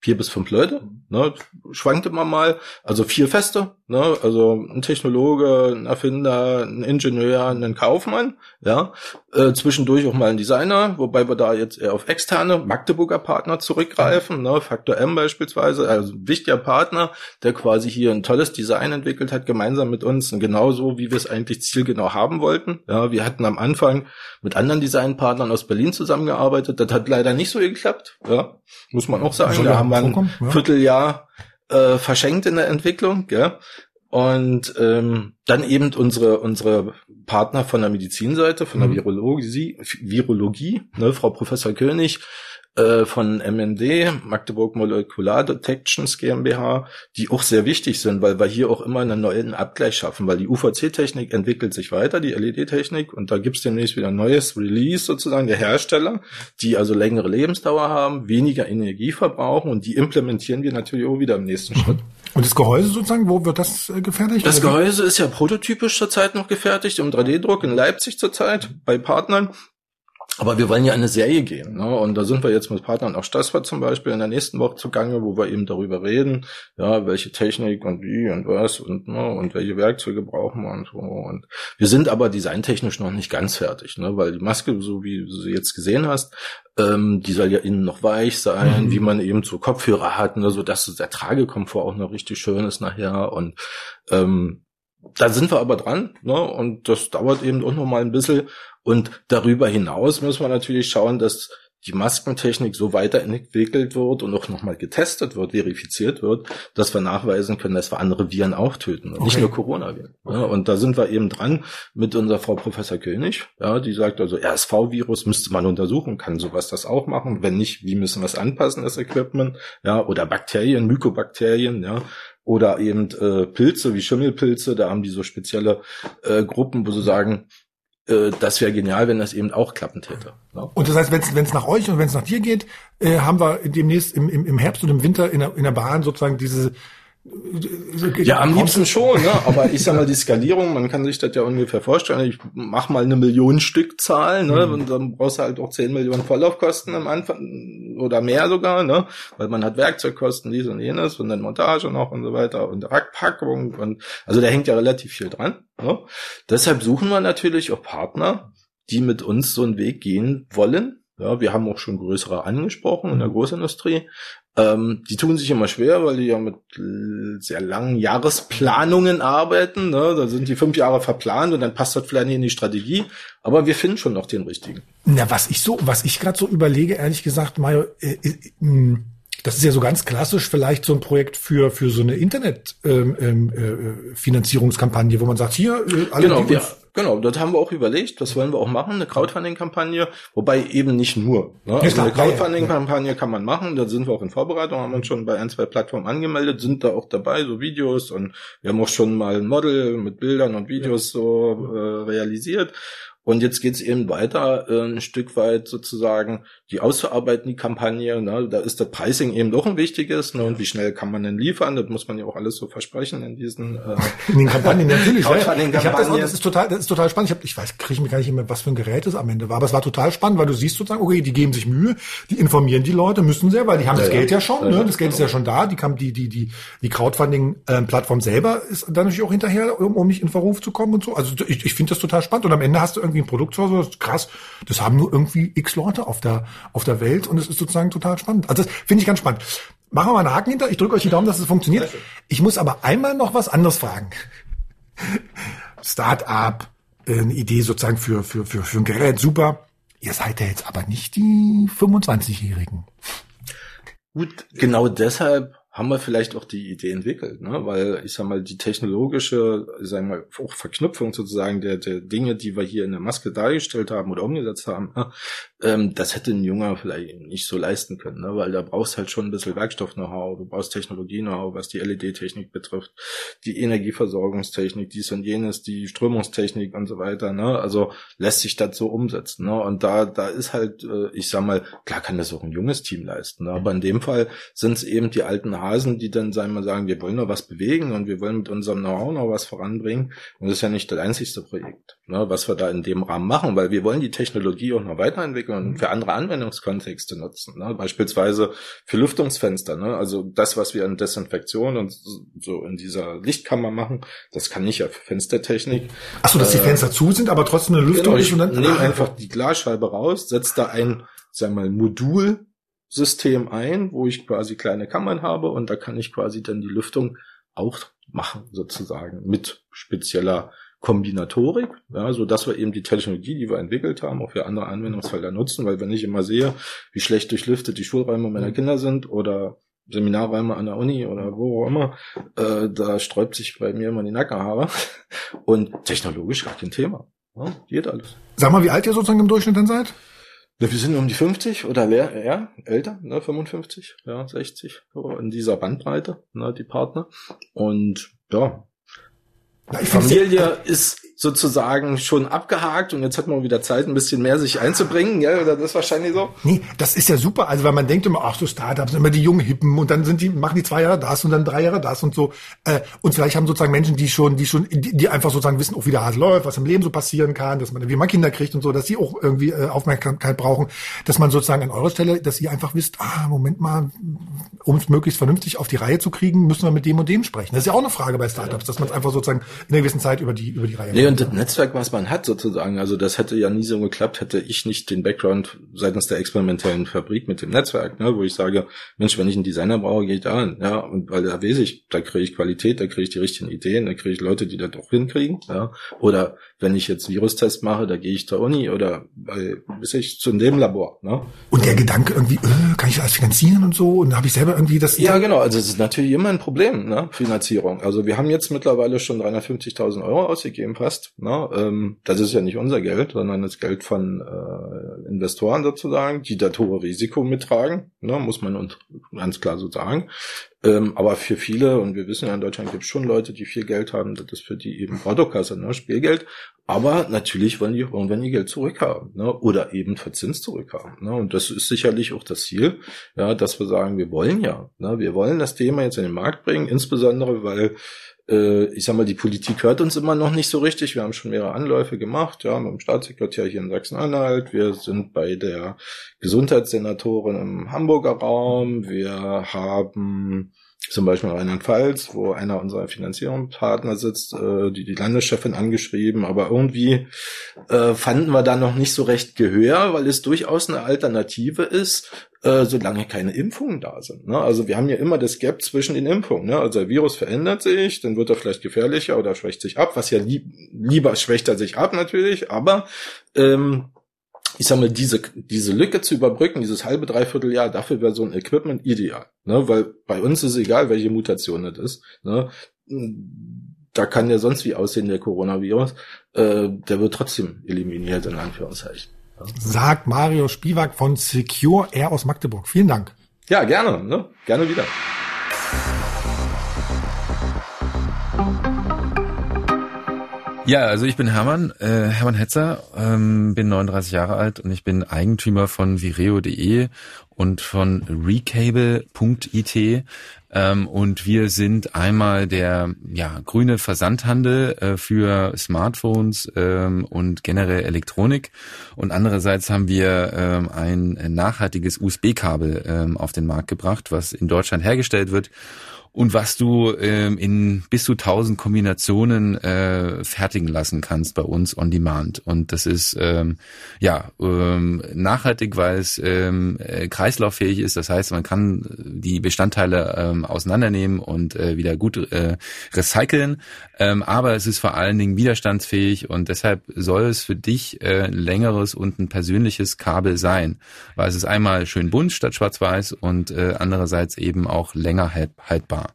vier bis fünf Leute. Ne, schwankt immer mal. Also vier Feste ne? also ein Technologe, ein Erfinder, ein Ingenieur, ein Kaufmann, ja, äh, zwischendurch auch mal ein Designer, wobei wir da jetzt eher auf externe Magdeburger Partner zurückgreifen, ne? Faktor M beispielsweise, also ein wichtiger Partner, der quasi hier ein tolles Design entwickelt hat, gemeinsam mit uns, und genauso wie wir es eigentlich zielgenau haben wollten. Ja, wir hatten am Anfang mit anderen Designpartnern aus Berlin zusammengearbeitet, das hat leider nicht so geklappt, ja, muss man auch sagen. Da haben wir ein ja. Vierteljahr äh, verschenkt in der Entwicklung, gell? Und ähm, dann eben unsere unsere Partner von der Medizinseite, von der mhm. Virologie, Virologie, ne, Frau Professor König, von MND, Magdeburg Molecular Detections GmbH, die auch sehr wichtig sind, weil wir hier auch immer einen neuen Abgleich schaffen, weil die UVC-Technik entwickelt sich weiter, die LED-Technik, und da gibt's demnächst wieder ein neues Release sozusagen der Hersteller, die also längere Lebensdauer haben, weniger Energie verbrauchen und die implementieren wir natürlich auch wieder im nächsten mhm. Schritt. Und das Gehäuse sozusagen, wo wird das äh, gefertigt? Das Gehäuse ist ja prototypisch zurzeit noch gefertigt, im 3D-Druck in Leipzig zurzeit bei Partnern. Aber wir wollen ja eine Serie gehen. Ne? Und da sind wir jetzt mit Partnern auch Stassfahrt zum Beispiel in der nächsten Woche zugange, wo wir eben darüber reden, ja, welche Technik und wie und was und, ne, und welche Werkzeuge brauchen wir und so. Und wir sind aber designtechnisch noch nicht ganz fertig, ne? weil die Maske, so wie du sie jetzt gesehen hast, ähm, die soll ja innen noch weich sein, mhm. wie man eben so Kopfhörer hat, ne? so dass der Tragekomfort auch noch richtig schön ist nachher. Und ähm, da sind wir aber dran, ne? Und das dauert eben auch noch mal ein bisschen. Und darüber hinaus muss man natürlich schauen, dass die Maskentechnik so weiterentwickelt wird und auch nochmal getestet wird, verifiziert wird, dass wir nachweisen können, dass wir andere Viren auch töten. Okay. Nicht nur Coronaviren. Okay. Ja, und da sind wir eben dran mit unserer Frau Professor König. Ja, die sagt also, RSV-Virus müsste man untersuchen, kann sowas das auch machen? Wenn nicht, wie müssen wir es anpassen, das Equipment? Ja, oder Bakterien, Mykobakterien, ja oder eben äh, Pilze wie Schimmelpilze, da haben die so spezielle äh, Gruppen, wo sie sagen, äh, das wäre genial, wenn das eben auch klappen täte. Ne? Und das heißt, wenn es nach euch und wenn es nach dir geht, äh, haben wir demnächst im, im, im Herbst und im Winter in der, in der Bahn sozusagen diese ja, am liebsten schon, ne? aber ich sag mal, die Skalierung, man kann sich das ja ungefähr vorstellen, ich mach mal eine Million Stückzahl, ne? Mhm. und dann brauchst du halt auch 10 Millionen Vorlaufkosten am Anfang oder mehr sogar, ne? weil man hat Werkzeugkosten, dies und jenes und dann Montage noch und so weiter und Rackpackung und also da hängt ja relativ viel dran. Ne? Deshalb suchen wir natürlich auch Partner, die mit uns so einen Weg gehen wollen, ja, wir haben auch schon größere angesprochen in der mhm. Großindustrie. Ähm, die tun sich immer schwer, weil die ja mit sehr langen Jahresplanungen arbeiten. Ne? Da sind die fünf Jahre verplant und dann passt das vielleicht nicht in die Strategie. Aber wir finden schon noch den richtigen. Na, was ich so, was ich gerade so überlege, ehrlich gesagt, Mario, äh, äh, das ist ja so ganz klassisch vielleicht so ein Projekt für für so eine Internetfinanzierungskampagne, ähm, äh, wo man sagt, hier äh, alle genau, wir, Genau, das haben wir auch überlegt, das wollen wir auch machen, eine Crowdfunding-Kampagne, wobei eben nicht nur. Ne? Also eine Crowdfunding-Kampagne kann man machen, da sind wir auch in Vorbereitung, haben uns schon bei ein, zwei Plattformen angemeldet, sind da auch dabei, so Videos und wir haben auch schon mal ein Model mit Bildern und Videos so äh, realisiert. Und jetzt geht's eben weiter, äh, ein Stück weit sozusagen die auszuarbeiten, die Kampagne. Ne? Da ist das Pricing eben doch ein wichtiges. Ne? Und wie schnell kann man denn liefern? Das muss man ja auch alles so versprechen in diesen äh, in den Kampagnen natürlich. ja. Ich hab das, das ist total, das ist total spannend. Ich, hab, ich weiß, kriege mir gar nicht mehr, was für ein Gerät es am Ende war, aber es war total spannend, weil du siehst sozusagen, okay, die geben sich Mühe, die informieren die Leute, müssen sie, weil die haben ja, das Geld ja schon. Ja, ne? Das Geld ist ja schon da. Die kam die die die die Crowdfunding-Plattform selber ist dann natürlich auch hinterher, um, um nicht in Verruf zu kommen und so. Also ich, ich finde das total spannend. Und am Ende hast du irgendwie ein Produkt so krass, das haben nur irgendwie x Leute auf der, auf der Welt und es ist sozusagen total spannend. Also das finde ich ganz spannend. Machen wir mal einen Haken hinter. Ich drücke euch die Daumen, dass es funktioniert. Ich muss aber einmal noch was anderes fragen. Start-up, äh, eine Idee sozusagen für, für, für, für ein Gerät, super. Ihr seid ja jetzt aber nicht die 25-Jährigen. Gut, genau deshalb haben wir vielleicht auch die Idee entwickelt, ne? weil ich sag mal, die technologische, ich sag mal, auch Verknüpfung sozusagen der, der Dinge, die wir hier in der Maske dargestellt haben oder umgesetzt haben, ne? ähm, das hätte ein Junger vielleicht nicht so leisten können, ne? weil da brauchst halt schon ein bisschen Werkstoff-Know-how, du brauchst Technologie-Know-how, was die LED-Technik betrifft, die Energieversorgungstechnik, dies und jenes, die Strömungstechnik und so weiter, ne? also lässt sich das so umsetzen, ne? und da, da ist halt, äh, ich sag mal, klar kann das auch ein junges Team leisten, ne? aber in dem Fall sind es eben die alten Hasen, die dann sagen wir sagen, wir wollen noch was bewegen und wir wollen mit unserem Know-how noch was voranbringen. Und das ist ja nicht das einzigste Projekt, ne, was wir da in dem Rahmen machen, weil wir wollen die Technologie auch noch weiterentwickeln und für andere Anwendungskontexte nutzen. Ne? Beispielsweise für Lüftungsfenster. Ne? Also das, was wir an Desinfektion und so in dieser Lichtkammer machen, das kann nicht ja für Fenstertechnik. Achso, dass die äh, Fenster zu sind, aber trotzdem eine Lüftung genau, ist und dann. Nehme einfach die Glasscheibe raus, setze da ein, sagen wir mal, Modul System ein, wo ich quasi kleine Kammern habe und da kann ich quasi dann die Lüftung auch machen, sozusagen, mit spezieller Kombinatorik, ja, so dass wir eben die Technologie, die wir entwickelt haben, auch für andere Anwendungsfelder nutzen, weil wenn ich immer sehe, wie schlecht durchlüftet die Schulräume meiner Kinder sind oder Seminarräume an der Uni oder wo auch immer, äh, da sträubt sich bei mir immer die Nackenhaare und technologisch gar kein Thema. Ja, geht alles. Sag mal, wie alt ihr sozusagen im Durchschnitt dann seid? Wir sind um die 50 oder leer, ja, älter, ne, 55, ja, 60, so in dieser Bandbreite, ne, die Partner. Und ja, ja Familie ist sozusagen schon abgehakt und jetzt hat man wieder Zeit, ein bisschen mehr sich einzubringen, ja, oder das ist wahrscheinlich so? Nee, das ist ja super, also weil man denkt immer, ach so Startups, immer die jungen Hippen und dann sind die, machen die zwei Jahre das und dann drei Jahre das und so. Äh, und vielleicht haben sozusagen Menschen, die schon, die schon, die, die einfach sozusagen wissen, auch wie der Hase läuft, was im Leben so passieren kann, dass man, wie man Kinder kriegt und so, dass sie auch irgendwie äh, Aufmerksamkeit brauchen, dass man sozusagen an eurer Stelle, dass ihr einfach wisst, ah, Moment mal, um es möglichst vernünftig auf die Reihe zu kriegen, müssen wir mit dem und dem sprechen. Das ist ja auch eine Frage bei Startups, dass man es einfach sozusagen in einer gewissen Zeit über die, über die Reihe Nee, und das Netzwerk, was man hat sozusagen, also das hätte ja nie so geklappt, hätte ich nicht den Background seitens der experimentellen Fabrik mit dem Netzwerk, ne, wo ich sage, Mensch, wenn ich einen Designer brauche, gehe ich da hin, ja, und weil da weiß ich, da kriege ich Qualität, da kriege ich die richtigen Ideen, da kriege ich Leute, die das auch hinkriegen, ja, oder wenn ich jetzt Virustest mache, da gehe ich zur Uni oder bei, bis ich zu dem Labor, ne. Und der Gedanke irgendwie, äh, kann ich das finanzieren und so, und da habe ich selber irgendwie das... Ja, genau, also es ist natürlich immer ein Problem, ne, Finanzierung. Also wir haben jetzt mittlerweile schon 350.000 Euro ausgegeben fast, ne, ähm, das ist ja nicht unser Geld, sondern das Geld von äh, Investoren sozusagen, die das hohe Risiko mittragen, ne, muss man uns ganz klar so sagen. Ähm, aber für viele, und wir wissen ja, in Deutschland gibt es schon Leute, die viel Geld haben, das ist für die eben Autokasse, ne, Spielgeld. Aber natürlich wollen die auch irgendwann ihr Geld zurückhaben, ne, oder eben Verzins zurückhaben. Ne, und das ist sicherlich auch das Ziel, ja, dass wir sagen, wir wollen ja, ne, wir wollen das Thema jetzt in den Markt bringen, insbesondere weil ich sag mal, die Politik hört uns immer noch nicht so richtig. Wir haben schon mehrere Anläufe gemacht, ja, mit dem Staatssekretär hier in Sachsen-Anhalt. Wir sind bei der Gesundheitssenatorin im Hamburger Raum. Wir haben zum Beispiel Rheinland-Pfalz, wo einer unserer Finanzierungspartner sitzt, äh, die die Landeschefin angeschrieben, aber irgendwie äh, fanden wir da noch nicht so recht Gehör, weil es durchaus eine Alternative ist, äh, solange keine Impfungen da sind. Ne? Also wir haben ja immer das Gap zwischen den Impfungen. Ne? Also der Virus verändert sich, dann wird er vielleicht gefährlicher oder schwächt sich ab, was ja lieb, lieber schwächt er sich ab natürlich, aber ähm, ich sag mal, diese, diese Lücke zu überbrücken, dieses halbe, dreiviertel Jahr, dafür wäre so ein Equipment ideal. Ne? Weil bei uns ist egal, welche Mutation das ist. Ne? Da kann ja sonst wie aussehen, der Coronavirus. Äh, der wird trotzdem eliminiert, in Anführungszeichen. Ja. Sagt Mario Spivak von Secure Air aus Magdeburg. Vielen Dank. Ja, gerne. Ne? Gerne wieder. Ja, also ich bin Hermann, äh, Hermann Hetzer, ähm, bin 39 Jahre alt und ich bin Eigentümer von vireo.de und von recable.it. Ähm, und wir sind einmal der ja, grüne Versandhandel äh, für Smartphones ähm, und generell Elektronik. Und andererseits haben wir ähm, ein nachhaltiges USB-Kabel ähm, auf den Markt gebracht, was in Deutschland hergestellt wird und was du ähm, in bis zu 1000 Kombinationen äh, fertigen lassen kannst bei uns on demand. Und das ist ähm, ja ähm, nachhaltig, weil es ähm, äh, kreislauffähig ist. Das heißt, man kann die Bestandteile ähm, auseinandernehmen und äh, wieder gut äh, recyceln. Ähm, aber es ist vor allen Dingen widerstandsfähig und deshalb soll es für dich äh, ein längeres und ein persönliches Kabel sein, weil es ist einmal schön bunt statt schwarz-weiß und äh, andererseits eben auch länger haltbar.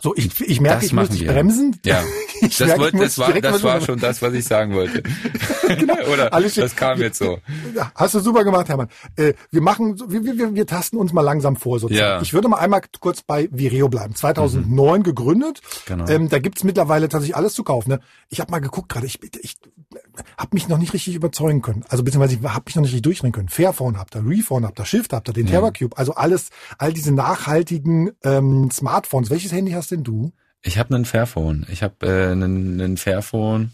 So, ich, ich merke, das ich muss dich bremsen. Ja. das, wollte, das war, das war schon das, was ich sagen wollte. genau. Oder Alles das kam jetzt so. Hast du super gemacht, Hermann. Äh, wir machen, wir, wir, wir tasten uns mal langsam vor. Sozusagen. Ja. Ich würde mal einmal kurz bei Vireo bleiben. 2009 mhm. gegründet. Genau. Ähm, da gibt's mittlerweile tatsächlich alles zu kaufen. Ne? Ich habe mal geguckt gerade. Ich, ich habe mich noch nicht richtig überzeugen können. Also beziehungsweise ich habe mich noch nicht richtig durchdrehen können. Fairphone habt ihr, Rephone habt ihr, Shift habt ihr, den ja. TerraCube. Also alles, all diese nachhaltigen ähm, Smartphones. Welches Handy hast denn du? Ich habe einen Fairphone. Ich habe äh, einen, einen Fairphone,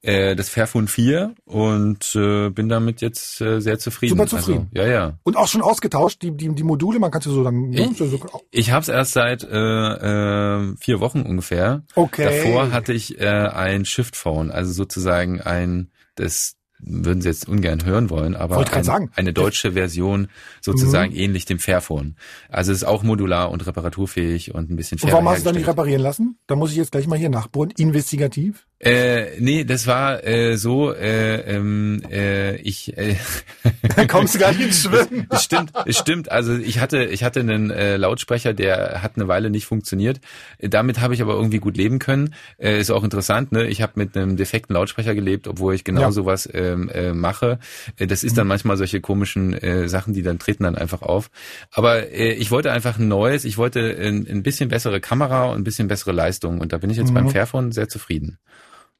äh, das Fairphone 4 und äh, bin damit jetzt äh, sehr zufrieden. Super zufrieden. Also, ja, ja. Und auch schon ausgetauscht, die, die, die Module, man kann sie so dann... Ich, so, ich habe es erst seit äh, äh, vier Wochen ungefähr. Okay. Davor hatte ich äh, ein Shift Phone, also sozusagen ein das würden Sie jetzt ungern hören wollen, aber ein, eine deutsche Version sozusagen mhm. ähnlich dem Fairphone. Also es ist auch modular und reparaturfähig und ein bisschen schwerer. Und warum hast du dann nicht reparieren lassen? Da muss ich jetzt gleich mal hier nachbohren. Investigativ? Äh, nee, das war äh, so, äh, ähm, äh, ich äh, Dann kommst du gar nicht ins Schwimmen. es stimmt, es stimmt. Also ich hatte, ich hatte einen äh, Lautsprecher, der hat eine Weile nicht funktioniert. Damit habe ich aber irgendwie gut leben können. Äh, ist auch interessant, ne? Ich habe mit einem defekten Lautsprecher gelebt, obwohl ich genau ja. sowas ähm, äh, mache. Äh, das ist dann manchmal solche komischen äh, Sachen, die dann treten dann einfach auf. Aber äh, ich wollte einfach ein neues, ich wollte ein, ein bisschen bessere Kamera und ein bisschen bessere Leistung. Und da bin ich jetzt mhm. beim Fairphone sehr zufrieden.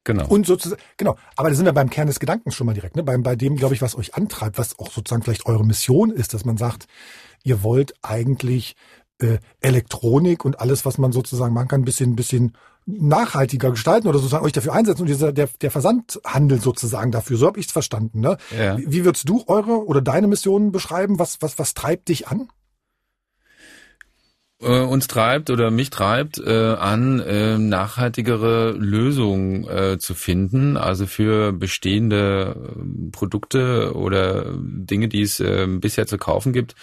Genau. Und sozusagen, genau. Aber da sind wir beim Kern des Gedankens schon mal direkt, ne? Bei, bei dem, glaube ich, was euch antreibt, was auch sozusagen vielleicht eure Mission ist, dass man sagt, ihr wollt eigentlich äh, Elektronik und alles, was man sozusagen machen kann, ein bisschen, ein bisschen nachhaltiger gestalten oder sozusagen euch dafür einsetzen und dieser, der, der Versandhandel sozusagen dafür. So habe ich es verstanden. Ne? Ja. Wie, wie würdest du eure oder deine Mission beschreiben? Was, was, was treibt dich an? Äh, uns treibt oder mich treibt äh, an, äh, nachhaltigere Lösungen äh, zu finden, also für bestehende äh, Produkte oder Dinge, die es äh, bisher zu kaufen gibt.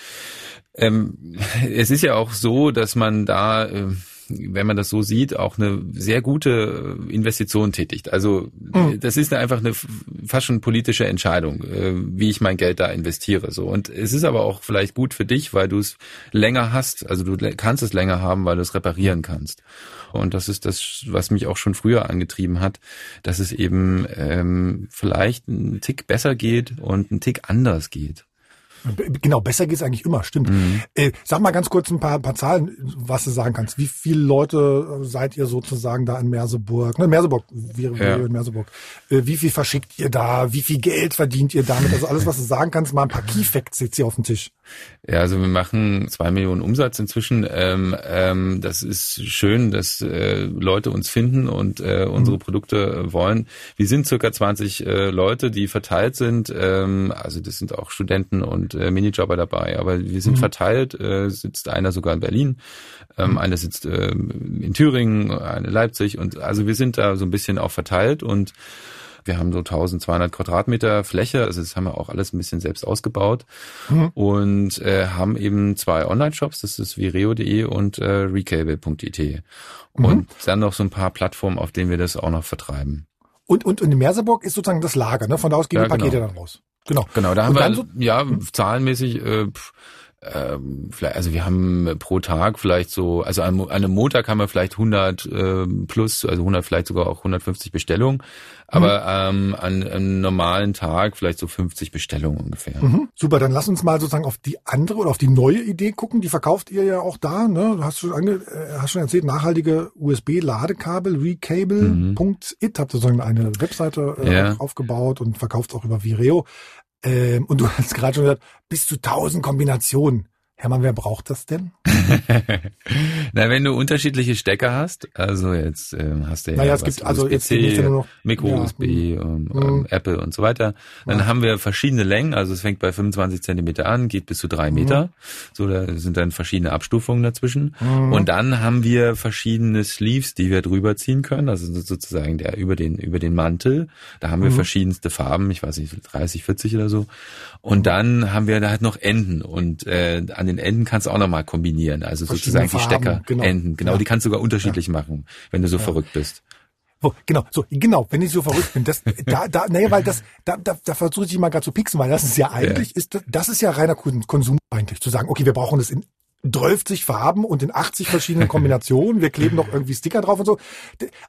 Ähm, es ist ja auch so, dass man da äh, wenn man das so sieht, auch eine sehr gute Investition tätigt. Also mhm. das ist einfach eine fast schon politische Entscheidung, äh, wie ich mein Geld da investiere. So und es ist aber auch vielleicht gut für dich, weil du es länger hast. Also du kannst es länger haben, weil du es reparieren kannst. Und das ist das, was mich auch schon früher angetrieben hat, dass es eben ähm, vielleicht ein Tick besser geht und ein Tick anders geht. Genau, besser geht's eigentlich immer, stimmt. Mhm. Äh, sag mal ganz kurz ein paar, paar Zahlen, was du sagen kannst. Wie viele Leute seid ihr sozusagen da in Merseburg? Ne, Merseburg, wir, ja. in Merseburg. Äh, wie viel verschickt ihr da? Wie viel Geld verdient ihr damit? Also alles, was du sagen kannst, mal ein paar Key Facts jetzt hier auf dem Tisch. Ja, also wir machen zwei Millionen Umsatz inzwischen. Ähm, ähm, das ist schön, dass äh, Leute uns finden und äh, unsere mhm. Produkte wollen. Wir sind circa 20 äh, Leute, die verteilt sind. Ähm, also das sind auch Studenten und äh, Minijobber dabei. Aber wir sind mhm. verteilt. Äh, sitzt einer sogar in Berlin, ähm, mhm. einer sitzt äh, in Thüringen, eine Leipzig und also wir sind da so ein bisschen auch verteilt und wir haben so 1200 Quadratmeter Fläche, also das haben wir auch alles ein bisschen selbst ausgebaut mhm. und äh, haben eben zwei Online-Shops, das ist vireo.de und äh, recable.it. Mhm. Und dann noch so ein paar Plattformen, auf denen wir das auch noch vertreiben. Und, und, und in Merseburg ist sozusagen das Lager, ne? Von da aus gehen ja, die Pakete genau. dann raus. Genau. Genau, da haben wir, so, ja, zahlenmäßig, äh, pff, ähm, vielleicht, also wir haben pro Tag vielleicht so, also an, an einem Montag haben wir vielleicht 100 äh, plus, also 100 vielleicht sogar auch 150 Bestellungen, aber mhm. ähm, an einem normalen Tag vielleicht so 50 Bestellungen ungefähr. Mhm. Super, dann lass uns mal sozusagen auf die andere oder auf die neue Idee gucken. Die verkauft ihr ja auch da, ne? Du hast schon, ange, äh, hast schon erzählt, nachhaltige USB-Ladekabel, recable.it, mhm. habt sozusagen eine Webseite äh, ja. aufgebaut und verkauft auch über Vireo. Ähm, und du hast gerade schon gesagt, bis zu tausend Kombinationen. Hermann, wer braucht das denn? Na, wenn du unterschiedliche Stecker hast, also jetzt ähm, hast du ja naja, es gibt also jetzt nicht nur noch Micro-USB, ja. um, um, mhm. Apple und so weiter. Dann ja. haben wir verschiedene Längen, also es fängt bei 25 Zentimeter an, geht bis zu drei Meter. Mhm. So, da sind dann verschiedene Abstufungen dazwischen. Mhm. Und dann haben wir verschiedene Sleeves, die wir drüber ziehen können, also sozusagen der über den über den Mantel. Da haben wir mhm. verschiedenste Farben, ich weiß nicht, 30, 40 oder so. Und dann haben wir da halt noch Enden und äh, an den Enden kannst du auch nochmal kombinieren. Also sozusagen die Stecker, genau. Enden. Genau, ja. die kannst du sogar unterschiedlich ja. machen, wenn du so ja. verrückt bist. Oh, genau, so, genau, wenn ich so verrückt bin, das, da, da, nee, weil das, da, da, da versuche ich mal gerade zu pixen, weil das ist ja eigentlich, ist, das ist ja reiner Konsum eigentlich, zu sagen, okay, wir brauchen das in 12 Farben und in 80 verschiedenen Kombinationen. Wir kleben noch irgendwie Sticker drauf und so.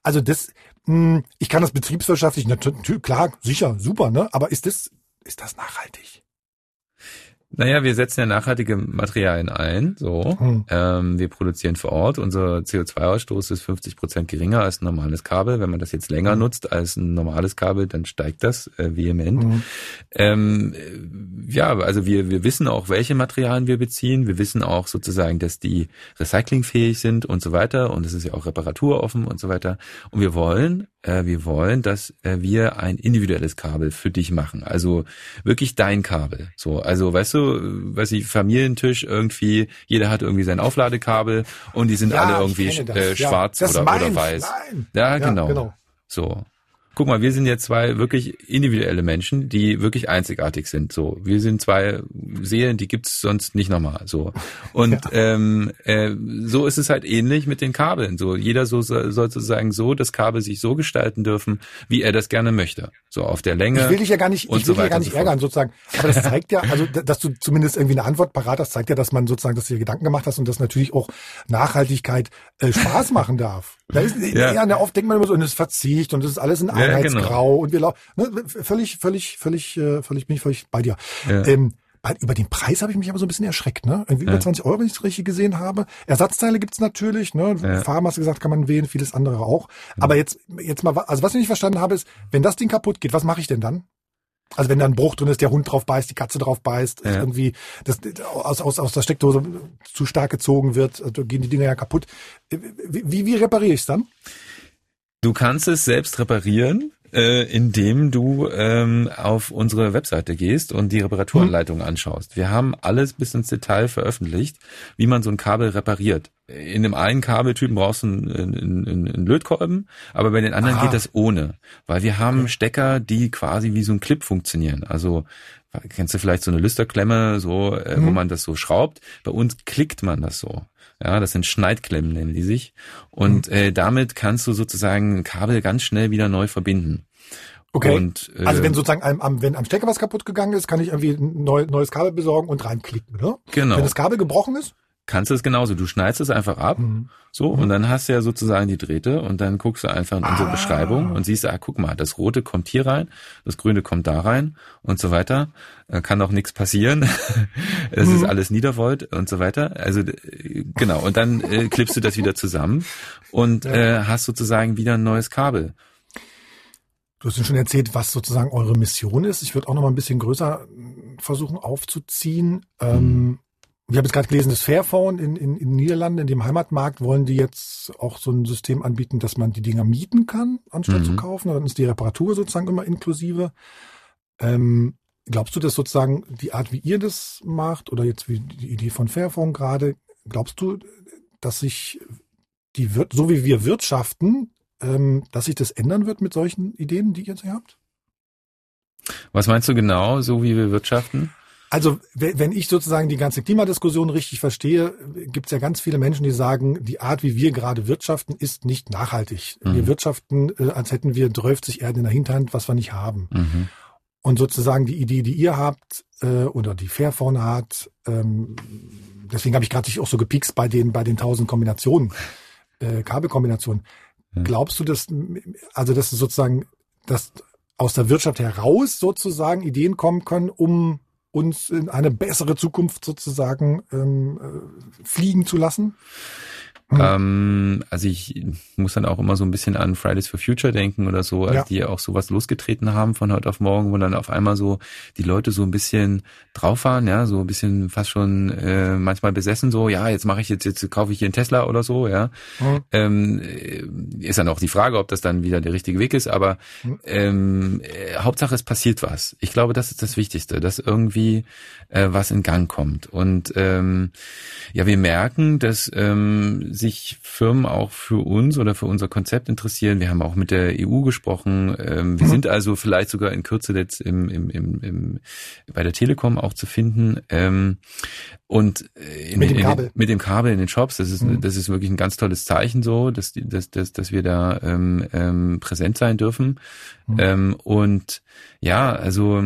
Also das, mh, ich kann das betriebswirtschaftlich natürlich, klar, sicher, super, ne? Aber ist das, ist das nachhaltig? Naja, wir setzen ja nachhaltige Materialien ein. So, hm. ähm, wir produzieren vor Ort. Unser CO2-Ausstoß ist 50 Prozent geringer als ein normales Kabel. Wenn man das jetzt länger hm. nutzt als ein normales Kabel, dann steigt das äh, vehement. Hm. Ähm, ja, also wir wir wissen auch, welche Materialien wir beziehen. Wir wissen auch sozusagen, dass die recyclingfähig sind und so weiter. Und es ist ja auch reparaturoffen und so weiter. Und wir wollen äh, wir wollen, dass äh, wir ein individuelles Kabel für dich machen. Also wirklich dein Kabel. So, also weißt du, weiß ich, Familientisch irgendwie, jeder hat irgendwie sein Aufladekabel und die sind ja, alle irgendwie äh, schwarz ja, oder, oder weiß. Nein. Ja, genau. Ja, genau. So guck mal, wir sind jetzt zwei wirklich individuelle Menschen, die wirklich einzigartig sind. So, wir sind zwei Seelen, die gibt's sonst nicht nochmal. So und ja. ähm, äh, so ist es halt ähnlich mit den Kabeln. So jeder so soll sozusagen so das Kabel sich so gestalten dürfen, wie er das gerne möchte. So auf der Länge. Ich will dich ja gar nicht, ich will so dich ja gar nicht ärgern sozusagen. Aber das zeigt ja, also dass du zumindest irgendwie eine Antwort parat hast, zeigt ja, dass man sozusagen, dass du dir Gedanken gemacht hast und dass natürlich auch Nachhaltigkeit äh, Spaß machen darf. Da ist, ja. ja, oft denkt man immer so, und es Verzicht und es ist alles in Einheitsgrau ja, genau. und wir laufen, ne, völlig, völlig, völlig, äh, völlig, bin ich völlig bei dir. Ja. Ähm, über den Preis habe ich mich aber so ein bisschen erschreckt, ne? Irgendwie über 20 Euro, wenn ich es richtig gesehen habe. Ersatzteile gibt's natürlich, ne? Ja. Farben hast du gesagt, kann man wählen, vieles andere auch. Aber jetzt, jetzt mal, also was ich nicht verstanden habe, ist, wenn das Ding kaputt geht, was mache ich denn dann? Also wenn da ein Bruch drin ist, der Hund drauf beißt, die Katze drauf beißt, ja. irgendwie das aus, aus, aus der Steckdose zu stark gezogen wird, also gehen die Dinger ja kaputt. Wie, wie repariere ich es dann? Du kannst es selbst reparieren äh, indem du ähm, auf unsere Webseite gehst und die Reparaturanleitung mhm. anschaust. Wir haben alles bis ins Detail veröffentlicht, wie man so ein Kabel repariert. In dem einen Kabeltypen brauchst du einen, einen, einen Lötkolben, aber bei den anderen Aha. geht das ohne, weil wir haben Stecker, die quasi wie so ein Clip funktionieren. Also kennst du vielleicht so eine Lüsterklemme, so äh, mhm. wo man das so schraubt. Bei uns klickt man das so. Ja, das sind Schneidklemmen, nennen die sich. Und mhm. äh, damit kannst du sozusagen ein Kabel ganz schnell wieder neu verbinden. Okay. Und, äh, also wenn sozusagen am, am, wenn am Stecker was kaputt gegangen ist, kann ich irgendwie ein neu, neues Kabel besorgen und reinklicken, ne? Genau. Wenn das Kabel gebrochen ist? Kannst du es genauso. Du schneidest es einfach ab, mhm. so, mhm. und dann hast du ja sozusagen die Drähte und dann guckst du einfach in unsere ah. Beschreibung und siehst, ah, guck mal, das Rote kommt hier rein, das Grüne kommt da rein und so weiter. Äh, kann auch nichts passieren. Es mhm. ist alles Niedervolt und so weiter. Also genau, und dann äh, klippst du das wieder zusammen und ja. äh, hast sozusagen wieder ein neues Kabel. Du hast schon erzählt, was sozusagen eure Mission ist. Ich würde auch noch mal ein bisschen größer versuchen aufzuziehen. Ähm, ich habe jetzt gerade gelesen, das Fairphone in, in, in Niederlanden, in dem Heimatmarkt, wollen die jetzt auch so ein System anbieten, dass man die Dinger mieten kann, anstatt mhm. zu kaufen. Dann ist die Reparatur sozusagen immer inklusive. Ähm, glaubst du, dass sozusagen die Art, wie ihr das macht, oder jetzt wie die Idee von Fairphone gerade, glaubst du, dass sich die so wie wir wirtschaften, ähm, dass sich das ändern wird mit solchen Ideen, die ihr jetzt habt? Was meinst du genau, so wie wir wirtschaften? Also wenn ich sozusagen die ganze Klimadiskussion richtig verstehe, gibt es ja ganz viele Menschen, die sagen, die Art, wie wir gerade wirtschaften, ist nicht nachhaltig. Mhm. Wir wirtschaften, äh, als hätten wir 30 Erden in der Hinterhand, was wir nicht haben. Mhm. Und sozusagen die Idee, die ihr habt äh, oder die Fairphone hat, ähm, deswegen habe ich gerade auch so gepikst bei den bei den tausend Kombinationen, äh, Kabelkombinationen. Mhm. Glaubst du, dass also dass sozusagen dass aus der Wirtschaft heraus sozusagen Ideen kommen können, um uns in eine bessere Zukunft sozusagen ähm, äh, fliegen zu lassen? Mhm. Also ich muss dann auch immer so ein bisschen an Fridays for Future denken oder so, als ja. die auch sowas losgetreten haben von heute auf morgen, wo dann auf einmal so die Leute so ein bisschen drauf waren, ja, so ein bisschen fast schon äh, manchmal besessen, so, ja, jetzt mache ich jetzt, jetzt kaufe ich hier einen Tesla oder so, ja. Mhm. Ähm, äh, ist dann auch die Frage, ob das dann wieder der richtige Weg ist, aber mhm. ähm, äh, Hauptsache es passiert was. Ich glaube, das ist das Wichtigste, dass irgendwie äh, was in Gang kommt. Und ähm, ja, wir merken, dass ähm, sich Firmen auch für uns oder für unser Konzept interessieren. Wir haben auch mit der EU gesprochen. Ähm, wir mhm. sind also vielleicht sogar in Kürze jetzt im, im, im, im, bei der Telekom auch zu finden. Ähm, und äh, in, mit, dem in, Kabel. mit dem Kabel in den Shops, das ist, mhm. das ist wirklich ein ganz tolles Zeichen so, dass, dass, dass, dass wir da ähm, ähm, präsent sein dürfen. Mhm. Ähm, und ja, also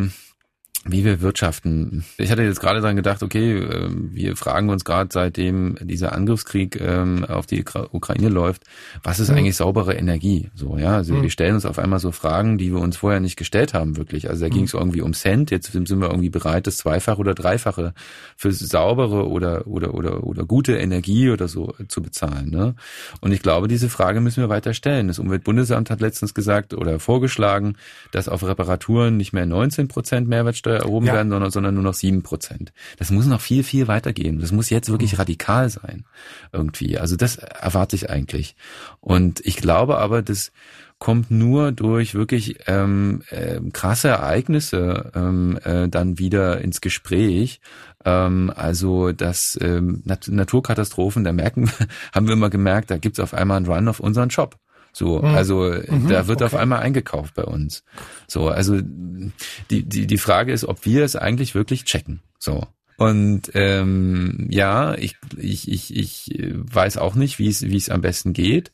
wie wir wirtschaften. Ich hatte jetzt gerade dran gedacht, okay, ähm, wir fragen uns gerade, seitdem dieser Angriffskrieg ähm, auf die Ukraine läuft, was ist mhm. eigentlich saubere Energie? So, ja, also mhm. wir stellen uns auf einmal so Fragen, die wir uns vorher nicht gestellt haben, wirklich. Also da mhm. ging es irgendwie um Cent, jetzt sind wir irgendwie bereit, das Zweifache oder Dreifache für saubere oder oder oder oder gute Energie oder so zu bezahlen. Ne? Und ich glaube, diese Frage müssen wir weiter stellen. Das Umweltbundesamt hat letztens gesagt oder vorgeschlagen, dass auf Reparaturen nicht mehr 19 Prozent Mehrwertsteuer erhoben ja. werden, sondern, sondern nur noch sieben Prozent. Das muss noch viel, viel weitergehen. Das muss jetzt wirklich mhm. radikal sein. Irgendwie. Also das erwarte ich eigentlich. Und ich glaube aber, das kommt nur durch wirklich ähm, äh, krasse Ereignisse ähm, äh, dann wieder ins Gespräch. Ähm, also das ähm, Nat Naturkatastrophen, da merken, haben wir immer gemerkt, da gibt's auf einmal einen Run auf unseren Shop. So, mhm. also mhm, da wird okay. auf einmal eingekauft bei uns. So, also die, die, die Frage ist, ob wir es eigentlich wirklich checken. So. Und ähm, ja, ich, ich, ich, ich weiß auch nicht, wie es, wie es am besten geht.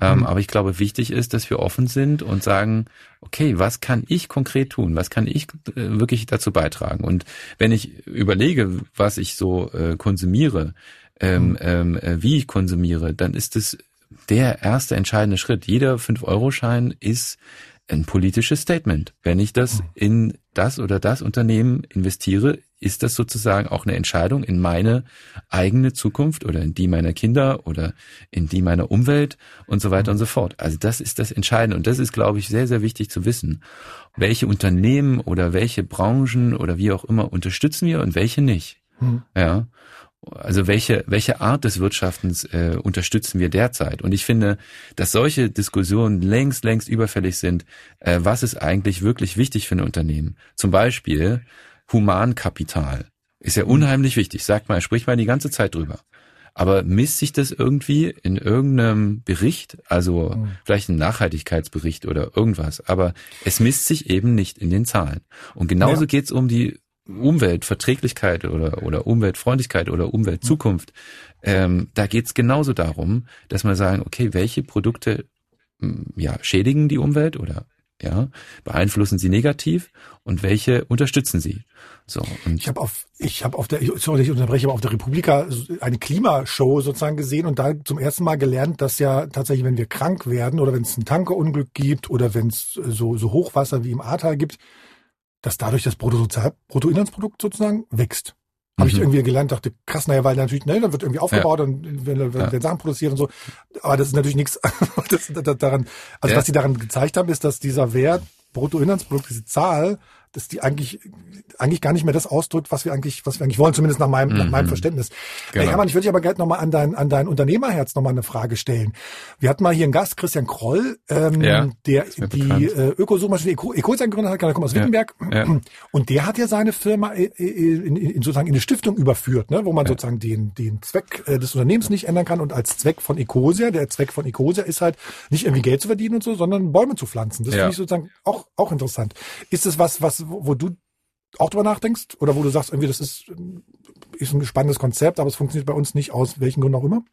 Ähm, mhm. Aber ich glaube, wichtig ist, dass wir offen sind und sagen, okay, was kann ich konkret tun? Was kann ich äh, wirklich dazu beitragen? Und wenn ich überlege, was ich so äh, konsumiere, ähm, mhm. ähm, äh, wie ich konsumiere, dann ist es der erste entscheidende Schritt. Jeder 5-Euro-Schein ist ein politisches Statement. Wenn ich das mhm. in das oder das Unternehmen investiere, ist das sozusagen auch eine Entscheidung in meine eigene Zukunft oder in die meiner Kinder oder in die meiner Umwelt und so weiter und so fort. Also das ist das Entscheidende und das ist, glaube ich, sehr, sehr wichtig zu wissen. Welche Unternehmen oder welche Branchen oder wie auch immer unterstützen wir und welche nicht. Mhm. Ja. Also welche, welche Art des Wirtschaftens äh, unterstützen wir derzeit? Und ich finde, dass solche Diskussionen längst, längst überfällig sind. Äh, was ist eigentlich wirklich wichtig für ein Unternehmen? Zum Beispiel Humankapital. Ist ja unheimlich wichtig. Sagt mal, sprich mal die ganze Zeit drüber. Aber misst sich das irgendwie in irgendeinem Bericht, also mhm. vielleicht ein Nachhaltigkeitsbericht oder irgendwas, aber es misst sich eben nicht in den Zahlen. Und genauso ja. geht's um die Umweltverträglichkeit oder, oder Umweltfreundlichkeit oder Umweltzukunft, ähm, da geht's genauso darum, dass man sagen, okay, welche Produkte hm, ja, schädigen die Umwelt oder ja, beeinflussen sie negativ und welche unterstützen sie. So, und ich habe auf ich habe auf der sorry, ich unterbreche, aber auf der Republika eine Klimashow sozusagen gesehen und da zum ersten Mal gelernt, dass ja tatsächlich, wenn wir krank werden oder wenn es ein Tankerunglück gibt oder wenn es so so Hochwasser wie im Ahrtal gibt, dass dadurch das Bruttosozial Bruttoinlandsprodukt sozusagen wächst. Habe ich mhm. irgendwie gelernt, dachte, krass, naja, weil natürlich, ne, dann wird irgendwie aufgebaut ja. und wenn, wenn ja. Sachen produziert und so. Aber das ist natürlich nichts das, das, daran, also ja. was sie daran gezeigt haben, ist, dass dieser Wert, Bruttoinlandsprodukt, diese Zahl, dass die eigentlich eigentlich gar nicht mehr das ausdrückt, was wir eigentlich, was wir eigentlich wollen, zumindest nach meinem, mhm. nach meinem mhm. Verständnis. Genau. Hey, Hermann, ich würde dich aber gerne nochmal an dein, an dein Unternehmerherz nochmal eine Frage stellen. Wir hatten mal hier einen Gast, Christian Kroll, ähm, ja, der die äh, Ökosuchmaschine Eco, Ecosan gegründet hat, der kommt aus Wittenberg. Ja, ja. Und der hat ja seine Firma in, in, in, sozusagen in eine Stiftung überführt, ne, wo man sozusagen den, den Zweck äh, des Unternehmens nicht ändern kann. Und als Zweck von Ecosia, der Zweck von Ecosia ist halt nicht irgendwie Geld zu verdienen und so, sondern Bäume zu pflanzen. Das finde ich sozusagen auch, auch interessant. Ist es was, was, wo du auch drüber nachdenkst? Oder wo du sagst, irgendwie, das ist, ist ein spannendes Konzept, aber es funktioniert bei uns nicht aus welchen Gründen auch immer?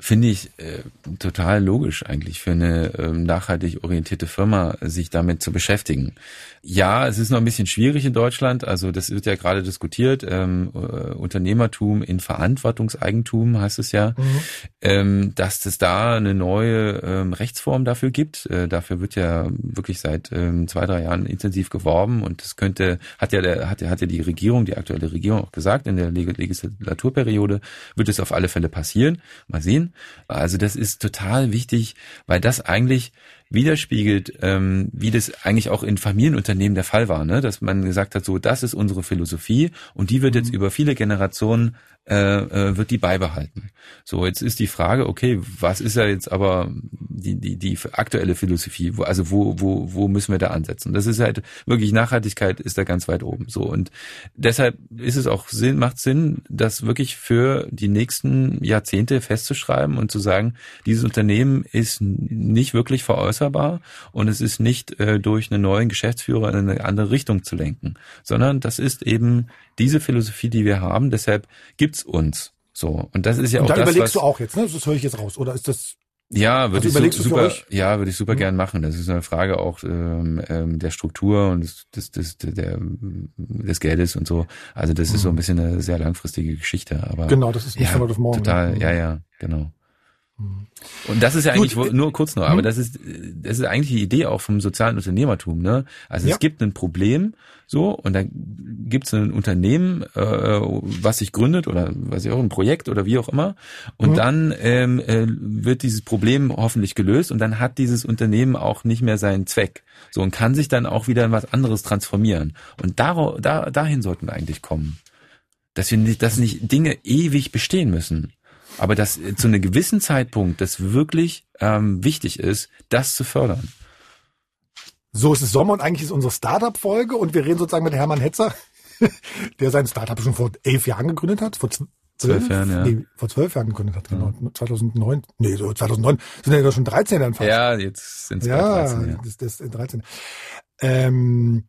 Finde ich äh, total logisch eigentlich für eine ähm, nachhaltig orientierte Firma, sich damit zu beschäftigen. Ja, es ist noch ein bisschen schwierig in Deutschland. Also das wird ja gerade diskutiert. Ähm, äh, Unternehmertum in Verantwortungseigentum heißt es ja, mhm. ähm, dass es da eine neue ähm, Rechtsform dafür gibt. Äh, dafür wird ja wirklich seit ähm, zwei, drei Jahren intensiv geworben und das könnte, hat ja der, hat, hat ja die Regierung, die aktuelle Regierung auch gesagt, in der Legislaturperiode wird es auf alle Fälle passieren. Mal sehen. Also das ist total wichtig, weil das eigentlich widerspiegelt, ähm, wie das eigentlich auch in Familienunternehmen der Fall war, ne? dass man gesagt hat, so das ist unsere Philosophie und die wird jetzt mhm. über viele Generationen äh, äh, wird die beibehalten. So, jetzt ist die Frage, okay, was ist ja jetzt aber die, die, die aktuelle Philosophie? Wo, also wo, wo, wo müssen wir da ansetzen? Das ist halt wirklich Nachhaltigkeit ist da ganz weit oben. So und deshalb ist es auch Sinn, macht Sinn, das wirklich für die nächsten Jahrzehnte festzuschreiben und zu sagen, dieses Unternehmen ist nicht wirklich veräußerbar und es ist nicht äh, durch einen neuen Geschäftsführer in eine andere Richtung zu lenken, sondern das ist eben diese Philosophie, die wir haben. Deshalb gibt's uns. So und das ist ja und auch da das, überlegst du auch jetzt, ne? Das höre ich jetzt raus. Oder ist das Ja, würde Also ich super, ja, würde ich super Mhm. gern machen. Das ist eine Frage auch ähm, ähm, der Struktur und des, des, des, der, des Geldes und so. Also das ist so ein bisschen eine sehr langfristige Geschichte. Aber Mhm. Genau, das ist nicht ja, von heute auf morgen. total, ne? ja, ja, genau. Mhm. Und das ist ja Gut, eigentlich wo- äh, nur kurz noch, hm? aber das ist das ist eigentlich die Idee auch vom sozialen Unternehmertum, ne? Also Ja. es gibt ein Problem so und dann gibt es ein Unternehmen, äh, was sich gründet oder was ich auch ein Projekt oder wie auch immer und Mhm. dann ähm, äh, wird dieses Problem hoffentlich gelöst und dann hat dieses Unternehmen auch nicht mehr seinen Zweck so und kann sich dann auch wieder in was anderes transformieren und darauf, da, dahin sollten wir eigentlich kommen, dass wir nicht, dass nicht Dinge ewig bestehen müssen. Aber dass äh, zu einem gewissen Zeitpunkt das wirklich ähm, wichtig ist, das zu fördern. So, es ist Sommer und eigentlich ist unsere Startup-Folge und wir reden sozusagen mit Hermann Hetzer, der sein Startup schon vor elf Jahren gegründet hat, vor zw- Zwölf Jahren, ja. Nee, vor zwölf Jahren gegründet hat, genau. 2009, nee, so 2009 sind ja schon 13 dann fast. Ja, jetzt sind es Ja, 13, ja. das, das ist 13. Ähm,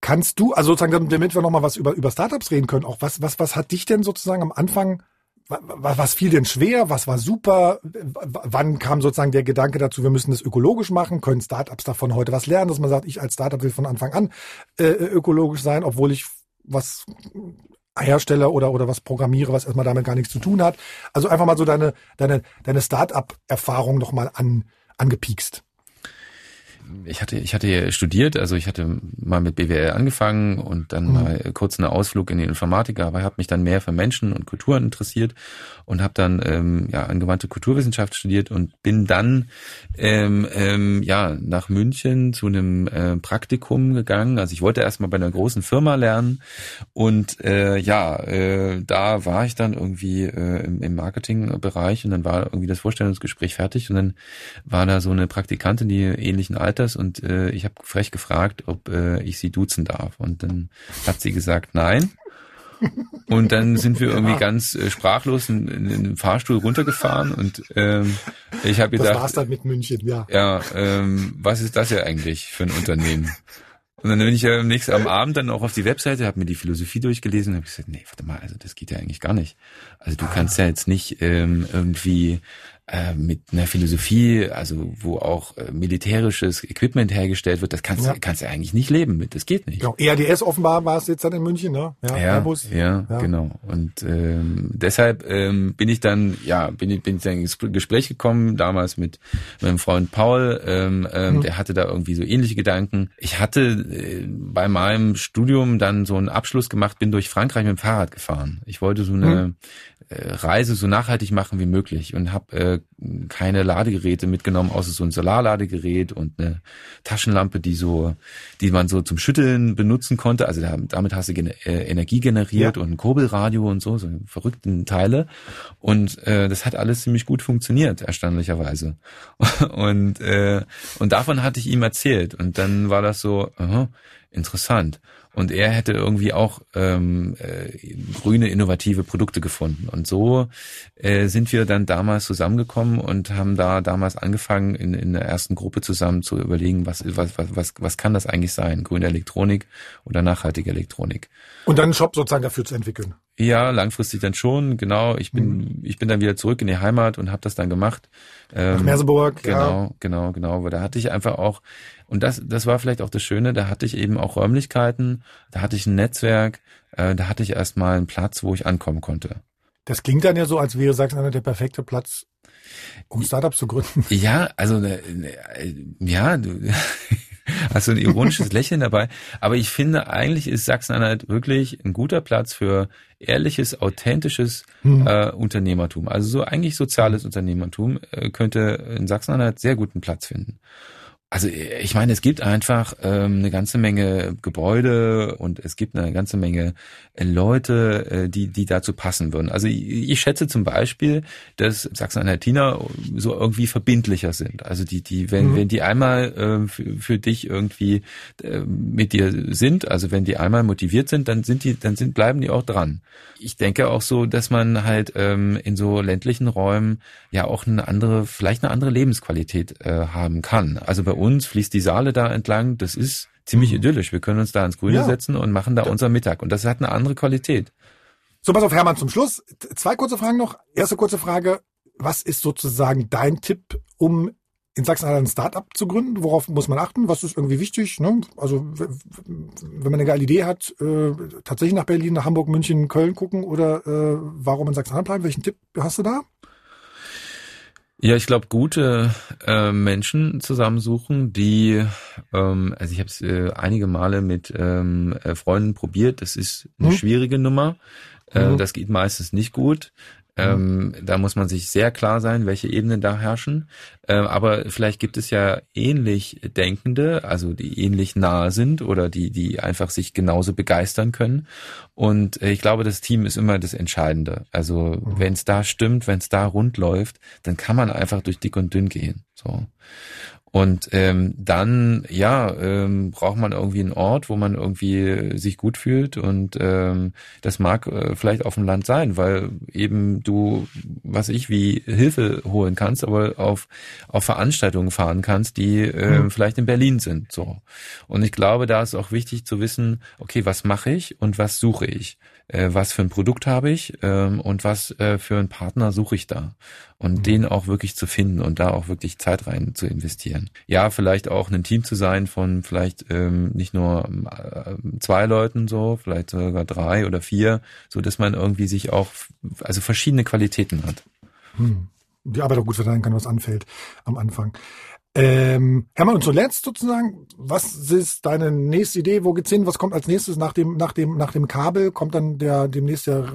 kannst du, also sozusagen, damit wir nochmal was über, über Startups reden können, auch was, was, was hat dich denn sozusagen am Anfang, was fiel denn schwer, was war super, wann kam sozusagen der Gedanke dazu, wir müssen das ökologisch machen, können Startups davon heute was lernen, dass man sagt, ich als Startup will von Anfang an äh, ökologisch sein, obwohl ich was herstelle oder, oder was programmiere, was erstmal damit gar nichts zu tun hat. Also einfach mal so deine, deine, deine Start-up-Erfahrung nochmal an, angepiekst. Ich hatte, ich hatte studiert, also ich hatte mal mit BWL angefangen und dann Mhm. mal kurz einen Ausflug in die Informatik, aber habe mich dann mehr für Menschen und Kulturen interessiert und habe dann ähm, ja angewandte Kulturwissenschaft studiert und bin dann ähm, ähm, ja nach München zu einem äh, Praktikum gegangen. Also ich wollte erstmal bei einer großen Firma lernen und äh, ja, äh, da war ich dann irgendwie äh, im, im Marketingbereich und dann war irgendwie das Vorstellungsgespräch fertig und dann war da so eine Praktikantin, die ähnlichen Alters und äh, ich habe frech gefragt, ob äh, ich sie duzen darf und dann hat sie gesagt, nein. Und dann sind wir irgendwie ganz äh, sprachlos in, in, in den Fahrstuhl runtergefahren und ähm, ich habe Das gedacht, war's dann mit München, ja. ja, ähm, was ist das ja eigentlich für ein Unternehmen? Und dann bin ich ja am nächsten am Abend dann auch auf die Webseite, habe mir die Philosophie durchgelesen und habe gesagt, nee, warte mal, also das geht ja eigentlich gar nicht. Also du kannst ja jetzt nicht ähm, irgendwie äh, mit einer Philosophie, also wo auch äh, militärisches Equipment hergestellt wird, das kannst, Ja. kannst du eigentlich nicht leben mit, das geht nicht. Genau. ERDS offenbar war es jetzt dann in München, ne? Ja, Ja, Airbus. ja, Ja. genau. Und ähm, deshalb ähm, bin ich dann, ja, bin ich, bin ich dann ins Gespräch gekommen, damals mit meinem Freund Paul, ähm, ähm, Mhm. der hatte da irgendwie so ähnliche Gedanken. Ich hatte äh, bei meinem Studium dann so einen Abschluss gemacht, bin durch Frankreich mit dem Fahrrad gefahren. Ich wollte so eine äh, Reise so nachhaltig machen wie möglich und habe äh, keine Ladegeräte mitgenommen, außer so ein Solarladegerät und eine Taschenlampe, die so, die man so zum Schütteln benutzen konnte. Also da, damit hast du äh, Energie generiert Ja. und ein Kurbelradio und so, so verrückten Teile. Und äh, das hat alles ziemlich gut funktioniert, erstaunlicherweise. und äh, und davon hatte ich ihm erzählt und dann war das so aha, interessant. Und er hätte irgendwie auch ähm, äh, grüne, innovative Produkte gefunden. Und so äh, sind wir dann damals zusammengekommen und haben da damals angefangen, in, in der ersten Gruppe zusammen zu überlegen, was, was, was, was, was kann das eigentlich sein? Grüne Elektronik oder nachhaltige Elektronik? Und dann einen Shop sozusagen dafür zu entwickeln. Ja, langfristig dann schon, genau. Ich bin, ich bin dann wieder zurück in die Heimat und habe das dann gemacht. Nach Ähm, Merseburg, ja. Genau, genau, genau. Weil da hatte ich einfach auch, und das, das war vielleicht auch das Schöne, da hatte ich eben auch Räumlichkeiten, da hatte ich ein Netzwerk, äh, da hatte ich erstmal einen Platz, wo ich ankommen konnte. Das klingt dann ja so, als wäre Sachsen-Anhalt der perfekte Platz, um Startups zu gründen. Ja, also äh, äh, ja, du hast so ein ironisches Lächeln dabei. Aber ich finde, eigentlich ist Sachsen-Anhalt wirklich ein guter Platz für ehrliches, authentisches Hm. äh, Unternehmertum. Also so eigentlich soziales Unternehmertum äh, könnte in Sachsen-Anhalt sehr guten Platz finden. Also ich meine, es gibt einfach ähm, eine ganze Menge Gebäude und es gibt eine ganze Menge äh, Leute, äh, die die dazu passen würden. Also ich, ich schätze zum Beispiel, dass Sachsen-Anhaltiner so irgendwie verbindlicher sind. Also die die wenn Mhm. wenn die einmal äh, für, für dich irgendwie äh, mit dir sind, also wenn die einmal motiviert sind, dann sind die dann sind bleiben die auch dran. Ich denke auch so, dass man halt ähm, in so ländlichen Räumen ja auch eine andere, vielleicht eine andere Lebensqualität äh, haben kann. Also bei uns fließt die Saale da entlang, das ist ziemlich idyllisch. Wir können uns da ins Grüne Mhm. Ja. setzen und machen da unser Mittag. Und das hat eine andere Qualität. So, pass auf, Hermann, zum Schluss. Zwei kurze Fragen noch. Erste kurze Frage. was ist sozusagen dein Tipp, um in Sachsen-Anhalt ein Startup zu gründen? Worauf muss man achten? Was ist irgendwie wichtig? Ne? Also wenn man eine geile Idee hat, äh, tatsächlich nach Berlin, nach Hamburg, München, Köln gucken oder äh, warum in Sachsen-Anhalt bleiben? Welchen Tipp hast du da? Ja, ich glaube, gute äh, Menschen zusammensuchen, die, ähm, also ich habe es äh, einige Male mit ähm, äh, Freunden probiert. Das ist eine hm. schwierige Nummer. Äh, mhm. Das geht meistens nicht gut. Ähm, da muss man sich sehr klar sein, welche Ebenen da herrschen. Ähm, aber vielleicht gibt es ja ähnlich Denkende, also die ähnlich nahe sind oder die, die einfach sich genauso begeistern können. Und äh, ich glaube, das Team ist immer das Entscheidende. Also mhm. wenn es da stimmt, wenn es da rund läuft, dann kann man einfach durch dick und dünn gehen. So. Und ähm, dann, ja, ähm, braucht man irgendwie einen Ort, wo man irgendwie sich gut fühlt. Und ähm, das mag äh, vielleicht auf dem Land sein, weil eben du, was ich, wie Hilfe holen kannst, aber auf, auf Veranstaltungen fahren kannst, die äh, mhm. vielleicht in Berlin sind. So. Und ich glaube, da ist auch wichtig zu wissen, okay, was mache ich und was suche ich? äh, was für ein Produkt habe ich ähm, und was äh, für einen Partner suche ich da. Und mhm. den auch wirklich zu finden und da auch wirklich Zeit rein zu investieren. Ja, vielleicht auch ein Team zu sein von vielleicht ähm, nicht nur äh, zwei Leuten so, vielleicht sogar drei oder vier, so dass man irgendwie sich auch, also verschiedene Qualitäten hat. Hm. Die Arbeit auch gut verteilen kann, was anfällt am Anfang. Ähm, Hermann, und zuletzt sozusagen, was ist deine nächste Idee? Wo geht's hin? Was kommt als nächstes nach dem, nach dem, nach dem Kabel? Kommt dann der demnächst der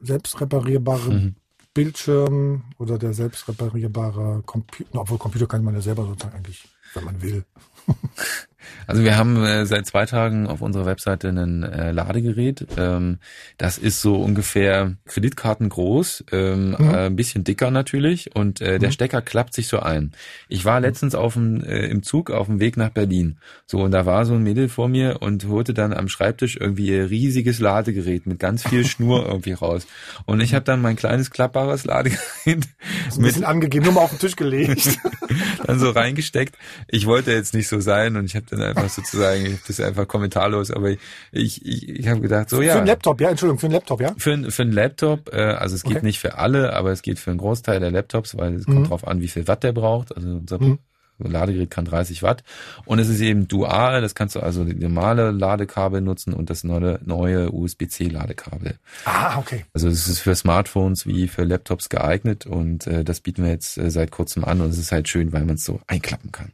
selbstreparierbare mhm. Bildschirm oder der selbstreparierbare Computer? Obwohl Computer kann man ja selber sozusagen eigentlich, wenn man will. Also wir haben äh, seit zwei Tagen auf unserer Webseite ein äh, Ladegerät. Ähm, das ist so ungefähr Kreditkarten groß, ähm, mhm. äh, ein bisschen dicker natürlich und äh, der mhm. Stecker klappt sich so ein. Ich war letztens auf dem, äh, im Zug auf dem Weg nach Berlin. So und da war so ein Mädel vor mir und holte dann am Schreibtisch irgendwie ihr riesiges Ladegerät mit ganz viel Schnur irgendwie raus. Und ich habe dann mein kleines klappbares Ladegerät ein bisschen angegeben, nur mal auf den Tisch gelegt. dann so reingesteckt. Ich wollte jetzt nicht so sein und ich habe dann einfach sozusagen, ich das einfach kommentarlos, aber ich, ich, ich habe gedacht, so ja. Für einen Laptop, ja, Entschuldigung, für einen Laptop, ja? Für, für einen Laptop, äh, also es geht okay. nicht für alle, aber es geht für einen Großteil der Laptops, weil es mhm. kommt drauf an, wie viel Watt der braucht. Also unser mhm. Ladegerät kann 30 Watt und es ist eben dual, das kannst du also die normale Ladekabel nutzen und das neue, neue USB-C Ladekabel. Ah, okay. Also es ist für Smartphones wie für Laptops geeignet und äh, das bieten wir jetzt äh, seit kurzem an und es ist halt schön, weil man es so einklappen kann.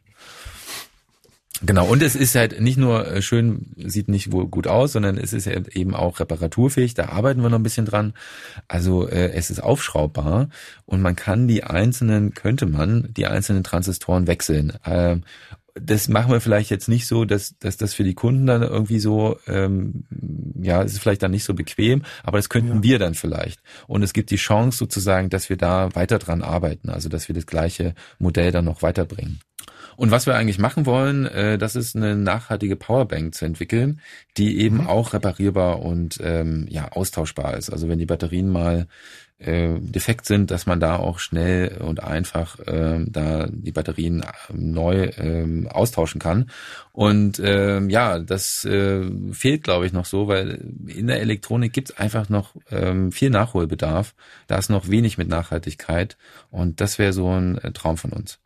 Genau, und es ist halt nicht nur äh, schön, sieht nicht gut aus, sondern es ist eben auch reparaturfähig, da arbeiten wir noch ein bisschen dran. Also äh, es ist aufschraubbar und man kann die einzelnen, könnte man die einzelnen Transistoren wechseln. Ähm, das machen wir vielleicht jetzt nicht so, dass, dass das für die Kunden dann irgendwie so, ähm, ja, es ist vielleicht dann nicht so bequem, aber das könnten ja. wir dann vielleicht. Und es gibt die Chance sozusagen, dass wir da weiter dran arbeiten, also dass wir das gleiche Modell dann noch weiterbringen. Und was wir eigentlich machen wollen, äh, das ist eine nachhaltige Powerbank zu entwickeln, die eben mhm. auch reparierbar und ähm, ja austauschbar ist. Also wenn die Batterien mal äh, defekt sind, dass man da auch schnell und einfach äh, da die Batterien ähm, neu äh, austauschen kann. Und äh, ja, das äh, fehlt, glaube ich, noch so, weil in der Elektronik gibt es einfach noch ähm, viel Nachholbedarf. Da ist noch wenig mit Nachhaltigkeit und das wäre so ein äh, Traum von uns.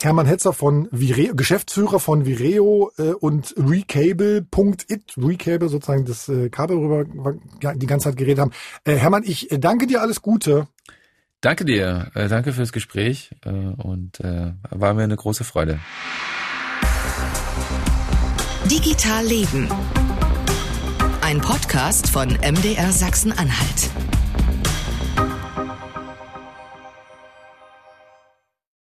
Hermann Hetzer von Vireo, Geschäftsführer von Vireo äh, und Recable.it, Recable sozusagen das äh, Kabel rüber die ganze Zeit geredet haben. Äh, Hermann, ich äh, danke dir, alles Gute. Danke dir, äh, danke fürs Gespräch äh, und äh, war mir eine große Freude. Digital Leben. Ein Podcast von MDR Sachsen-Anhalt.